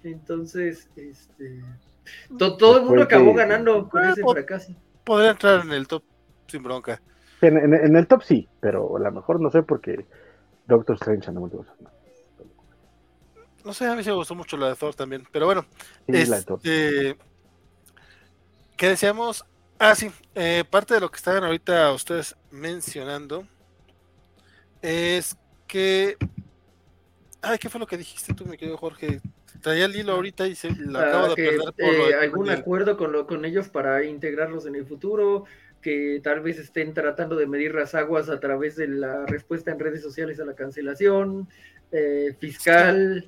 Entonces, este, todo el mundo acabó ganando con ese fracaso. Podría entrar en el top sin bronca. En, el top sí, pero a lo mejor no sé porque Doctor Strange no No sé, a mí se me gustó mucho la de Thor también, pero bueno. este, ¿Qué decíamos? Ah, sí, eh, parte de lo que estaban ahorita ustedes mencionando es que. Ay, ¿qué fue lo que dijiste tú, mi querido Jorge? Traía el hilo ahorita y se lo acabo de perder por eh, algún acuerdo con, lo, con ellos para integrarlos en el futuro, que tal vez estén tratando de medir las aguas a través de la respuesta en redes sociales a la cancelación, eh, fiscal.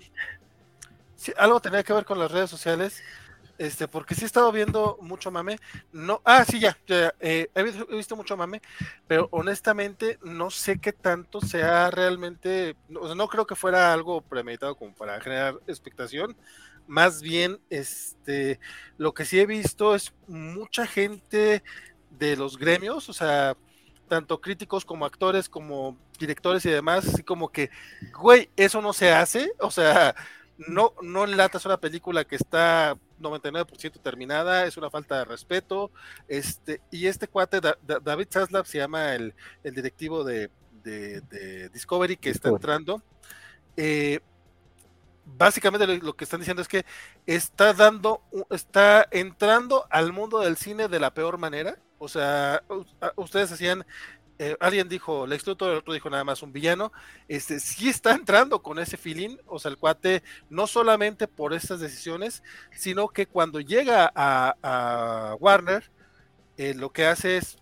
Sí, algo tenía que ver con las redes sociales este, porque sí he estado viendo mucho mame. No, ah, sí, ya, eh, he, visto mucho mame, pero honestamente no sé qué tanto sea realmente, no, no creo que fuera algo premeditado como para generar expectación. Más bien, este, lo que sí he visto es mucha gente de los gremios, o sea, tanto críticos como actores, como directores y demás, así como que, güey, eso no se hace, o sea, no, no enlatas una película que está 99% terminada, es una falta de respeto, este, y este cuate, David Zaslav, se llama el, directivo de, Discovery que está entrando, eh, básicamente lo, que están diciendo es que está dando, está entrando al mundo del cine de la peor manera. O sea, ustedes hacían, eh, alguien dijo, Lex Luthor, el otro dijo nada más un villano. Este sí está entrando con ese feeling, o sea, el cuate, no solamente por estas decisiones, sino que cuando llega a, Warner, eh, lo que hace es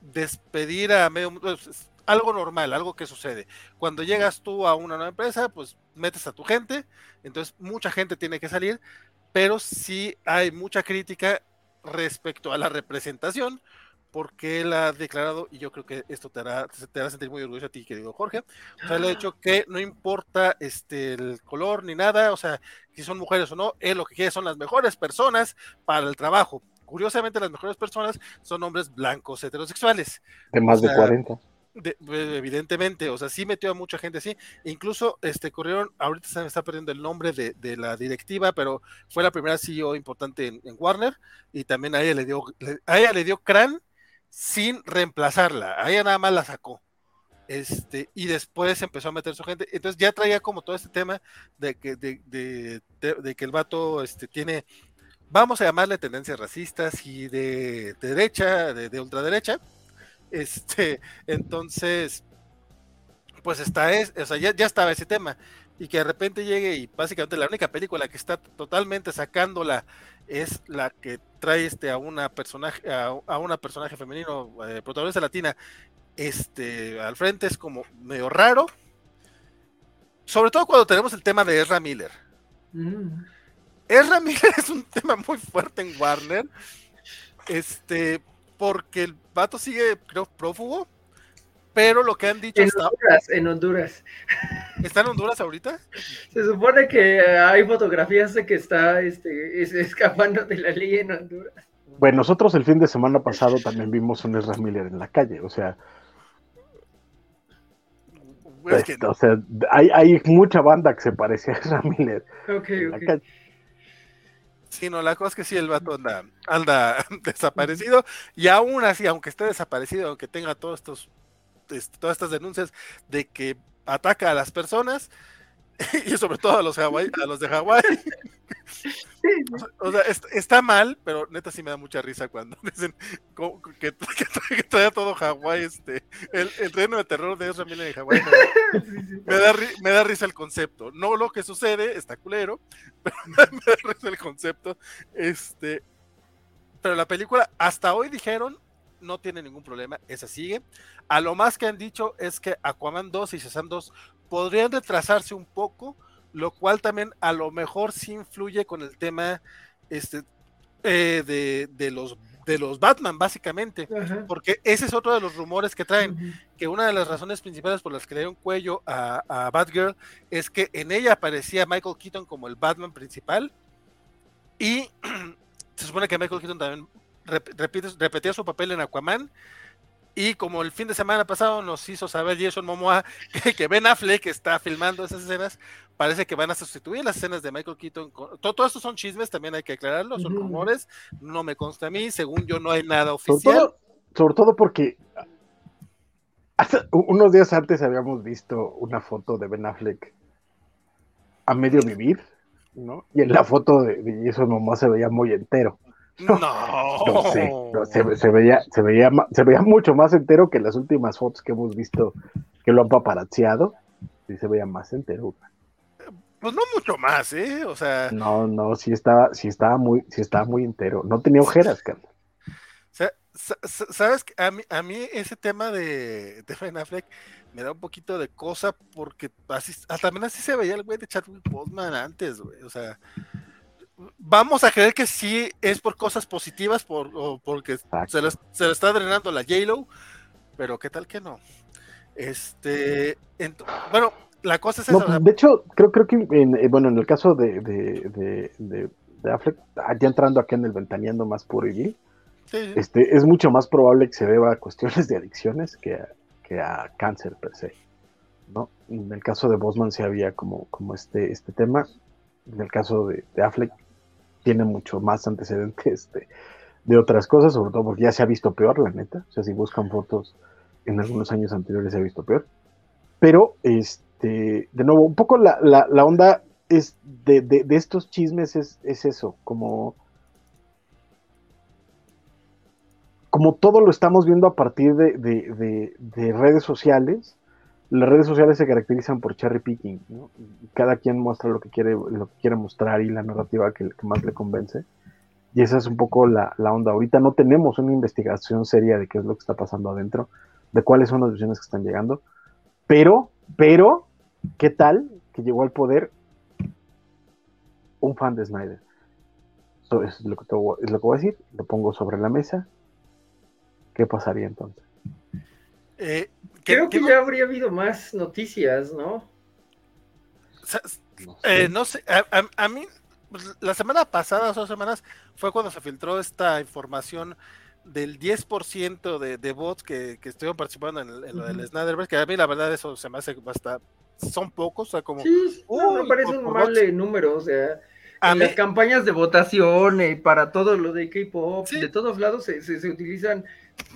despedir a medio pues, algo normal, algo que sucede. Cuando llegas tú a una nueva empresa, pues metes a tu gente, entonces mucha gente tiene que salir, pero sí hay mucha crítica respecto a la representación, porque él ha declarado, y yo creo que esto te hará, te hará sentir muy orgulloso a ti, querido Jorge, o sea, él ha dicho que no importa este, el color ni nada, o sea, si son mujeres o no, él lo que quiere son las mejores personas para el trabajo. Curiosamente, las mejores personas son hombres blancos heterosexuales. De más de 40 evidentemente, o sea, sí metió a mucha gente así. Incluso este corrieron, ahorita se me está perdiendo el nombre de, la directiva, pero fue la primera CEO importante en, Warner y también a ella le dio, a ella le dio Cran sin reemplazarla, a ella nada más la sacó. Este, y después empezó a meter su gente. Entonces ya traía como todo este tema de que, de, que el vato este, tiene, vamos a llamarle tendencias racistas y de, derecha, de, ultraderecha este, entonces, pues está, es, o sea, ya, ya, estaba ese tema. Y que de repente llegue y básicamente la única película que está totalmente sacándola es la que trae este a una personaje, a, una personaje femenino, eh, protagonista latina, este, al frente es como medio raro. Sobre todo cuando tenemos el tema de Ezra Miller. Mm. Ezra Miller es un tema muy fuerte en Warner. Este, porque el vato sigue, creo, prófugo. Pero lo que han dicho en Honduras, en Honduras. ¿Está en Honduras ahorita? Se supone que hay fotografías de que está este, escapando de la ley en Honduras. Bueno, nosotros el fin de semana pasado también vimos un Ezra Miller en la calle, o sea. Este, o sea, hay, hay, mucha banda que se parece a Ezra Miller. Ok, ok. Sí, no, la cosa es que sí, el vato anda, anda desaparecido y aún así, aunque esté desaparecido, aunque tenga todos estos, todas estas denuncias de que ataca a las personas y sobre todo a los, a los de Hawái, O sea, está mal, pero neta sí me da mucha risa cuando dicen que, que, trae todo Hawái, este, el, el, reino de terror de Ezra Miller en Hawái. Me, da, me da risa el concepto. No lo que sucede, está culero, pero me da risa el concepto. Este, pero la película, hasta hoy dijeron, no tiene ningún problema, esa sigue. A lo más que han dicho es que Aquaman 2 y Shazam 2 podrían retrasarse un poco, lo cual también a lo mejor sí influye con el tema este, eh, de, los de los Batman, básicamente, porque ese es otro de los rumores que traen, que una de las razones principales por las que le dieron cuello a, a, Batgirl es que en ella aparecía Michael Keaton como el Batman principal y se supone que Michael Keaton también repetía su papel en Aquaman y como el fin de semana pasado nos hizo saber Jason Momoa que, que Ben Affleck está filmando esas escenas, parece que van a sustituir las escenas de Michael Keaton. todo, esto son chismes, también hay que aclararlo, son rumores, no me consta a mí, según yo no hay nada oficial. Sobre todo, porque hace unos días antes habíamos visto una foto de Ben Affleck a medio vivir, ¿no? Y en la foto de, de Jason Momoa se veía muy entero. No, no sé, se, veía, se, veía, se veía mucho más entero que las últimas fotos que hemos visto que lo han paparazziado. Sí se veía más entero. Pues no mucho más, ¿eh? O sea. No, no, sí estaba, sí estaba muy, sí estaba muy entero. No tenía ojeras, Carlos. ¿Sabes? A mí, a mí ese tema de, de Ben Affleck me da un poquito de cosa porque así, también así se veía el güey de Chadwick Boseman antes, güey. O sea, vamos a creer que sí es por cosas positivas, por, o porque se le, se está drenando la J-Lo, pero qué tal que no. Este, bueno, la cosa es esa. de hecho, creo, creo que en, eh, bueno, en el caso de, de, de, de, Affleck, ah, ya entrando aquí en el ventaneando más puro y este, es mucho más probable que se deba a cuestiones de adicciones que a, que a cáncer per se. ¿no? En el caso de Bosman sí había como, como este, este tema. En el caso de, Affleck tiene mucho más antecedentes de, de otras cosas, sobre todo porque ya se ha visto peor, la neta. O sea, si buscan fotos en algunos años anteriores se ha visto peor. Pero, este, de nuevo, un poco la, la, onda es de, de, estos chismes es, es, eso, como, como todo lo estamos viendo a partir de, redes sociales, las redes sociales se caracterizan por cherry picking, cada quien muestra lo que quiere, lo que quiere mostrar y la narrativa que, más le convence. Y esa es un poco la, la, onda. Ahorita no tenemos una investigación seria de qué es lo que está pasando adentro de cuáles son las decisiones que están llegando. Pero, pero, ¿qué tal que llegó al poder un fan de Snyder? Eso es lo, que es lo que voy a decir, lo pongo sobre la mesa. ¿Qué pasaría entonces? Eh, Creo que ya habría habido más noticias, ¿no? no sé, eh, a, mí, pues, la semana pasada, dos semanas, fue cuando se filtró esta información del 10% de, de bots que, que estuvieron participando en, lo del Snyderverse, que a mí la verdad eso se me hace bastante, son pocos, o sea, como... Sí, no, me parece un mal número, o sea, en las campañas de votación y para todo lo de K-pop, de todos lados se, se, utilizan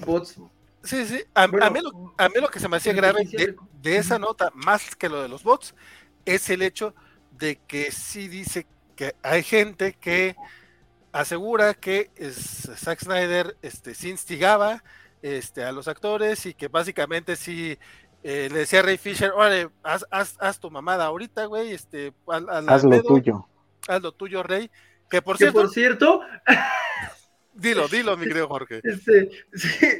bots. Sí, sí, a, mí lo, a, mí lo, que se me hacía grave de, de esa nota, más que lo de los bots, es el hecho de que sí dice que hay gente que asegura que Zack Snyder este, sí instigaba este, a los actores y que básicamente sí eh, le decía a Ray Fisher, órale, haz, haz, tu mamada ahorita, güey, este, haz lo tuyo. Haz lo tuyo, Rey. Que por cierto, por cierto Dilo, dilo, mi querido Jorge. Este,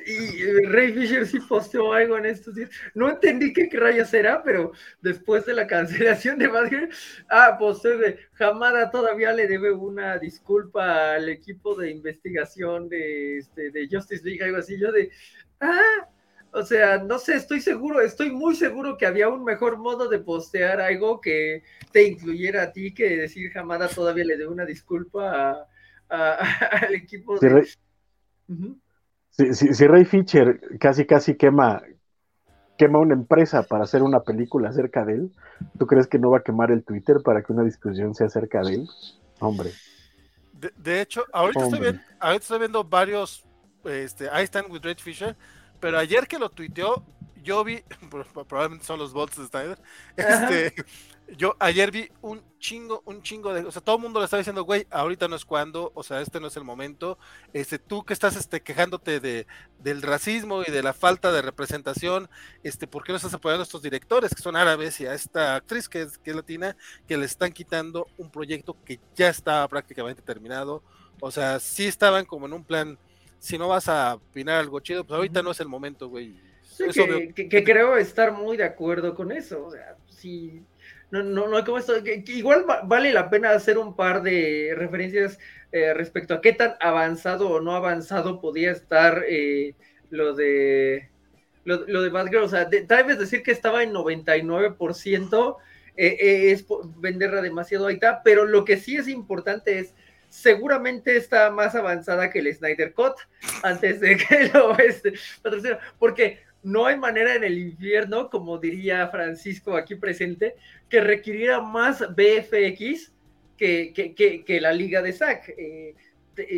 y Ray Fisher sí posteó algo en estos días. No entendí qué rayos era, pero después de la cancelación de Badger, ah, posteó de Hamada todavía le debe una disculpa al equipo de investigación de, este, de Justice League, algo así. Yo de, ah, o sea, no sé, estoy seguro, estoy muy seguro que había un mejor modo de postear algo que te incluyera a ti que decir Hamada todavía le debe una disculpa a al equipo si Ray, si, Ray Fisher casi casi quema quema una empresa para hacer una película acerca de él, ¿tú crees que no va a quemar el Twitter para que una discusión sea acerca de él? Hombre. De, hecho, ahorita estoy, viendo, ahorita estoy, viendo, varios, este, I Stand with Ray Fisher, pero ayer que lo tuiteó, yo vi, probablemente son los bots de Snyder, este, yo ayer vi un chingo, un chingo de, o sea, todo el mundo le estaba diciendo, güey, ahorita no es cuando, o sea, este no es el momento, este, tú que estás, este, quejándote de, del racismo y de la falta de representación, este, ¿por qué no estás apoyando a estos directores que son árabes y a esta actriz que es, que es latina, que le están quitando un proyecto que ya estaba prácticamente terminado, o sea, sí estaban como en un plan, si no vas a opinar algo chido, pues ahorita no es el momento, güey. que, que, creo estar muy de acuerdo con eso, o sea, si no, no, no como esto, igual vale la pena hacer un par de referencias eh, respecto a qué tan avanzado o no avanzado podía estar eh, lo de lo, lo de Bad o sea, tal vez decir que estaba en 99% eh, es venderla demasiado ahorita, pero lo que sí es importante es seguramente está más avanzada que el Snyder Cut antes de que lo este, porque no hay manera en el infierno, como diría Francisco aquí presente, que requiriera más BFX que, la liga de SAC. Eh,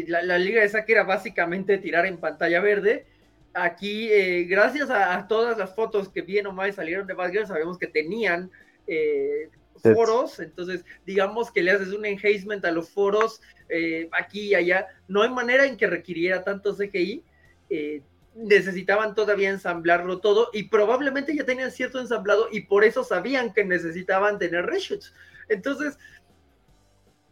la, liga de SAC era básicamente tirar en pantalla verde. Aquí, eh, gracias a, todas las fotos que bien o mal salieron de Batgirl, sabemos que tenían eh, foros, entonces digamos que le haces un enhancement a los foros aquí y allá. No hay manera en que requiriera tanto CGI necesitaban todavía ensamblarlo todo y probablemente ya tenían cierto ensamblado y por eso sabían que necesitaban tener reshoots. Entonces,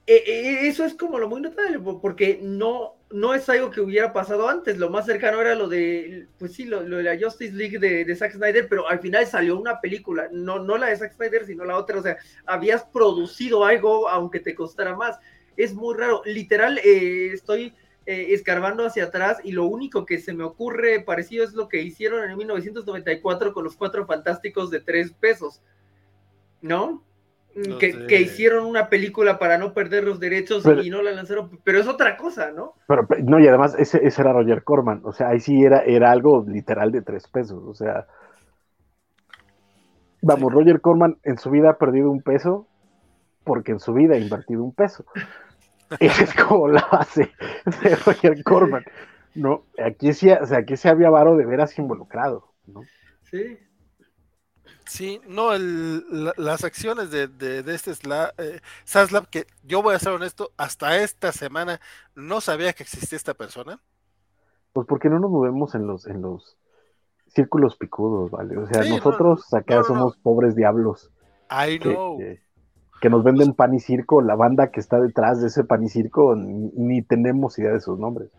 e, e, eso es como lo muy notable, porque no, no es algo que hubiera pasado antes. Lo más cercano era lo de, pues sí, lo, de la Justice League de, de, Zack Snyder, pero al final salió una película, no, no la de Zack Snyder, sino la otra. O sea, habías producido algo aunque te costara más. es muy raro. Literal, eh, estoy eh, escarbando hacia atrás y lo único que se me ocurre parecido es lo que hicieron en 1994 con los cuatro fantásticos de tres pesos, ¿no? que, hicieron una película para no perder los derechos y no la lanzaron, pero es otra cosa, ¿no? Pero, no, y además ese, ese, era Roger Corman, o sea, ahí sí era, era algo literal de tres pesos, o sea, vamos, Roger Corman en su vida ha perdido un peso porque en su vida ha invertido un peso. Esa es como la base de Roger Corman. No, aquí sí, o sea, aquí se había varo de veras involucrado, ¿no? Sí, Sí, no, las acciones de, de, este eh, Saslab, que yo voy a ser honesto, hasta esta semana no sabía que existía esta persona. Pues porque no nos movemos en los, en los círculos picudos, ¿vale? O sea, nosotros acá somos pobres diablos. I know. Que, nos venden pan y circo, la banda que está detrás de ese pan y circo, ni tenemos idea de sus nombres.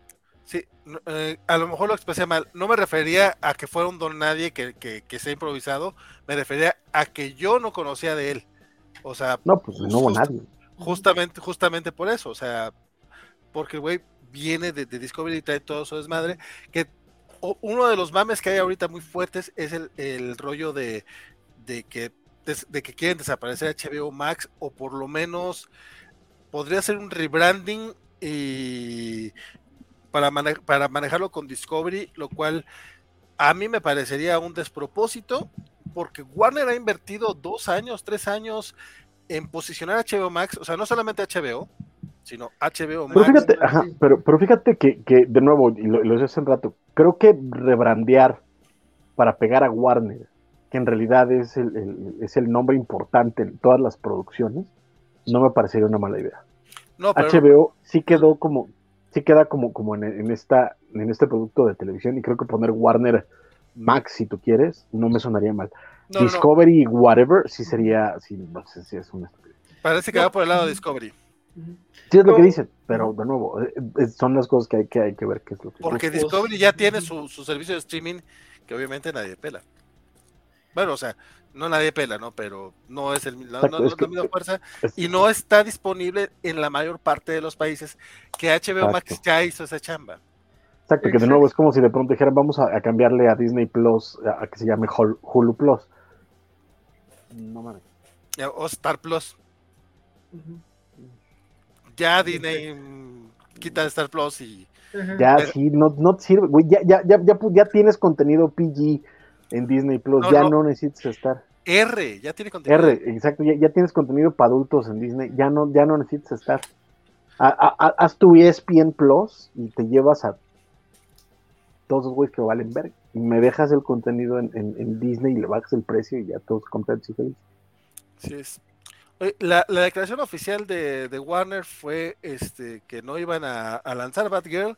Sí, eh, a lo mejor lo expresé mal. No me refería a que fuera un don nadie que, que, se ha improvisado, me refería a que yo no conocía de él. O sea, no, pues no hubo nadie. Justamente, justamente por eso, o sea, porque el güey viene de, Discovery y trae todo su desmadre. Que uno de los mames que hay ahorita muy fuertes es el, rollo de, de que de que quieren desaparecer HBO Max o por lo menos podría ser un rebranding y para, para manejarlo con Discovery, lo cual a mí me parecería un despropósito, porque Warner ha invertido dos años, tres años en posicionar HBO Max, o sea, no solamente HBO, sino HBO Max. Pero fíjate, pero, fíjate que, de nuevo, y lo, lo hace un rato, creo que rebrandear para pegar a Warner, que en realidad es el, es el nombre importante en todas las producciones, no me parecería una mala idea. HBO sí quedó como, sí queda como, como en, esta, en este producto de televisión y creo que poner Warner Max, si tú quieres, no me sonaría mal. Discovery, whatever, sí sería, sí, no sé si es una Parece que va por el lado de Discovery. Sí, es lo que dicen, pero de nuevo, eh, eh, son las cosas que hay que, hay que ver qué es lo que Porque Discovery ya tiene su, su servicio de streaming que obviamente nadie pela. Bueno, o sea, no nadie pela, ¿no? Pero no es el, la, misma fuerza y no está disponible en la mayor parte de los países que HBO Max ya hizo esa chamba. Exacto, que de nuevo es como si de pronto dijeran vamos a, cambiarle a Disney Plus a, que se llame Hulu Plus. No mames. O Star Plus. Ya Disney quita Star Plus y. Ya, sí, no, no sirve, güey. Ya, ya, ya, ya, ya tienes contenido PG en Disney Plus, ya no. necesitas estar. R, ya tiene contenido. R, exacto, ya, tienes contenido para adultos en Disney, ya no, ya no necesitas estar. haz tu ESPN Plus y te llevas a todos los güeyes que valen ver. Y me dejas el contenido en, Disney y le bajas el precio y ya todos contentos y felices. Sí es. La, declaración oficial de, Warner fue este que no iban a, a lanzar Batgirl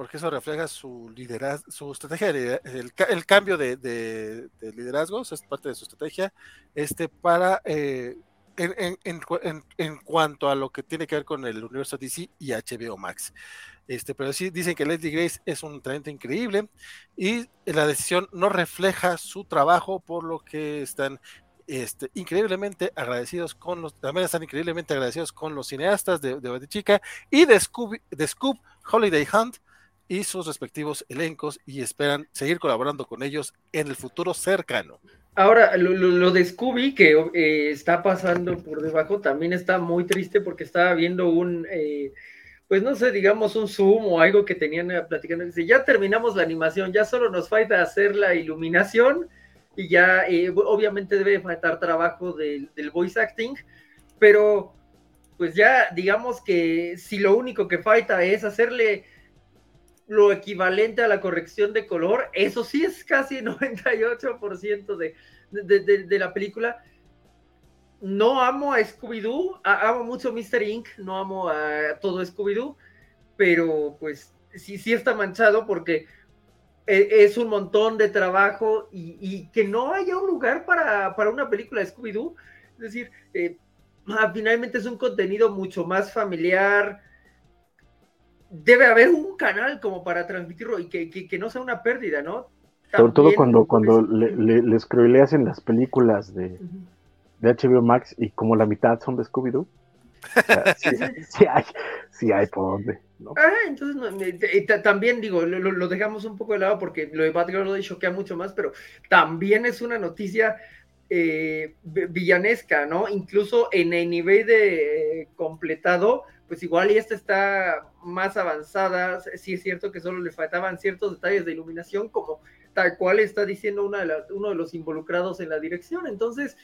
porque eso refleja su liderazgo, su estrategia, el, cambio de, liderazgo, es parte de su estrategia, este, para, eh, en, cuanto a lo que tiene que ver con el universo DC y HBO Max. Este, pero sí dicen que Leslie Grace es un talento increíble y la decisión no refleja su trabajo, por lo que están este, increíblemente agradecidos con los, también están increíblemente agradecidos con los cineastas de, de Chica y de de Scoop Holiday Hunt, y sus respectivos elencos y esperan seguir colaborando con ellos en el futuro cercano. Ahora, lo, de Scooby que eh, está pasando por debajo también está muy triste porque estaba viendo un, eh, pues no sé, digamos un Zoom o algo que tenían eh, platicando. Dice, ya terminamos la animación, ya solo nos falta hacer la iluminación y ya obviamente debe faltar trabajo del, del voice acting, pero pues ya digamos que si lo único que falta es hacerle lo equivalente a la corrección de color, eso sí es casi 98% de, de, de, la película. No amo a Scooby-Doo, amo mucho Mr. Inc., no amo a todo Scooby-Doo, pero pues sí, sí está manchado porque e, es un montón de trabajo y, que no haya un lugar para, una película de Scooby-Doo. Es decir, eh, ah, finalmente es un contenido mucho más familiar, debe haber un canal como para transmitirlo y que, no sea una pérdida, ¿no? Sobre todo cuando, cuando le, le, les en las películas de, HBO Max y como la mitad son de Scooby-Doo. sí, hay, sí hay por dónde. Ah, entonces también digo, lo, dejamos un poco de lado porque lo de Batgirl lo choquea mucho más, pero también es una noticia eh, villanesca, ¿no? Incluso en el nivel de completado, pues igual y esta está más avanzada, sí es cierto que solo le faltaban ciertos detalles de iluminación, como tal cual está diciendo una de uno de los involucrados en la dirección, entonces,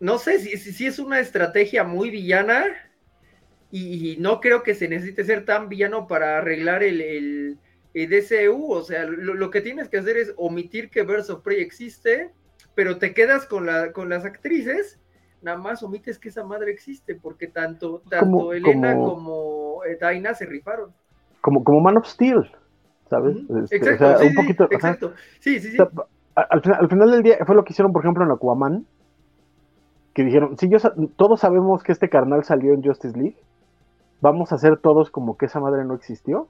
no sé si, es una estrategia muy villana, y no creo que se necesite ser tan villano para arreglar el, el, DCU, o sea, lo, que tienes que hacer es omitir que of Prey existe, pero te quedas la, con las actrices, nada más omites que esa madre existe, porque tanto, tanto Elena como, Daina eh, se rifaron. Como, como Man of Steel, ¿sabes? Este, exacto, sí, un poquito, exacto. Sí, sí, sí. al, al, final del día fue lo que hicieron, por ejemplo, en Aquaman, que dijeron, sí, yo, todos sabemos que este carnal salió en Justice League, vamos a hacer todos como que esa madre no existió.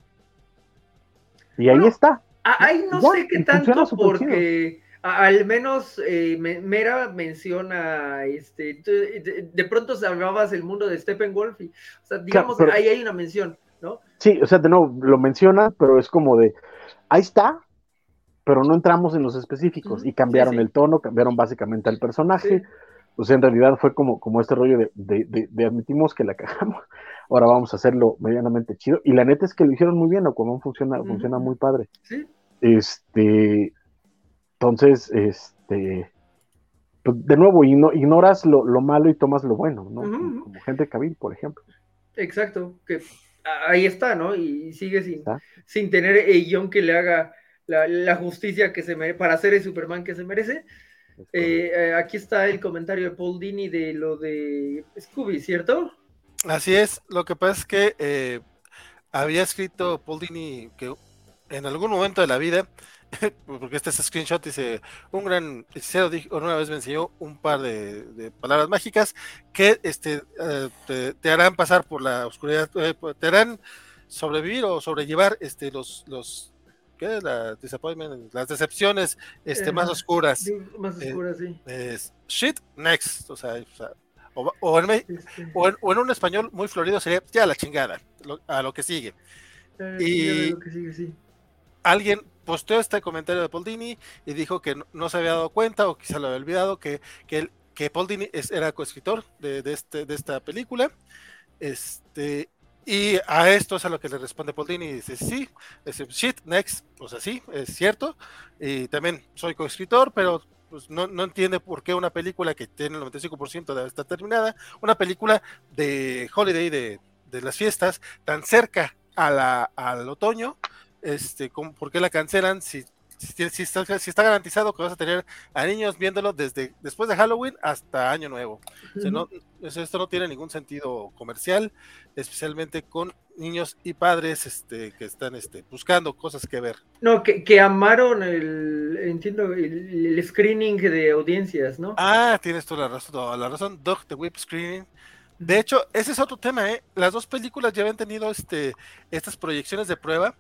Y ahí está. Ahí no sé qué tanto porque al menos eh, Mera menciona, este, de, pronto se hablabas del mundo de Steppenwolf y, o sea, digamos, ahí hay una mención, ¿no? Sí, o sea, de nuevo, lo menciona, pero es como de, ahí está, pero no entramos en los específicos y cambiaron el tono, cambiaron básicamente al personaje. O sea, en realidad fue como, como este rollo de, de, de admitimos que la cagamos, ahora vamos a hacerlo medianamente chido. Y la neta es que lo hicieron muy bien, o como funciona, funciona muy padre. Sí. Este, entonces, este, pues de nuevo, ignoras lo, malo y tomas lo bueno, ¿no? Como gente Cabil, por ejemplo. Exacto, que ahí está, ¿no? Y sigue sin, sin tener el guion que le haga la, justicia que se merece, para ser el Superman que se merece. Eh, eh, aquí está el comentario de Paul Dini de lo de Scooby, ¿cierto? Así es, lo que pasa es que eh, había escrito Paul Dini que en algún momento de la vida, porque este es screenshot, dice, un gran hechicero una vez me enseñó un par de, palabras mágicas que este, eh, te, harán pasar por la oscuridad, eh, te harán sobrevivir o sobrellevar este, los, los ¿qué? La las decepciones este, más oscuras. Más oscuras, sí. shit, next. O sea, o sea o, en, un español muy florido sería ya la chingada, a lo que sigue. y alguien posteó este comentario de Paul Dini y dijo que no, se había dado cuenta o quizá lo había olvidado que, que, que Paul Dini era coescritor de, este, de esta película. Este, y a esto es a lo que le responde Paul Dini y dice, sí, es shit, next, o sea, sí, es cierto. Y también soy coescritor, pero pues no, entiende por qué una película que tiene el 95% de estar terminada, una película de holiday, de, de las fiestas, tan cerca a la, al otoño, este, ¿por qué la cancelan si si, está, garantizado que vas a tener a niños viéndolo desde después de Halloween hasta Año Nuevo. esto no tiene ningún sentido comercial, especialmente con niños y padres este, que están este, buscando cosas que ver. No, que, amaron el, entiendo, el, screening de audiencias, ¿no? Ah, tienes toda la razón, toda la razón, Dog the Whip Screening. De hecho, ese es otro tema, ¿eh? Las dos películas ya habían tenido este, estas proyecciones de prueba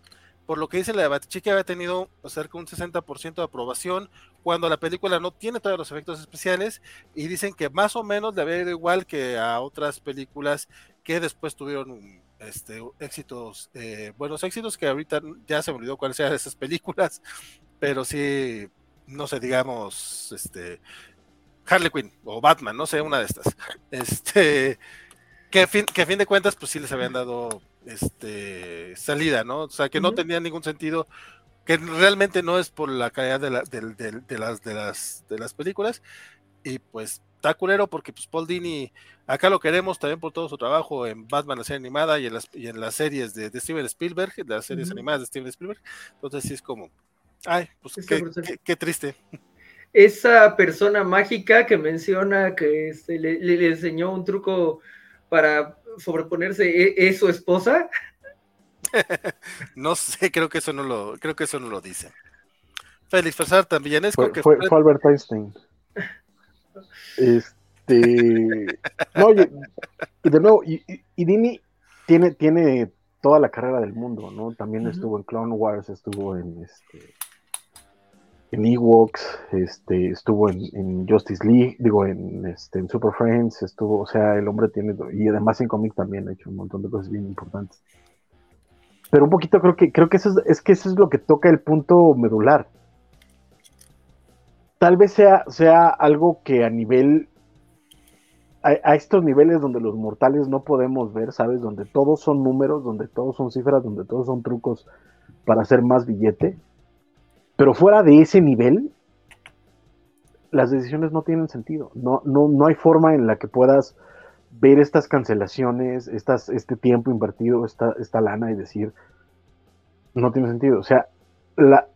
por lo que dice la Batichica había tenido cerca de un 60% de aprobación cuando la película no tiene todos los efectos especiales y dicen que más o menos le había ido igual que a otras películas que después tuvieron este, éxitos, eh, buenos éxitos que ahorita ya se me olvidó cuáles eran esas películas, pero sí, no sé, digamos, este, Harley Quinn o Batman, no sé, una de estas, este, que a fin, que a fin de cuentas pues sí les habían dado este, salida, ¿no? O sea, que no tenía ningún sentido, que realmente no es por la calidad de, las, de, las, de las películas, y pues está culero porque pues Paul Dini, acá lo queremos también por todo su trabajo en Batman, la serie animada, y en las, y en las series de, Steven Spielberg, de las series animadas de Steven Spielberg, entonces sí es como, ay, pues qué, triste. Esa persona mágica que menciona que este, le, le, enseñó un truco para sobreponerse es, su esposa? no sé, creo que eso no lo, creo que eso no lo dice. Félix Farsar también es fue, fue, Albert Einstein. Este no, y, de nuevo, y, Dini tiene, tiene toda la carrera del mundo, ¿no? También estuvo en Clone Wars, estuvo en este en Ewoks, este, estuvo en, Justice League, digo, en, este, en Super Friends, estuvo, o sea, el hombre tiene, y además en cómic también ha hecho un montón de cosas bien importantes. Pero un poquito creo que, creo que eso es, que eso es lo que toca el punto medular. Tal vez sea, sea algo que a nivel, a, a estos niveles donde los mortales no podemos ver, ¿sabes? Donde todos son números, donde todos son cifras, donde todos son trucos para hacer más billete pero fuera de ese nivel, las decisiones no tienen sentido. No, no, no hay forma en la que puedas ver estas cancelaciones, estas, este tiempo invertido, esta, esta lana y decir, no tiene sentido. O sea, la,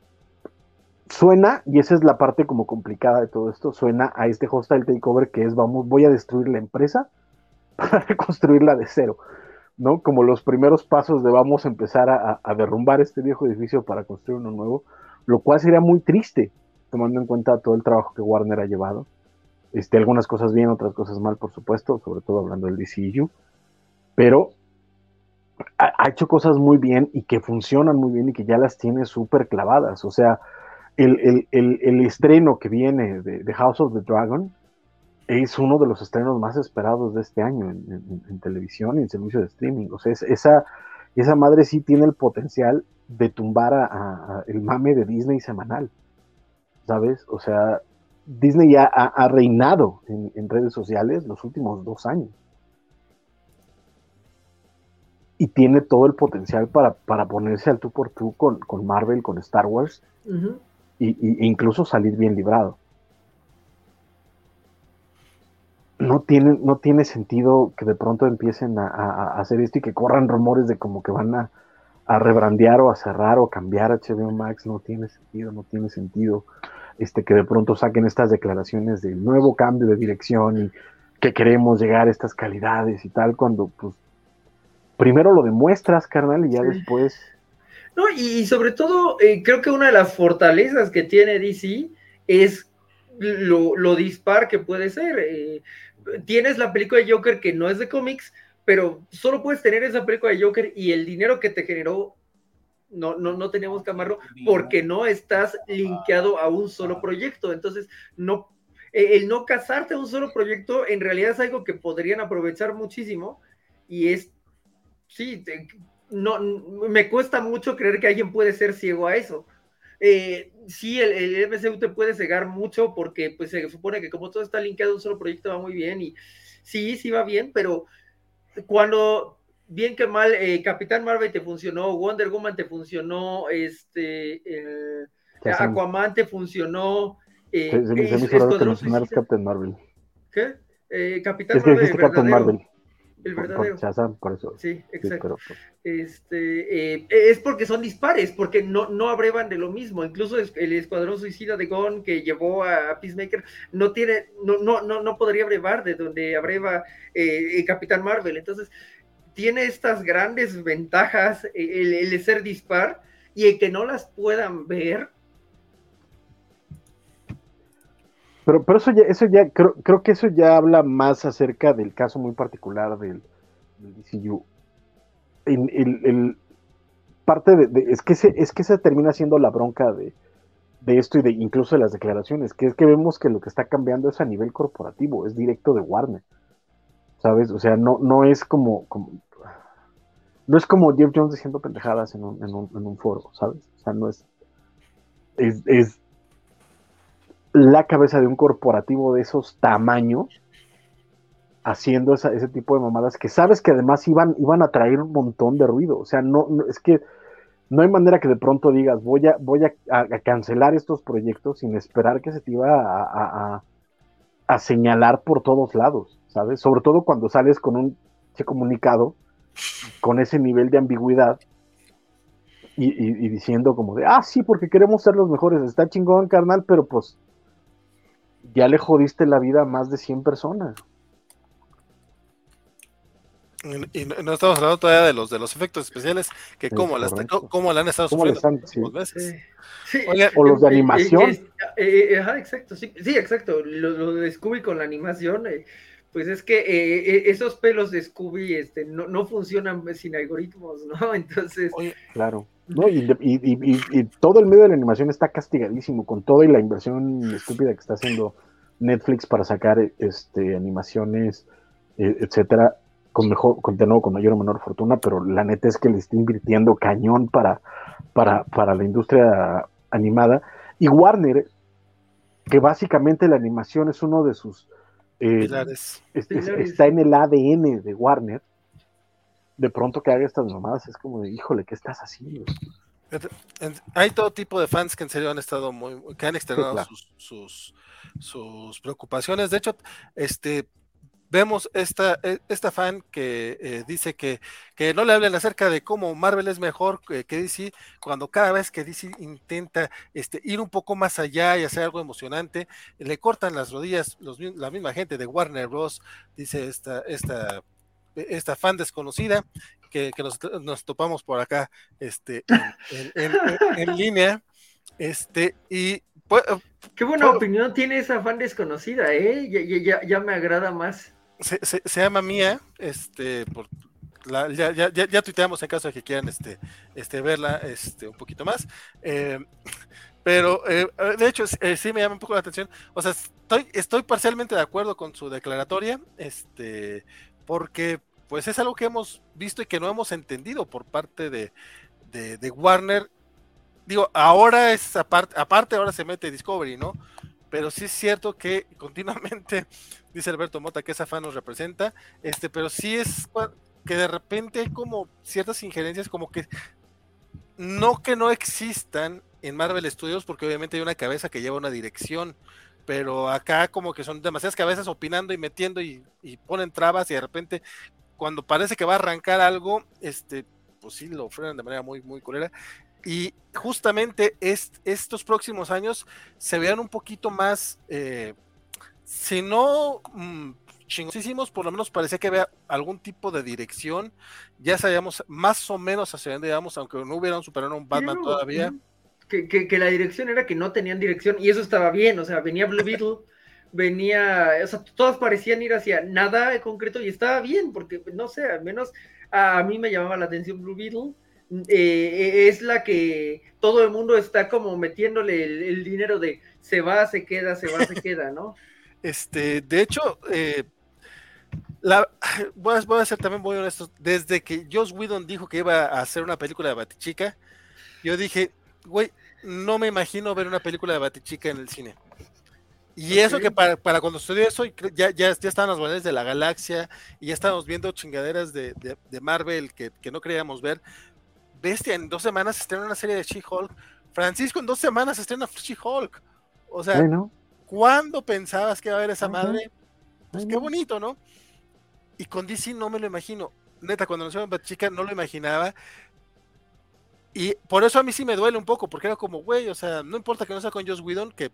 suena, y esa es la parte como complicada de todo esto, suena a este hostile takeover que es, vamos, voy a destruir la empresa para reconstruirla de cero, ¿no? Como los primeros pasos de vamos a empezar a, a derrumbar este viejo edificio para construir uno nuevo lo cual sería muy triste, tomando en cuenta todo el trabajo que Warner ha llevado. Este, algunas cosas bien, otras cosas mal, por supuesto, sobre todo hablando del DCU, pero ha, hecho cosas muy bien y que funcionan muy bien y que ya las tiene súper clavadas. O sea, el, estreno que viene de, House of the Dragon es uno de los estrenos más esperados de este año en, televisión y en servicio de streaming. O sea, esa, esa madre sí tiene el potencial de tumbar a, el mame de Disney semanal, ¿sabes? O sea, Disney ya ha, reinado en, redes sociales los últimos dos años. Y tiene todo el potencial para, ponerse al tú por tú con, Marvel, con Star Wars, y, e incluso salir bien librado. No tiene, no tiene sentido que de pronto empiecen a hacer esto y que corran rumores de como que van a, a rebrandear o a cerrar o a cambiar HBO Max. No tiene sentido, no tiene sentido este, que de pronto saquen estas declaraciones del nuevo cambio de dirección y que queremos llegar a estas calidades y tal, cuando pues primero lo demuestras, carnal, y ya después... No, y, sobre todo eh, creo que una de las fortalezas que tiene DC es lo, dispar que puede ser. Eh, tienes la película de Joker que no es de cómics, pero solo puedes tener esa película de Joker y el dinero que te generó, no, no, no tenemos que amarlo, porque no estás linkeado a un solo proyecto. Entonces, no, e, el no casarte a un solo proyecto en realidad es algo que podrían aprovechar muchísimo y es, sí, no, me cuesta mucho creer que alguien puede ser ciego a eso. Eh, sí, el, el, MCU te puede cegar mucho porque pues se supone que como todo está linkeado a un solo proyecto va muy bien y sí, sí va bien, pero cuando bien que mal, eh, Capitán Marvel te funcionó, Wonder Woman te funcionó, este, Aquaman te funcionó. Eh, se, me hizo raro que Captain Marvel. ¿Qué? Eh, Capitán Marvel. Es Captain Marvel. El verdadero. Por, eso. Sí, exacto. este, eh, es porque son dispares, porque no, no abrevan de lo mismo. Incluso el Escuadrón Suicida de Gon que llevó a Peacemaker no tiene, no, no, no, no podría abrevar de donde abreva eh, Capitán Marvel. Entonces, tiene estas grandes ventajas el, el ser dispar y el que no las puedan ver Pero, pero eso ya, eso ya creo, creo que eso ya habla más acerca del caso muy particular del, DCU. El, parte de, es que se, es que se termina siendo la bronca de, esto y de incluso de las declaraciones, que es que vemos que lo que está cambiando es a nivel corporativo, es directo de Warner. ¿Sabes? O sea, no, no es como, como no es como Jeff Jones diciendo pendejadas en un, en un, en un foro, ¿sabes? O sea, no es, es, es la cabeza de un corporativo de esos tamaños haciendo ese tipo de mamadas que sabes que además iban, iban a traer un montón de ruido. O sea, no, es que no hay manera que de pronto digas voy a, voy a, cancelar estos proyectos sin esperar que se te iba a, a, señalar por todos lados, ¿sabes? Sobre todo cuando sales con un comunicado con ese nivel de ambigüedad y, y, diciendo como de, ah, sí, porque queremos ser los mejores, está chingón, carnal, pero pues ya le jodiste la vida a más de 100 personas. Y no estamos hablando todavía de los de los efectos especiales, que como, las, cómo la han estado sufriendo o los de animación. Eh, eh, exacto, sí, exacto. Lo, de Scooby con la animación, eh, pues es que esos pelos de Scooby este, no, no funcionan sin algoritmos, ¿no? Entonces. claro ¿no? Y, y, todo el medio de la animación está castigadísimo con toda y la inversión estúpida que está haciendo Netflix para sacar este, animaciones, e, etcétera, con mejor, con, de nuevo, con mayor o menor fortuna, pero la neta es que le está invirtiendo cañón para, para, para la industria animada. Y Warner, que básicamente la animación es uno de sus... Eh, está en el ADN de Warner, de pronto que haga estas mamadas es como de, híjole, ¿qué estás haciendo? Hay todo tipo de fans que en serio han estado muy, que han externado sus, sus, preocupaciones. De hecho, este vemos esta, e, esta fan que eh, dice que, que, no le hablen acerca de cómo Marvel es mejor que, DC, cuando cada vez que DC intenta este, ir un poco más allá y hacer algo emocionante, le cortan las rodillas los, la misma gente de Warner Bros. Dice esta, esta esta fan desconocida que, nos, topamos por acá este, en, línea. Este, y pues, Qué buena opinión tiene esa fan desconocida, ¿eh? Ya, me agrada más. Se, llama Mía, este, por, ya, ya, ya, tuiteamos en caso de que quieran este, este, verla este, un poquito más. Eh, pero eh, de hecho eh, sí me llama un poco la atención. O sea, estoy, estoy parcialmente de acuerdo con su declaratoria, este, porque pues es algo que hemos visto y que no hemos entendido por parte de, Warner. Digo, ahora es aparte, aparte, ahora se mete Discovery, ¿no? Pero sí es cierto que continuamente, dice Alberto Mota, que esa fan nos representa, este, pero sí es que de repente hay como ciertas injerencias, como que no que no existan en Marvel Studios, porque obviamente hay una cabeza que lleva una dirección, pero acá como que son demasiadas cabezas opinando y metiendo y, y, ponen trabas y de repente cuando parece que va a arrancar algo, este, pues sí, lo frenan de manera muy, muy culera. Y justamente estos próximos años se vean un poquito más, eh, si no mmm, chingosísimos, por lo menos parecía que había algún tipo de dirección. Ya sabíamos más o menos hacia dónde íbamos, aunque no hubieran superado un Batman todavía. Que, que, la dirección era que no tenían dirección y eso estaba bien, o sea, venía Blue Beetle venía, o sea, todas parecían ir hacia nada concreto y estaba bien, porque no sé, al menos a, mí me llamaba la atención Blue Beetle. Eh, es la que todo el mundo está como metiéndole el, dinero de se va, se queda, se va, se queda, ¿no? Este, de hecho, eh, la, voy, a, voy, a, ser también muy honesto, desde que Joss Whedon dijo que iba a hacer una película de Batichica, yo dije, güey, no me imagino ver una película de Batichica en el cine. Y eso que para, para cuando estudié eso, ya, ya, ya estaban los guardianes de la galaxia y ya estábamos viendo chingaderas de, de, Marvel que, que, no creíamos ver. Bestia, en dos semanas se estrena una serie de She-Hulk. Francisco, en dos semanas se estrena She-Hulk. O sea, ¿cuándo pensabas que iba a haber esa madre? Pues qué bonito, ¿no? Y con DC no me lo imagino. Neta, cuando nos hicieron Chica no lo imaginaba. Y por eso a mí sí me duele un poco, porque era como, güey, o sea, no importa que no sea con Joss Whedon, que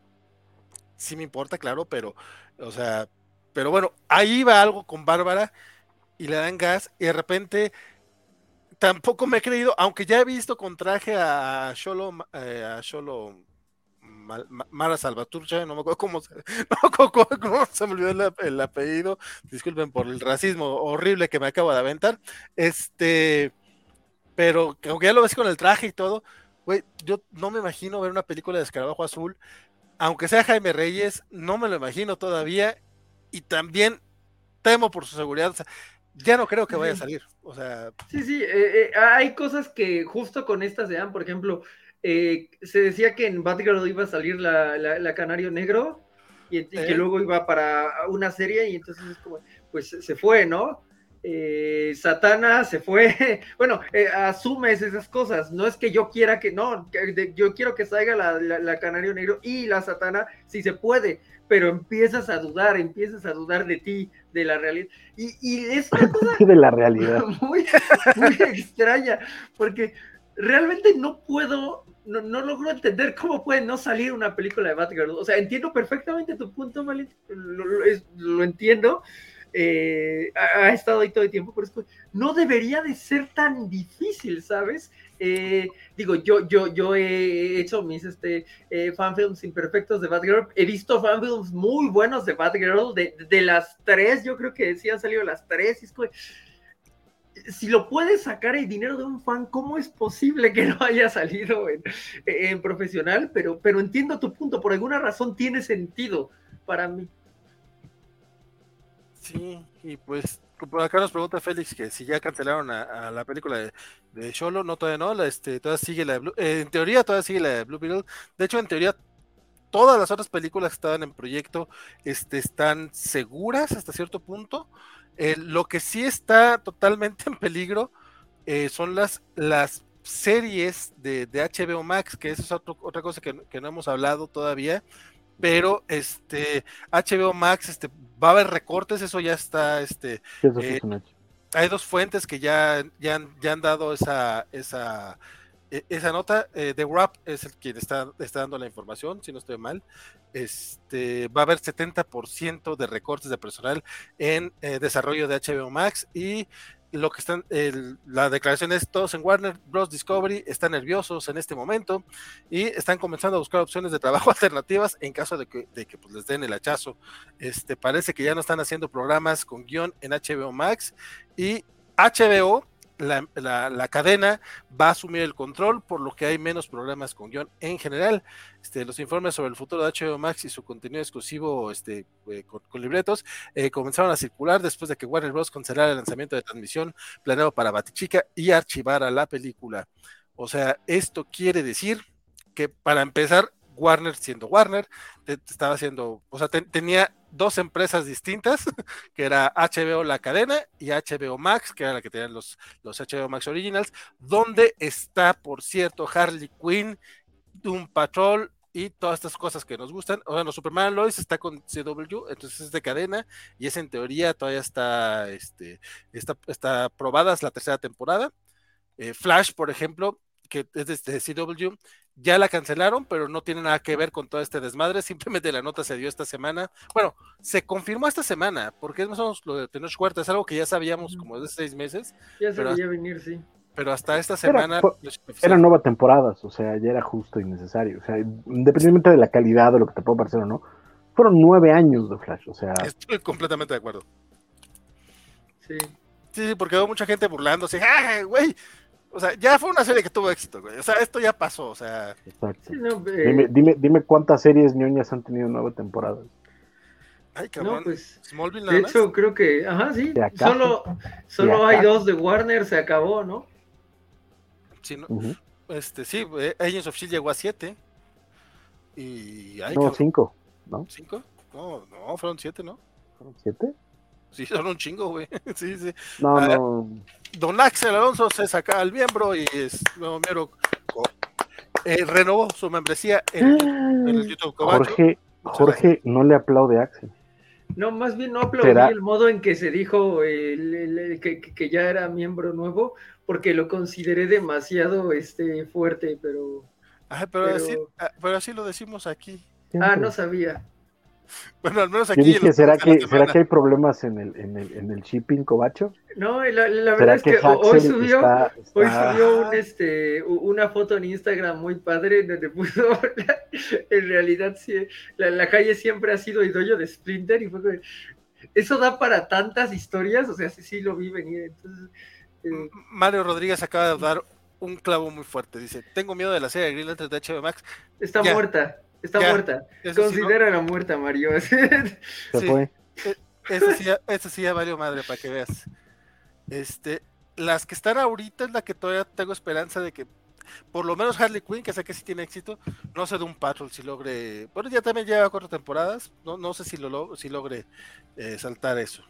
sí me importa, claro, pero, o sea, pero bueno, ahí va algo con Bárbara y le dan gas y de repente tampoco me he creído, aunque ya he visto con traje a Sholo, eh, a Sholo Mara Salvaturcha, no me acuerdo cómo se, no se me olvidó el, apellido, disculpen por el racismo horrible que me acabo de aventar, este, pero aunque ya lo ves con el traje y todo, güey, yo no me imagino ver una película de Escarabajo Azul aunque sea Jaime Reyes, no me lo imagino todavía y también temo por su seguridad. ya no creo que vaya a salir. O sea. Sí, sí, eh, eh, hay cosas que justo con estas se dan. Por ejemplo, eh, se decía que en Batgirl iba a salir la, Canario Negro y, que luego iba para una serie y entonces es como, pues se fue, ¿no? Eh, Satana se fue, bueno, eh, asumes esas cosas, no es que yo quiera que, no, yo quiero que salga la, Canario Negro y la Satana, si se puede, pero empiezas a dudar, empiezas a dudar de ti, de la realidad, y, es una cosa de la realidad. Muy, muy extraña, porque realmente no puedo, no, logro entender cómo puede no salir una película de Batgirl, o sea, entiendo perfectamente tu punto, Malin, lo entiendo, eh, ha, estado ahí todo el tiempo, pero no debería de ser tan difícil, ¿sabes? Eh, digo, yo, yo, yo he hecho mis este, eh, fanfilms imperfectos de Batgirl, he visto fanfilms muy buenos de Batgirl, de, de las tres, yo creo que sí han salido las tres, y es si lo puedes sacar el dinero de un fan, ¿cómo es posible que no haya salido en, profesional? Pero, pero entiendo tu punto, por alguna razón tiene sentido para mí. Sí, y pues por acá nos pregunta Félix que si ya cancelaron a, la película de, de Cholo, no todavía no, la, este, todavía sigue la de Blue, eh, en teoría todavía sigue la de Blue Beetle, de hecho en teoría todas las otras películas que estaban en proyecto este, están seguras hasta cierto punto, eh, lo que sí está totalmente en peligro eh, son las, las series de, HBO Max, que eso es otra cosa que, no hemos hablado todavía, pero este HBO Max este, va a haber recortes, eso ya está, este, eh, hay dos fuentes que ya, ya, ya han dado esa, esa e, esa nota, eh, The Wrap es el quien está, está dando la información, si no estoy mal. Este, va a haber 70% de recortes de personal en eh, desarrollo de HBO Max y lo que están, la declaración es todos en Warner Bros. Discovery están nerviosos en este momento y están comenzando a buscar opciones de trabajo alternativas en caso de que, de que pues, les den el hachazo. Este, parece que ya no están haciendo programas con guion en HBO Max y HBO la, cadena va a asumir el control, por lo que hay menos problemas con guion en general. Este, los informes sobre el futuro de HBO Max y su contenido exclusivo este, eh, con, libretos eh, comenzaron a circular después de que Warner Bros. cancelara el lanzamiento de transmisión planeado para Batichica y archivara la película. O sea, esto quiere decir que para empezar, Warner siendo Warner, estaba haciendo, o sea, tenía dos empresas distintas, que era HBO la cadena y HBO Max, que era la que tenían los, los HBO Max Originals, donde está, por cierto, Harley Quinn, Doom Patrol y todas estas cosas que nos gustan. O sea, no, Superman Lois está con CW, entonces es de cadena y es en teoría todavía está, este, está, está la tercera temporada. Eh, Flash, por ejemplo, que es de CW, ya la cancelaron, pero no tiene nada que ver con todo este desmadre. Simplemente la nota se dio esta semana. Bueno, se confirmó esta semana, porque es más o menos lo de Tenoch Huerta, es algo que ya sabíamos como de seis meses. Ya se veía venir, sí. Pero hasta esta semana. Eran nuevas temporadas, o sea, ya era justo y necesario. O sea, independientemente de la calidad o lo que te pueda parecer o no, fueron nueve años de Flash, o sea. Estoy completamente de acuerdo. Sí. Sí, porque hubo mucha gente burlándose. ¡Ah, güey! O sea, ya fue una serie que tuvo éxito, güey. O sea, esto ya pasó, o sea. Exacto. dime, dime, dime, cuántas series ñoñas han tenido nueva temporada. Ay, cabrón. No, pues, Smallville de hecho, creo que, ajá, sí. Solo, solo hay dos de Warner, se acabó, ¿no? Sí, no. Este, sí, eh, Agents of Shield llegó a siete. Y. Ay, no, cinco, ¿no? ¿Cinco? No, no, fueron siete, ¿no? ¿Fueron siete? Sí, son un chingo, güey. sí, sí. No, ah, no. Don Axel Alonso se saca el miembro y es nuevo miembro. Eh, renovó su membresía en, el YouTube Jorge, Jorge no le aplaude a Axel. No, más bien no aplaudí el modo en que se dijo que, ya era miembro nuevo, porque lo consideré demasiado este, fuerte, pero... pero, Así, ah, pero así lo decimos aquí. Ah, no sabía. Bueno, al menos aquí. ¿será, que, ¿será que hay problemas en el, en el, en el shipping, Cobacho? No, la, la verdad es que, hoy subió, hoy subió un, este, una foto en Instagram muy padre donde puso. en realidad, sí, la, calle siempre ha sido idollo de Splinter y fue. Eso da para tantas historias, o sea, sí, sí lo vi venir. Entonces, eh, Mario Rodríguez acaba de dar un clavo muy fuerte. Dice: Tengo miedo de la serie de Green Lantern de HBO Max. Está muerta. Está muerta. Considera la muerta, Mario. Se fue. E, eso sí, eso sí ya valió madre para que veas. Este, las que están ahorita es la que todavía tengo esperanza de que por lo menos Harley Quinn, que sé que sí tiene éxito, no sé de un patrol si logre. Bueno, ya también lleva cuatro temporadas, no, no sé si lo si logre eh, saltar eso.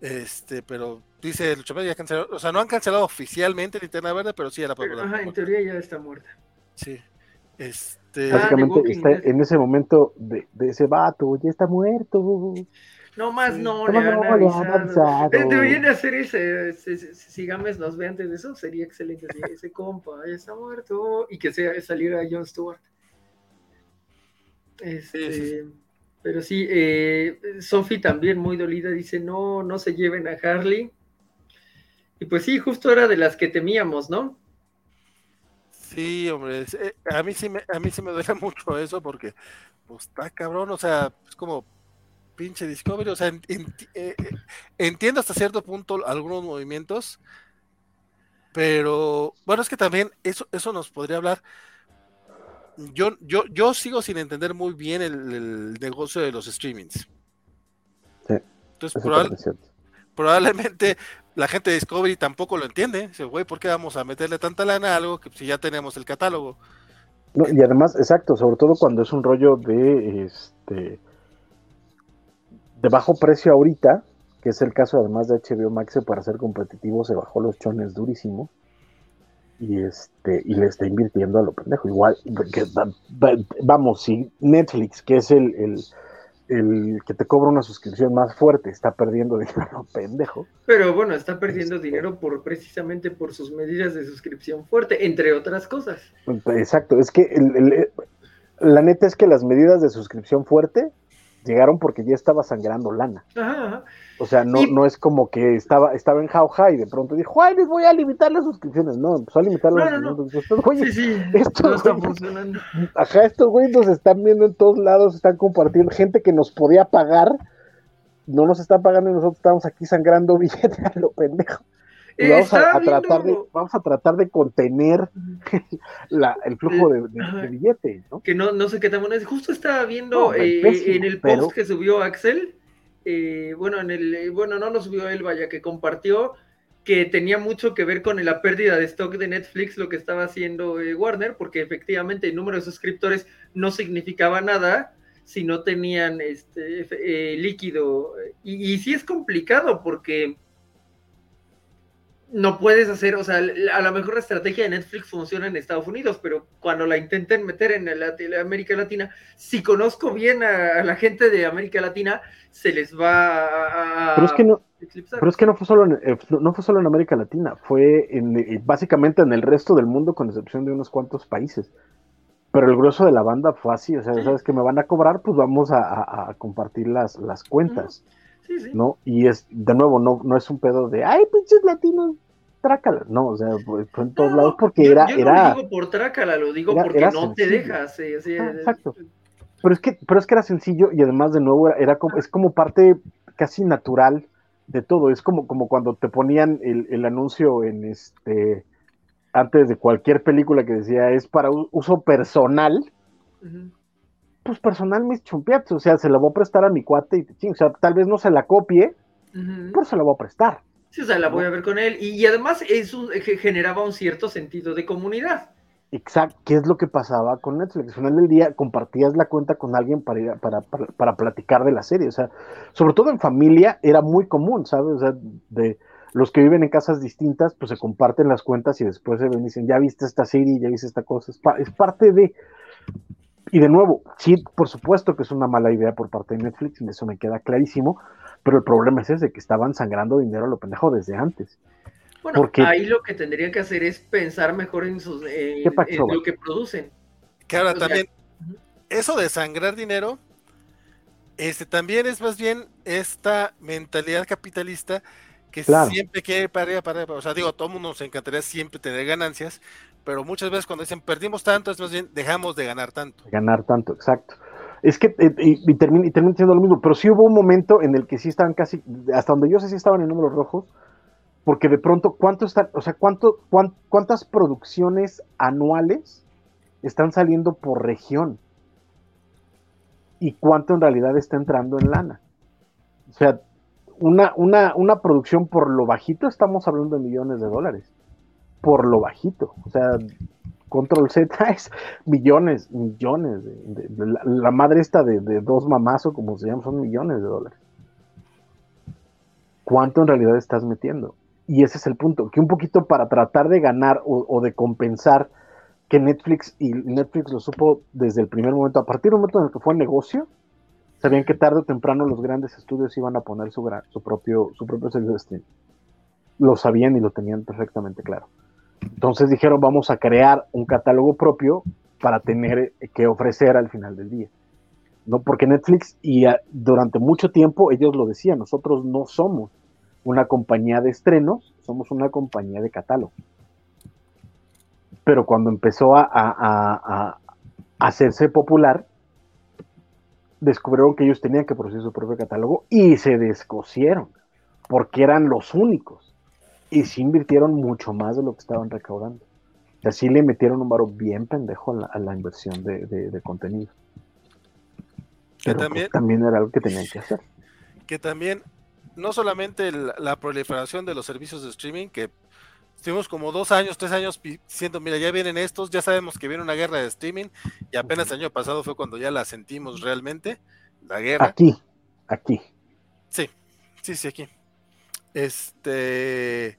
Este, pero dice el ya canceló, o sea, no han cancelado oficialmente Linterna Verde, pero sí era para Ajá, en teoría ya está muerta. Sí. Este... Básicamente está en ese momento de, ese vato, ya está muerto. No más no, le han Deberían de hacer ese, si Games nos ve antes de eso, sería excelente. ese compa ya está muerto y que sea, saliera John Stewart. Este, pero sí, eh, Sophie también muy dolida dice, no, no se lleven a Harley. Y pues sí, justo era de las que temíamos, ¿no? Sí, hombre, eh, a mí sí me, a mí sí me duele mucho eso porque, pues está cabrón, o sea, es como, pinche Discovery. O sea, eh, eh, entiendo hasta cierto punto algunos movimientos, pero bueno, es que también eso, eso nos podría hablar. Yo, yo, yo sigo sin entender muy bien el, negocio de los streamings. Sí. Entonces, probablemente la gente de Discovery tampoco lo entiende. Dice, güey, ¿por qué vamos a meterle tanta lana a algo que si ya tenemos el catálogo? y además, exacto, sobre todo cuando es un rollo de este de bajo precio ahorita, que es el caso además de HBO Max, para ser competitivo se bajó los chones durísimo y este y le está invirtiendo a lo pendejo. Igual, que, vamos, si Netflix, que es el el que te cobra una suscripción más fuerte está perdiendo dinero, pendejo. Pero bueno, está perdiendo este, dinero por precisamente por sus medidas de suscripción fuerte, entre otras cosas. Exacto, es que la neta es que las medidas de suscripción fuerte llegaron porque ya estaba sangrando lana. O sea, no, no es como que estaba, estaba en jauja y de pronto dijo, ay, les voy a limitar las suscripciones. No, empezó a limitar las suscripciones. sí, sí, esto no está funcionando. Ajá, estos güeyes nos están viendo en todos lados, están compartiendo. Gente que nos podía pagar, no nos está pagando y nosotros estamos aquí sangrando billetes a lo pendejo vamos a, tratar de, vamos a tratar de contener el flujo de, billetes, ¿no? Que no, no sé qué tan bueno es. Justo estaba viendo eh, en el post que subió Axel, eh, bueno, en el, eh, bueno, no lo subió él, vaya, que compartió que tenía mucho que ver con la pérdida de stock de Netflix, lo que estaba haciendo Warner, porque efectivamente el número de suscriptores no significaba nada si no tenían este líquido. Y, y sí es complicado porque no puedes hacer, o sea, a lo mejor la estrategia de Netflix funciona en Estados Unidos, pero cuando la intenten meter en la, América Latina, si conozco bien a, la gente de América Latina, se les va a, pero es que no, Pero es que no fue solo en, eh, no fue solo en América Latina, fue en, eh, básicamente en el resto del mundo, con excepción de unos cuantos países. Pero el grueso de la banda fue así, o sea, sabes que me van a cobrar, pues vamos a, compartir las, las cuentas. ¿No? Y es, de nuevo, no, no es un pedo de, ay, pinches latinos, trácala. No, o sea, fue en todos lados porque era. Yo era, no lo digo por trácala, lo digo porque no te dejas. Ah, exacto. Pero es, que, pero es que era sencillo y además, de nuevo, era, como, es como parte casi natural de todo. Es como, como cuando te ponían el, el anuncio en este antes de cualquier película que decía es para uso personal pues personal mis chumpiatos, o sea, se la voy a prestar a mi cuate y o sea, tal vez no se la copie, pero se la voy a prestar. Sí, o sea, la voy a ver con él. Y, además eso generaba un cierto sentido de comunidad. Exacto, ¿qué es lo que pasaba con Netflix? Al final del día compartías la cuenta con alguien para, para, para, platicar de la serie, o sea, sobre todo en familia era muy común, ¿sabes? O sea, de los que viven en casas distintas, pues se comparten las cuentas y después se ven y dicen, ya viste esta serie, ya viste esta cosa, es parte de, y de nuevo, sí, por supuesto que es una mala idea por parte de Netflix, y eso me queda clarísimo, pero el problema es ese, que estaban sangrando dinero a lo pendejo desde antes. Bueno, Porque, ahí lo que tendrían que hacer es pensar mejor en, sus, lo que producen. Que ahora también, eso de sangrar dinero, este también es más bien esta mentalidad capitalista que siempre quiere para para O sea, digo, todo mundo nos encantaría siempre tener ganancias, pero muchas veces cuando dicen perdimos tanto, es más bien dejamos de ganar tanto. Ganar tanto, exacto. Es que, eh, y, termina, y termina siendo lo mismo, pero sí hubo un momento en el que sí estaban casi, hasta donde yo sé si estaban en números rojos, porque de pronto, ¿cuánto está, o sea, cuánto, cuántas producciones anuales están saliendo por región? ¿Y cuánto en realidad está entrando en lana? O sea, una, una, una producción por lo bajito estamos hablando de millones de dólares por lo bajito. O sea, Control Z es millones, millones. De, la, madre esta de, dos mamás o como se llama, son millones de dólares. ¿Cuánto en realidad estás metiendo? Y ese es el punto, que un poquito para tratar de ganar o, de compensar que Netflix, y Netflix lo supo desde el primer momento, a partir del momento en el que fue negocio, sabían que tarde o temprano los grandes estudios iban a poner su, su propio, su propio servicio de streaming. Lo sabían y lo tenían perfectamente claro. Entonces dijeron, vamos a crear un catálogo propio para tener que ofrecer al final del día. ¿no? Porque Netflix, y durante mucho tiempo ellos lo decían, nosotros no somos una compañía de estrenos, somos una compañía de catálogo. Pero cuando empezó a, hacerse popular, descubrieron que ellos tenían que producir su propio catálogo y se descosieron, porque eran los únicos. Y sí invirtieron mucho más de lo que estaban recaudando. Y así le metieron un varo bien pendejo a la, inversión de, contenido. Que pues, también, también era algo que tenían que hacer. Que también, no solamente la proliferación de los servicios de streaming, que Estuvimos como dos años, tres años diciendo, mira, ya vienen estos, ya sabemos que viene una guerra de streaming y apenas el año pasado fue cuando ya la sentimos realmente, la guerra. Aquí, aquí. Sí, sí, sí, aquí. Este,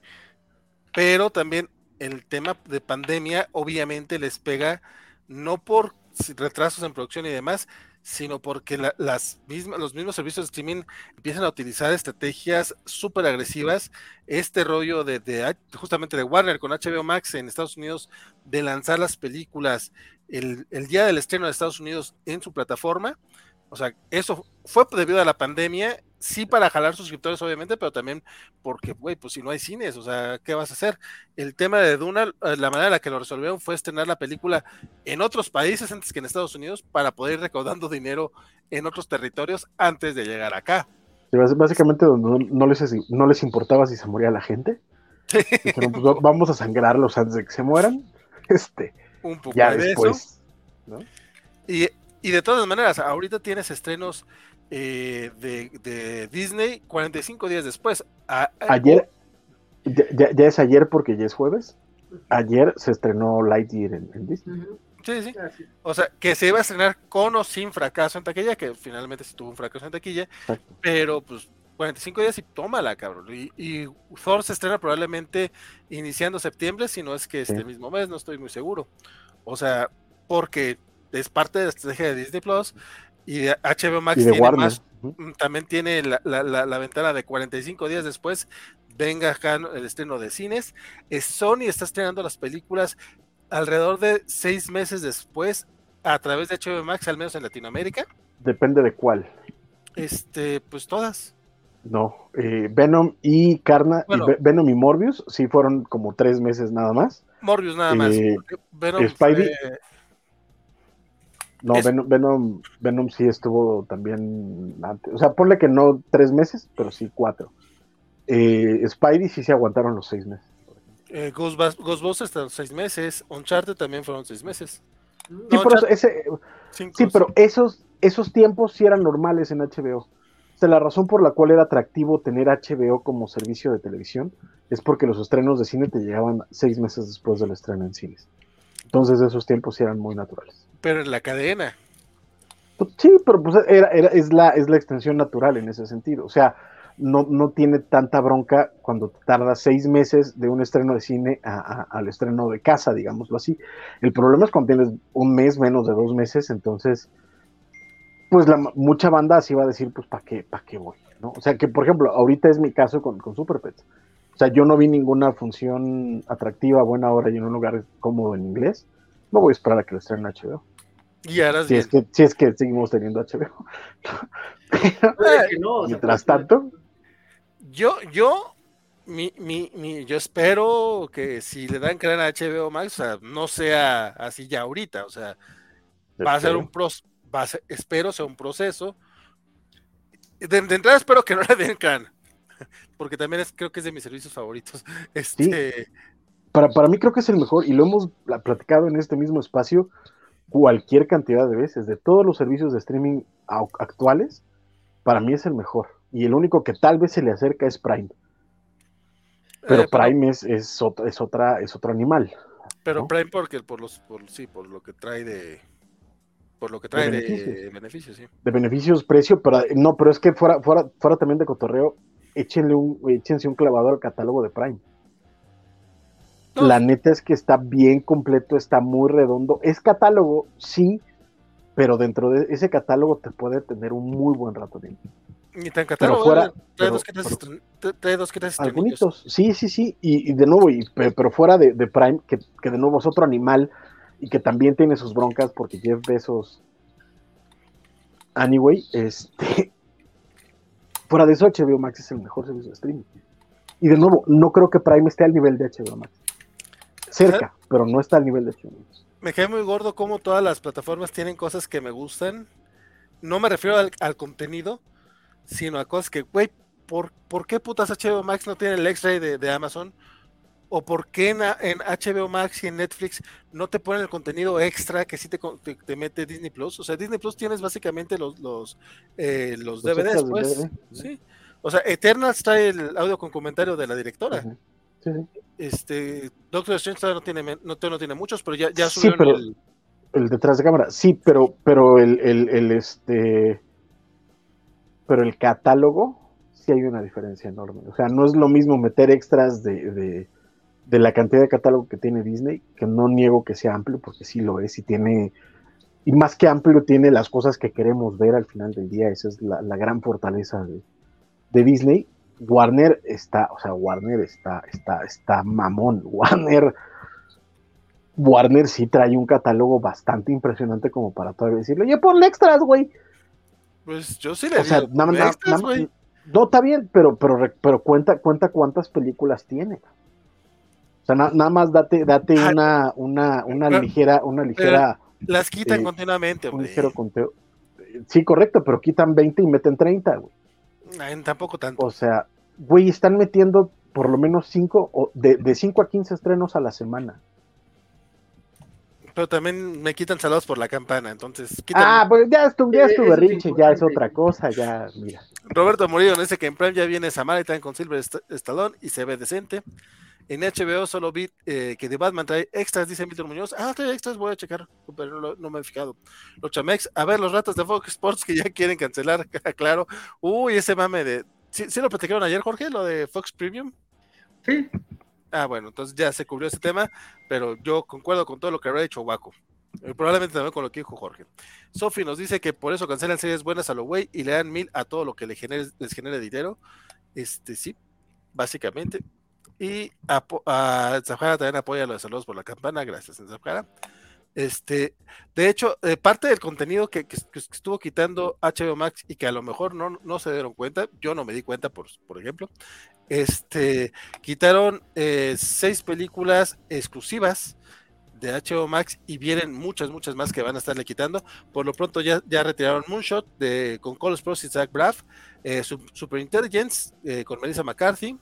pero también el tema de pandemia obviamente les pega no por retrasos en producción y demás, sino porque las mismas, los mismos servicios de streaming empiezan a utilizar estrategias súper agresivas. Este rollo de, justamente de Warner con HBO Max en Estados Unidos, de lanzar las películas el, el día del estreno de Estados Unidos en su plataforma. O sea, eso fue debido a la pandemia sí para jalar suscriptores, obviamente, pero también porque, güey, pues si no hay cines, o sea, ¿qué vas a hacer? El tema de Duna, eh, la manera en la que lo resolvieron fue estrenar la película en otros países antes que en Estados Unidos para poder ir recaudando dinero en otros territorios antes de llegar acá. básicamente no, les, no les importaba si se moría la gente. Dijeron, pues vamos a sangrarlos antes de que se mueran. Este, Un poco ya después. Y, y de todas maneras, ahorita tienes estrenos eh, de, Disney 45 días después. ayer, ya, es ayer porque ya es jueves. Ayer se estrenó Lightyear en, Disney. Sí, sí. O sea, que se iba a estrenar con o sin fracaso en taquilla, que finalmente se tuvo un fracaso en taquilla, pero pues 45 días y tómala, cabrón. Y, y, Thor se estrena probablemente iniciando septiembre, si no es que este mismo mes, no estoy muy seguro. O sea, porque es parte de la estrategia de Disney Plus y HBO Max tiene más, mm, también tiene la, ventana de 45 días después. Venga acá el estreno de cines. Sony está estrenando las películas alrededor de seis meses después a través de HBO Max, al menos en Latinoamérica. Depende de cuál. Este, pues todas. No, eh, Venom y Carna, Venom y Morbius, sí fueron como tres meses nada más. Morbius nada más. Eh, Venom Spidey, no, Venom, Venom, sí estuvo también antes. O sea, ponle que no tres meses, pero sí cuatro. Eh, Spidey sí se aguantaron los seis meses. Eh, Ghostbusters los seis meses. Uncharted también fueron seis meses. Sí, pero, ese, sí, pero esos, esos tiempos sí eran normales en HBO. O sea, la razón por la cual era atractivo tener HBO como servicio de televisión es porque los estrenos de cine te llegaban seis meses después del estreno en cines. Entonces esos tiempos sí eran muy naturales. Pero en la cadena. Pues sí, pero pues era, es, la, es la extensión natural en ese sentido. O sea, no, no tiene tanta bronca cuando tarda seis meses de un estreno de cine al estreno de casa, digámoslo así. El problema es cuando tienes un mes, menos de dos meses, entonces, pues la, mucha banda así va a decir, pues, ¿para qué, para qué voy? ¿no? O sea, que por ejemplo, ahorita es mi caso con, con Super Pets. O sea, yo no vi ninguna función atractiva, buena hora y en un lugar cómodo en inglés. No voy a esperar a que lo estrenen en HBO. Y ahora si, es que, si es que seguimos teniendo HBO. mientras tanto. Yo, yo, mi, mi, mi, yo espero que si le dan crear a HBO Max, no sea así ya ahorita, o sea, va a ser un proceso, espero sea un proceso. De, entrada espero que no le den can, porque también es, creo que es de mis servicios favoritos. Este, para, para mí creo que es el mejor, y lo hemos platicado en este mismo espacio cualquier cantidad de veces. De todos los servicios de streaming actuales, para mí es el mejor. Y el único que tal vez se le acerca es Prime. Pero eh, Prime es, es, otra, es, otra, es otro animal. Pero Prime porque por los por, sí, por lo que trae de por lo que trae de beneficios, sí. De beneficios, precio, pero no, pero es que fuera, fuera, fuera también de cotorreo, échenle un, échense un clavador al catálogo de Prime. La neta es que está bien completo, está muy redondo. Es catálogo, sí, pero dentro de ese catálogo te puede tener un muy buen rato de Ni tan catálogo, fuera, trae, dos que tres, Algunos, sí, sí, sí, y, de nuevo, y, pero fuera de, Prime, que, de nuevo es otro animal y que también tiene sus broncas porque Jeff Bezos, anyway, este, fuera de eso HBO Max es el mejor servicio de streaming. Y de nuevo, no creo que Prime esté al nivel de HBO Max cerca, pero no está al nivel de Me cae muy gordo como todas las plataformas tienen cosas que me gustan, no me refiero al, contenido, sino a cosas que, güey, ¿por, ¿por, qué putas HBO Max no tiene el X-Ray de, Amazon? ¿O por qué en, HBO Max y en Netflix no te ponen el contenido extra que sí te, te, mete Disney Plus? O sea, Disney Plus tienes básicamente los, los, eh, los, DVDs, pues. Sí. O sea, Eternals trae el audio con comentario de la directora. Sí, sí. Este, Doctor Strange no tiene, no, no tiene muchos, pero ya, ya sí, pero el... el... detrás de cámara. Sí, pero, pero el, el, el, este, pero el catálogo sí hay una diferencia enorme. O sea, no es lo mismo meter extras de, de, de la cantidad de catálogo que tiene Disney, que no niego que sea amplio, porque sí lo es y tiene y más que amplio tiene las cosas que queremos ver al final del día. Esa es la, la gran fortaleza de, de Disney, Warner está, o sea, Warner está, está, está mamón. Warner, Warner sí trae un catálogo bastante impresionante como para todavía decirle, oye, ponle extras, güey. Pues yo sí le o sea, extras, No, está bien, pero, pero, pero cuenta, cuenta cuántas películas tiene. O sea, nada más date, date una, una, una ligera, una ligera. Las quitan eh, continuamente, un ligero conteo. Sí, correcto, pero quitan 20 y meten 30, güey tampoco tanto. O sea, güey, están metiendo por lo menos 5, de 5 a 15 estrenos a la semana. Pero también me quitan saludos por la campana, entonces. Ah, pues ya estuve, ya estuve Richie, ya es otra cosa, ya, mira. Roberto Murillo dice que en Prime ya viene Samaritan con Silver Stallone y se ve decente. En HBO solo vi eh, que de Batman trae extras, dice Víctor Muñoz. Ah, trae extras, voy a checar, pero no, me he fijado. Los Chamex, a ver, los ratos de Fox Sports que ya quieren cancelar, claro. Uy, ese mame de. ¿Sí, lo platicaron ayer, Jorge, lo de Fox Premium? Sí. Ah, bueno, entonces ya se cubrió ese tema, pero yo concuerdo con todo lo que habrá dicho Waco. Eh, probablemente también con lo que dijo Jorge. Sofi nos dice que por eso cancelan series buenas a lo güey y le dan mil a todo lo que les genere, les genere dinero. Este sí, básicamente. Y a, a también apoya los saludos por la campana, gracias Zafjara. Este, de hecho, eh, parte del contenido que, estuvo quitando HBO Max y que a lo mejor no, no se dieron cuenta, yo no me di cuenta, por, por ejemplo, este, quitaron eh, seis películas exclusivas de HBO Max y vienen muchas, muchas más que van a estarle quitando. Por lo pronto ya, ya retiraron Moonshot de, con Carlos Sprouse y Zach Braff, eh, Super Intelligence con Melissa McCarthy,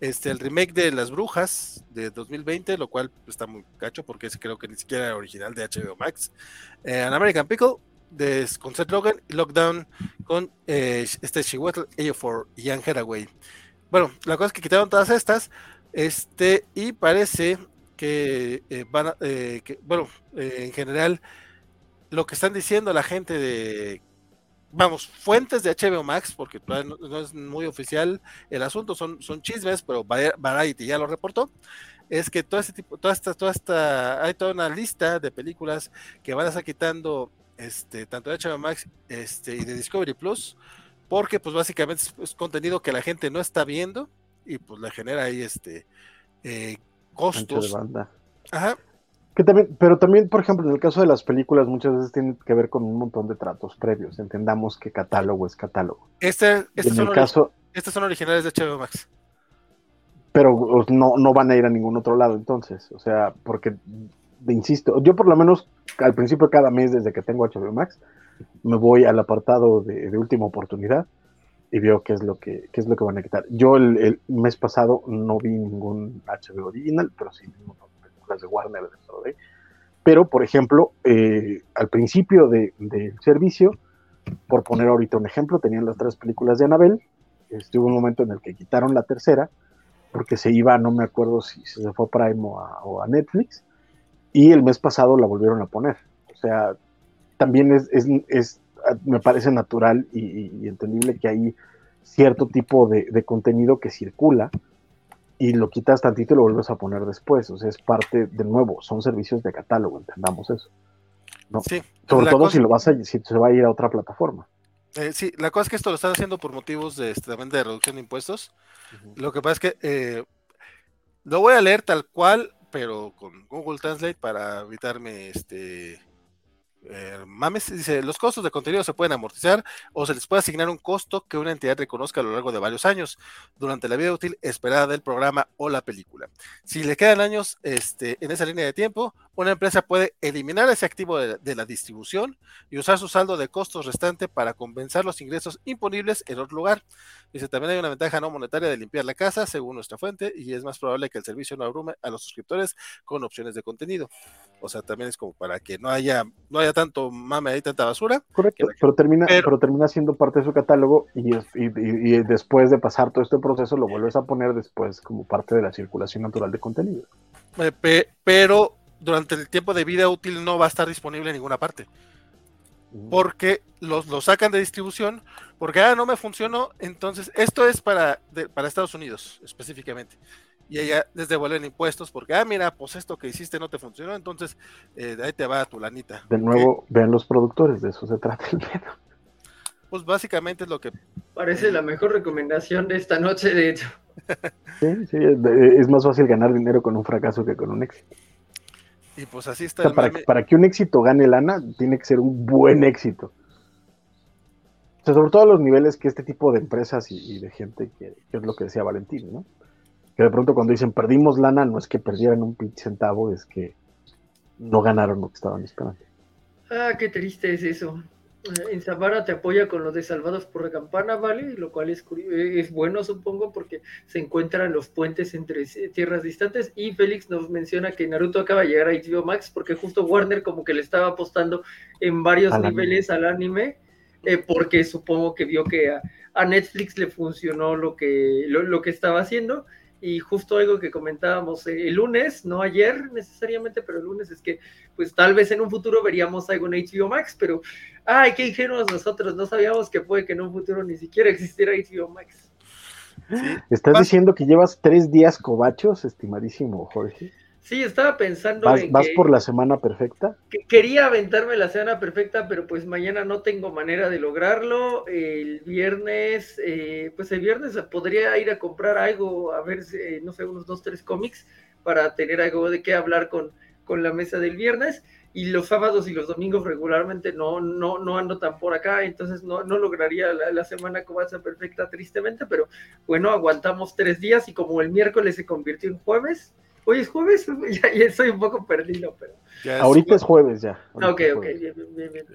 este, el remake de Las Brujas de 2020, lo cual está muy cacho porque creo que ni siquiera era original de HBO Max. Eh, An American Pickle de, con Seth Rogen y Lockdown con eh, este Chihuahua for Ian Haraway. Bueno, la cosa es que quitaron todas estas este, y parece que eh, van a, eh, que, bueno, en general, lo que están diciendo la gente de vamos, fuentes de HBO Max, porque todavía no, es muy oficial el asunto, son, son chismes, pero Variety ya lo reportó, es que todo este tipo, toda esta, toda esta, hay toda una lista de películas que van a estar quitando este, tanto de HBO Max este, y de Discovery Plus, porque pues básicamente es, contenido que la gente no está viendo y pues le genera ahí este eh, costos. Ajá también, pero también, por ejemplo, en el caso de las películas, muchas veces tiene que ver con un montón de tratos previos. Entendamos que catálogo es catálogo. Este, este en son el caso, estas son originales de HBO Max. Pero no, no van a ir a ningún otro lado, entonces. O sea, porque, insisto, yo por lo menos al principio de cada mes, desde que tengo HBO Max, me voy al apartado de, última oportunidad y veo qué es lo que, qué es lo que van a quitar. Yo el, el mes pasado no vi ningún HBO original, pero sí vi un las de Warner dentro de. Pero, por ejemplo, eh, al principio del servicio, por poner ahorita un ejemplo, tenían las tres películas de Anabel. Estuvo un momento en el que quitaron la tercera, porque se iba, no me acuerdo si se fue a Prime o a, Netflix, y el mes pasado la volvieron a poner. O sea, también es, es, me parece natural y, entendible que hay cierto tipo de, de contenido que circula y lo quitas tantito y lo vuelves a poner después. O sea, es parte, de nuevo, son servicios de catálogo, entendamos eso. ¿no? Sí, Sobre todo si lo vas a, si se va a ir a otra plataforma. Eh, sí, la cosa es que esto lo están haciendo por motivos de, este, también de reducción de impuestos. Lo que pasa es que eh, lo voy a leer tal cual, pero con Google Translate para evitarme este eh, mames, dice, los costos de contenido se pueden amortizar o se les puede asignar un costo que una entidad reconozca a lo largo de varios años durante la vida útil esperada del programa o la película. Si le quedan años este, en esa línea de tiempo, una empresa puede eliminar ese activo de, la distribución y usar su saldo de costos restante para compensar los ingresos imponibles en otro lugar. Dice, también hay una ventaja no monetaria de limpiar la casa, según nuestra fuente, y es más probable que el servicio no abrume a los suscriptores con opciones de contenido. O sea, también es como para que no haya, no haya tanto mame y tanta basura. Correcto, pero, termina, pero, termina siendo parte de su catálogo y, y, después de pasar todo este proceso lo vuelves a poner después como parte de la circulación natural de contenido. Eh, pero durante el tiempo de vida útil no va a estar disponible en ninguna parte. Mm. Porque los, lo sacan de distribución, porque ah, no me funcionó, entonces esto es para, para Estados Unidos específicamente. Y ella les devuelven impuestos porque, ah, mira, pues esto que hiciste no te funcionó, entonces eh, ahí te va tu lanita. De nuevo, vean los productores, de eso se trata el pedo. Pues básicamente es lo que... Parece la mejor recomendación de esta noche, de hecho. sí, sí, es más fácil ganar dinero con un fracaso que con un éxito. Y pues así está. para, para, que un éxito gane lana, tiene que ser un buen éxito. O sea, sobre todo a los niveles que este tipo de empresas y, de gente, que, es lo que decía Valentín, ¿no? Que de pronto cuando dicen perdimos lana, no es que perdieran un centavo, es que no ganaron lo que estaban esperando. Ah, qué triste es eso en Zamora te apoya con los de Salvados por la Campana, ¿vale? Lo cual es, es bueno, supongo, porque se encuentran los puentes entre tierras distantes. Y Félix nos menciona que Naruto acaba de llegar a HBO Max porque justo Warner como que le estaba apostando en varios niveles al anime, eh, porque supongo que vio que a, Netflix le funcionó lo que, lo que estaba haciendo y justo algo que comentábamos eh, el lunes, no ayer necesariamente, pero el lunes es que pues tal vez en un futuro veríamos algo en HBO Max, pero ay, qué ingenuos nosotros, no sabíamos que puede que en un futuro ni siquiera existiera HBO Max. ¿Estás diciendo que llevas tres días cobachos, estimadísimo Jorge? Sí, estaba pensando ¿Vas, en ¿Vas por la semana perfecta? Que quería aventarme la semana perfecta, pero pues mañana no tengo manera de lograrlo. El viernes, eh, pues el viernes podría ir a comprar algo, a ver, eh, no sé, unos dos, tres cómics para tener algo de qué hablar con, con la mesa del viernes. Y los sábados y los domingos regularmente no, no, no ando tan por acá, entonces no, no lograría la, la semana covacha perfecta, tristemente, pero bueno, aguantamos tres días y como el miércoles se convirtió en jueves, Hoy es jueves, ya, ya estoy un poco perdido, pero. Ahorita es jueves ya. ok, ok, bien, bien, bien.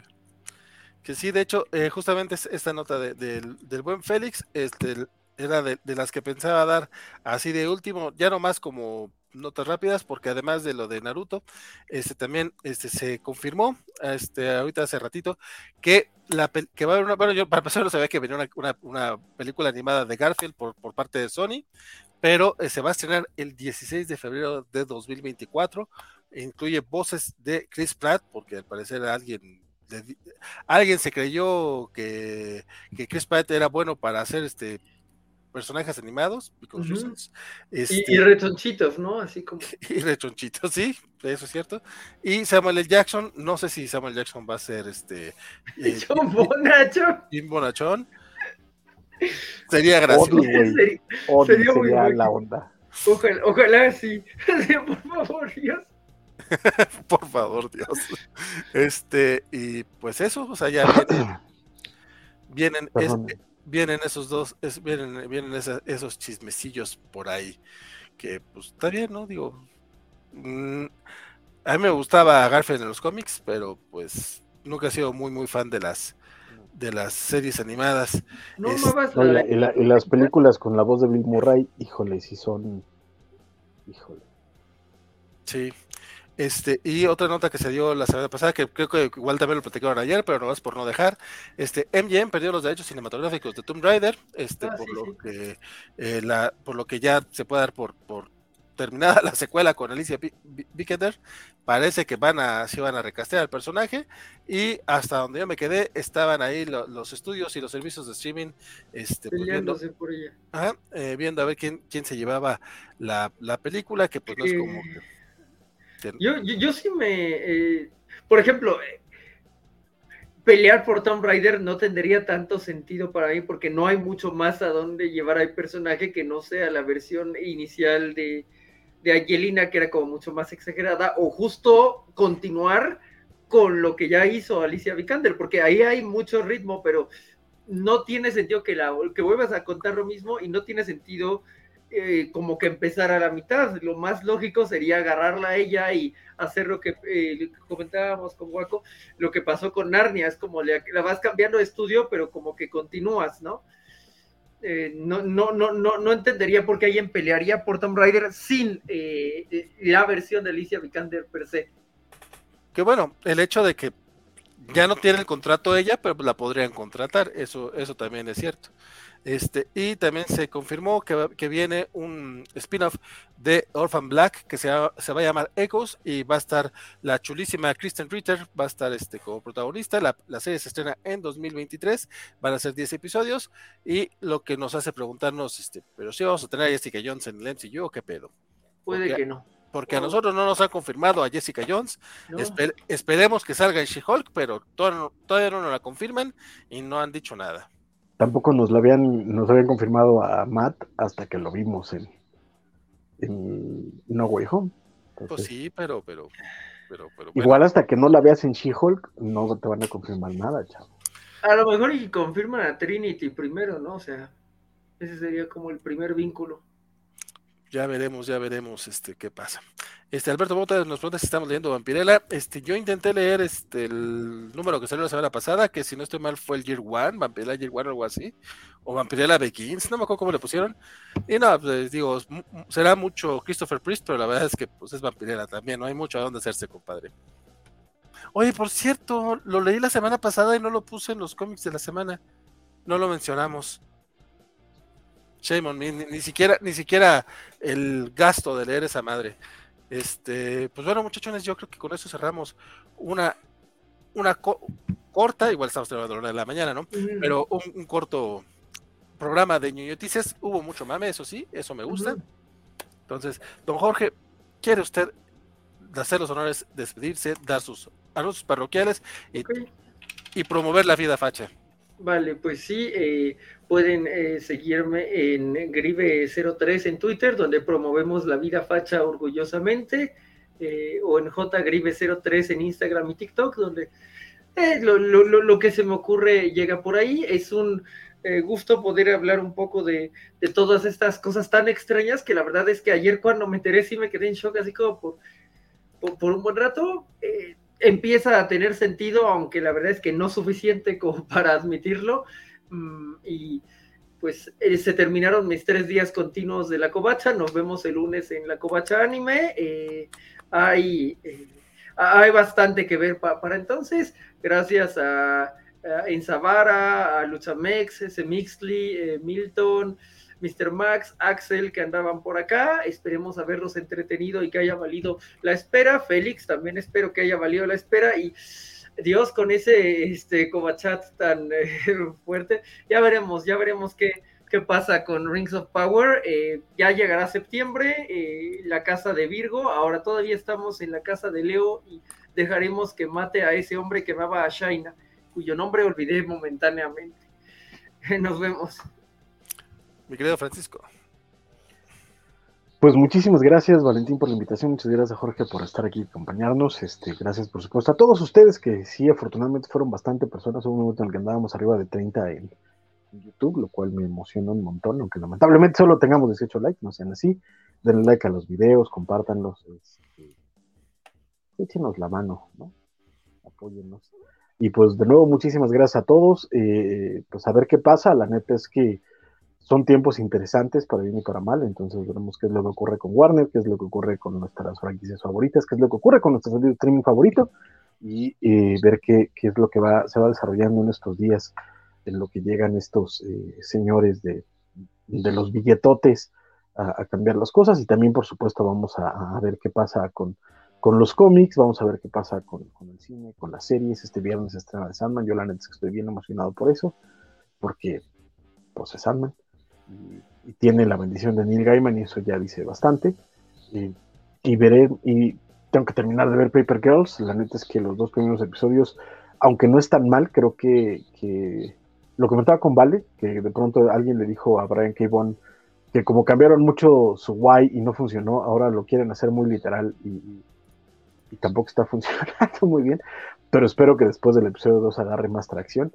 Que sí, de hecho, eh, justamente esta nota del buen Félix este, era de, las que pensaba dar así de último, ya no más como notas rápidas, porque además de lo de Naruto, este también este, se confirmó este, ahorita hace ratito que, la, que va a haber una, bueno, yo para empezar no sabía que venía una, una, película animada de Garfield por, por parte de Sony, pero eh, se va a estrenar el 16 de febrero de 2024. Incluye voces de Chris Pratt, porque al parecer alguien, alguien se creyó que, que, Chris Pratt era bueno para hacer este personajes animados. Este, y, rechonchitos, ¿no? Así como. Y rechonchitos, sí, eso es cierto. Y Samuel L. Jackson, no sé si Samuel Jackson va a ser este. Eh, John Bonachón. Jim Bonachón. Sería gracioso. sería, la onda. Ojalá, ojalá sí. Por favor, Dios. Por favor, Dios. Este, y pues eso, o sea, ya vienen, vienen, esos dos, vienen, vienen esos chismecillos por ahí. Que pues está bien, ¿no? Digo. Mm, a mí me gustaba Garfield en los cómics, pero pues nunca he sido muy, muy fan de las de las series animadas. No, y, las películas con la voz de Bill Murray, híjole, si son. Híjole. Sí. Este, y otra nota que se dio la semana pasada, que creo que igual también lo platicaron ayer, pero no es por no dejar. Este, MGM perdió los derechos cinematográficos de Tomb Raider, este, ah, por lo que eh, la, por lo que ya se puede dar por, por terminada la secuela con Alicia Vikander, parece que van a, sí van a recastear al personaje y hasta donde yo me quedé estaban ahí los estudios y los servicios de streaming este, pues, viendo, por ella. Eh, viendo a ver quién, quién se llevaba la, película, que pues no es como... yo, yo, sí me... Eh, por ejemplo, eh, pelear por Tomb Raider no tendría tanto sentido para mí porque no hay mucho más a dónde llevar al personaje que no sea la versión inicial de, de Angelina, que era como mucho más exagerada, o justo continuar con lo que ya hizo Alicia Vikander, porque ahí hay mucho ritmo, pero no tiene sentido que, la, que vuelvas a contar lo mismo y no tiene sentido eh, como que empezar a la mitad. Lo más lógico sería agarrarla a ella y hacer lo que eh, comentábamos con Waco, lo que pasó con Narnia, es como la vas cambiando de estudio, pero como que continúas, ¿no? Eh, no, no, no, no, entendería por qué alguien pelearía por Tomb Raider sin la versión de Alicia Vikander per se. Que bueno, el hecho de que ya no tiene el contrato ella, pero la podrían contratar, eso, eso también es cierto. Este, y también se confirmó que, que viene un spin-off de Orphan Black que se va, se va, a llamar Echoes y va a estar la chulísima Kristen Ritter, va a estar este, como protagonista. La, la, serie se estrena en 2023, van a ser 10 episodios y lo que nos hace preguntarnos, este, pero si vamos a tener a Jessica Jones en el MCU o qué pedo. Puede que no. Porque a nosotros no nos ha confirmado a Jessica Jones. esperemos que salga en She-Hulk, pero todavía no nos la confirman y no han dicho nada tampoco nos lo habían, nos habían confirmado a Matt hasta que lo vimos en, en No Way Home. pues sí, pero, pero, pero, Igual hasta que no la veas en She-Hulk, no te van a confirmar nada, chavo. A lo mejor y confirman a Trinity primero, ¿no? O sea, ese sería como el primer vínculo. Ya veremos, ya veremos este qué pasa. Este Alberto Bota nos pregunta si estamos leyendo Vampirella. Este, yo intenté leer este el número que salió la semana pasada, que si no estoy mal fue el Year One, Vampirella Year One o algo así, o Vampirella Begins, no me acuerdo cómo le pusieron. Y no, pues digo, será mucho Christopher Priest, pero la verdad es que pues es Vampirella también, no hay mucho a dónde hacerse, compadre. Oye, por cierto, lo leí la semana pasada y no lo puse en los cómics de la semana. No lo mencionamos. Shame ni, siquiera, ni siquiera el gasto de leer esa madre. Este, pues bueno, muchachones, yo creo que con eso cerramos una, una corta, igual estamos terminando a la hora de la mañana, ¿no? Pero un, corto programa de Noticias. Hubo mucho mame, eso sí, eso me gusta. Entonces, don Jorge, ¿quiere usted hacer los honores, despedirse, dar sus anuncios parroquiales y, y promover la vida facha? Vale, pues sí, eh, pueden eh, seguirme en Grive03 en Twitter, donde promovemos la vida facha orgullosamente, eh, o en JGrive03 en Instagram y TikTok, donde lo, lo, lo, que se me ocurre llega por ahí. Es un gusto poder hablar un poco de, de, todas estas cosas tan extrañas que la verdad es que ayer cuando me enteré sí me quedé en shock, así como por, por un buen rato empieza a tener sentido, aunque la verdad es que no suficiente como para admitirlo. Mm, y pues eh, se terminaron mis tres días continuos de la covacha. Nos vemos el lunes en la covacha anime. Eh, hay, eh, hay bastante que ver para entonces. Gracias a, Enzavara, a Luchamex, ese Mixley, Milton. Mr. Max, Axel, que andaban por acá. Esperemos haberlos entretenido y que haya valido la espera. Félix, también espero que haya valido la espera. Y Dios, con ese este, tan eh, fuerte, ya veremos, ya veremos qué, qué pasa con Rings of Power. Eh, ya llegará septiembre, eh, la casa de Virgo. Ahora todavía estamos en la casa de Leo y dejaremos que mate a ese hombre que amaba a Shaina, cuyo nombre olvidé momentáneamente. Nos vemos mi querido Francisco. Pues muchísimas gracias, Valentín, por la invitación. Muchas gracias Jorge por estar aquí y acompañarnos. Este, gracias, por supuesto, a todos ustedes que sí, afortunadamente fueron bastante personas. Hubo un momento en el que andábamos arriba de 30 en, YouTube, lo cual me emociona un montón, aunque lamentablemente solo tengamos 18 likes, no sean así. Denle like a los videos, compártanlos, este, échenos la mano, ¿no? Apóyennos. Y pues de nuevo, muchísimas gracias a todos. Eh, pues a ver qué pasa. La neta es que son tiempos interesantes para bien y para mal, entonces veremos qué es lo que ocurre con Warner, qué es lo que ocurre con nuestras franquicias favoritas, qué es lo que ocurre con nuestro streaming favorito y ver qué, qué, es lo que va, se va desarrollando en estos días, en lo que llegan estos eh, señores de, de, los billetotes a, cambiar las cosas y también por supuesto vamos a, ver qué pasa con, con los cómics, vamos a ver qué pasa con, con, el cine, con las series, este viernes estrena de Sandman, yo la neta es que estoy bien emocionado por eso, porque pues es Sandman y, tiene la bendición de Neil Gaiman y eso ya dice bastante. Y, veré, y tengo que terminar de ver Paper Girls. La neta es que los dos primeros episodios, aunque no están mal, creo que, que lo comentaba con Vale, que de pronto alguien le dijo a Brian K. Vaughan que como cambiaron mucho su why y no funcionó, ahora lo quieren hacer muy literal y, y tampoco está funcionando muy bien, pero espero que después del episodio 2 agarre más tracción.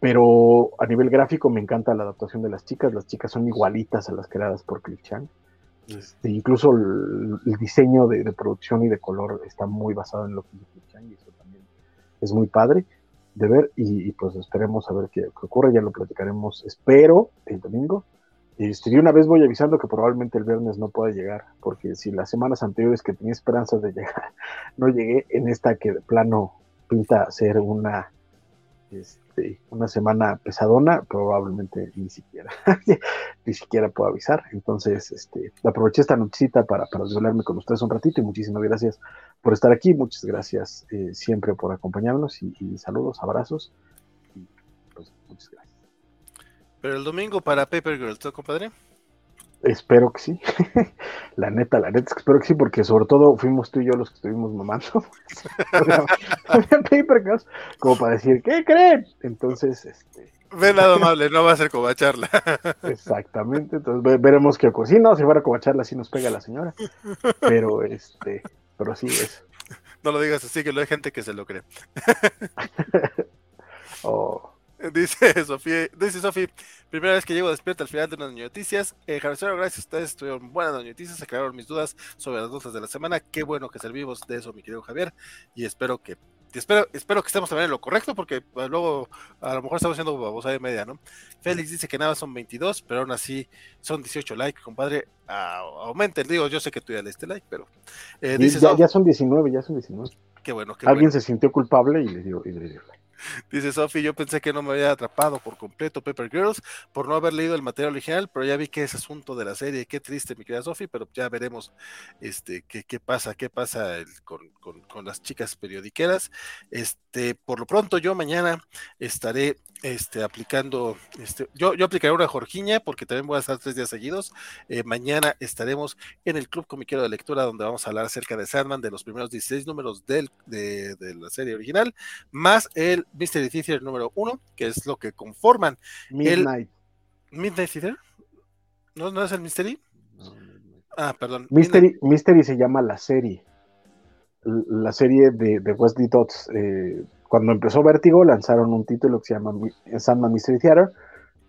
Pero a nivel gráfico me encanta la adaptación de las chicas. Las chicas son igualitas a las creadas por Cliff Chang. Este, incluso el, diseño de, producción y de color está muy basado en lo que dice Chang y eso también es muy padre de ver y, pues esperemos a ver qué, ocurre. Ya lo platicaremos, espero, el domingo. Este, y una vez voy avisando que probablemente el viernes no pueda llegar, porque si las semanas anteriores que tenía esperanzas de llegar no llegué, en esta que de plano pinta ser una este, una semana pesadona, probablemente ni siquiera, ni siquiera puedo avisar. Entonces, este, aproveché esta nochecita para, para desvelarme con ustedes un ratito y muchísimas gracias por estar aquí, muchas gracias eh, siempre por acompañarnos y, saludos, abrazos. Y, pues, muchas gracias. Pero el domingo para Paper Girls, compadre? Espero que sí. la neta, la neta, espero que sí, porque sobre todo fuimos tú y yo los que estuvimos mamando. como para decir, ¿qué creen? Entonces, este. Ve nada amable, no va a ser como charla. Exactamente, entonces veremos qué ocurre. Si no, si fuera como charla, sí nos pega la señora. Pero este, pero sí es. No lo digas así, que lo hay gente que se lo cree. oh. Dice Sofía, dice Sofía, primera vez que llego despierta al final de unas noticias. Eh, gracias a ustedes, estuvieron buenas noticias, aclararon mis dudas sobre las notas de la semana. Qué bueno que servimos de eso, mi querido Javier, y espero que espero, espero que estemos también en lo correcto, porque pues, luego a lo mejor estamos haciendo babosa de media, ¿no? Félix dice que nada son 22, pero aún así son 18 likes, compadre. aumenten, digo, yo sé que tú ya le diste like, pero. Eh, ya, ya, son 19, ya son 19. Qué bueno, qué Alguien se sintió culpable y le dio, y le dio like. Dice Sophie, yo pensé que no me había atrapado por completo Pepper Girls por no haber leído el material original, pero ya vi que es asunto de la serie. Qué triste, mi querida Sophie, pero ya veremos este, qué, qué pasa, qué pasa con, con, las chicas periodiqueras. Este, por lo pronto, yo mañana estaré este, aplicando, este, yo, yo aplicaré una Jorgiña porque también voy a estar tres días seguidos. Eh, mañana estaremos en el Club Comiquero de Lectura donde vamos a hablar acerca de Sandman, de los primeros 16 números del, de, de la serie original, más el Mystery Theater número uno, que es lo que conforman Midnight. El... Midnight Theater. ¿No, ¿No es el Mystery? ah, perdón. Mystery, Mystery se llama la serie. La serie de, de Wesley Dodds. Eh, cuando empezó Vértigo, lanzaron un título que se llama Sandman Mystery Theater,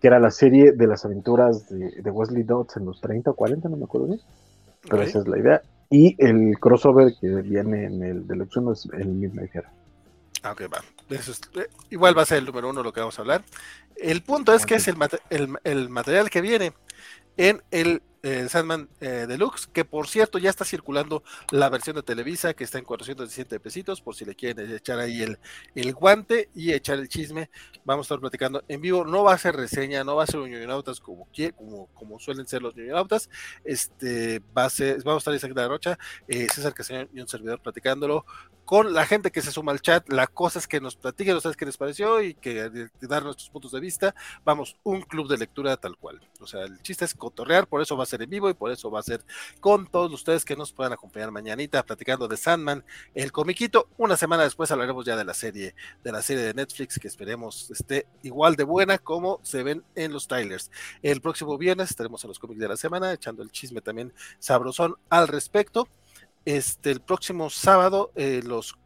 que era la serie de las aventuras de, Wesley Dodds en los 30 o 40, no me acuerdo bien. Pero esa es la idea. Y el crossover que viene en el Deluxe es el Midnight Theater. Ah, ok, va. Eh, igual va a ser el número uno lo que vamos a hablar. El punto es que es el, el, material que viene en el eh, Sandman eh, Deluxe, que por cierto ya está circulando la versión de Televisa, que está en 417 pesitos, por si le quieren echar ahí el, el guante y echar el chisme. Vamos a estar platicando en vivo. No va a ser reseña, no va a ser un ñoñonautas como, como, como suelen ser los ñoñonautas. Este, va a ser, vamos a estar Isaac de la Rocha, eh, César Castañón y un servidor platicándolo con la gente que se suma al chat, la cosa es que nos platiquen ustedes qué les pareció y que dar nuestros puntos de vista. Vamos, un club de lectura tal cual. O sea, el chiste es cotorrear, por eso va a ser en vivo y por eso va a ser con todos ustedes que nos puedan acompañar mañanita platicando de Sandman, el comiquito. Una semana después hablaremos ya de la serie, de la serie de Netflix que esperemos esté igual de buena como se ven en los trailers. El próximo viernes estaremos en los cómics de la semana echando el chisme también sabrosón al respecto. Este, el próximo sábado, eh, los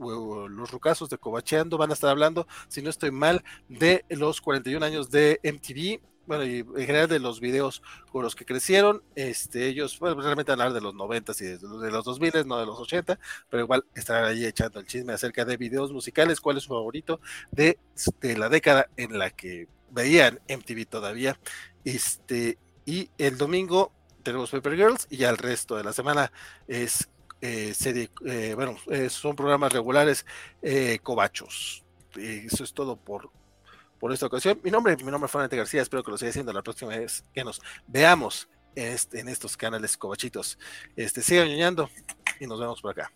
los rucasos de Cobacheando van a estar hablando, si no estoy mal, de los 41 años de MTV, bueno, y en general de los videos con los que crecieron, este, ellos, bueno, realmente hablar de los 90 y de, los 2000, no de los 80, pero igual estarán ahí echando el chisme acerca de videos musicales, cuál es su favorito de, de la década en la que veían MTV todavía, este, y el domingo tenemos Paper Girls y ya el resto de la semana es eh, serie, eh, bueno, eh, son programas regulares cobachos. eso es todo por, por esta ocasión. Mi nombre, mi nombre es Fernando García, espero que lo siga haciendo la próxima vez que nos veamos en, este, en estos canales cobachitos. Este, sigan ñoñando y nos vemos por acá.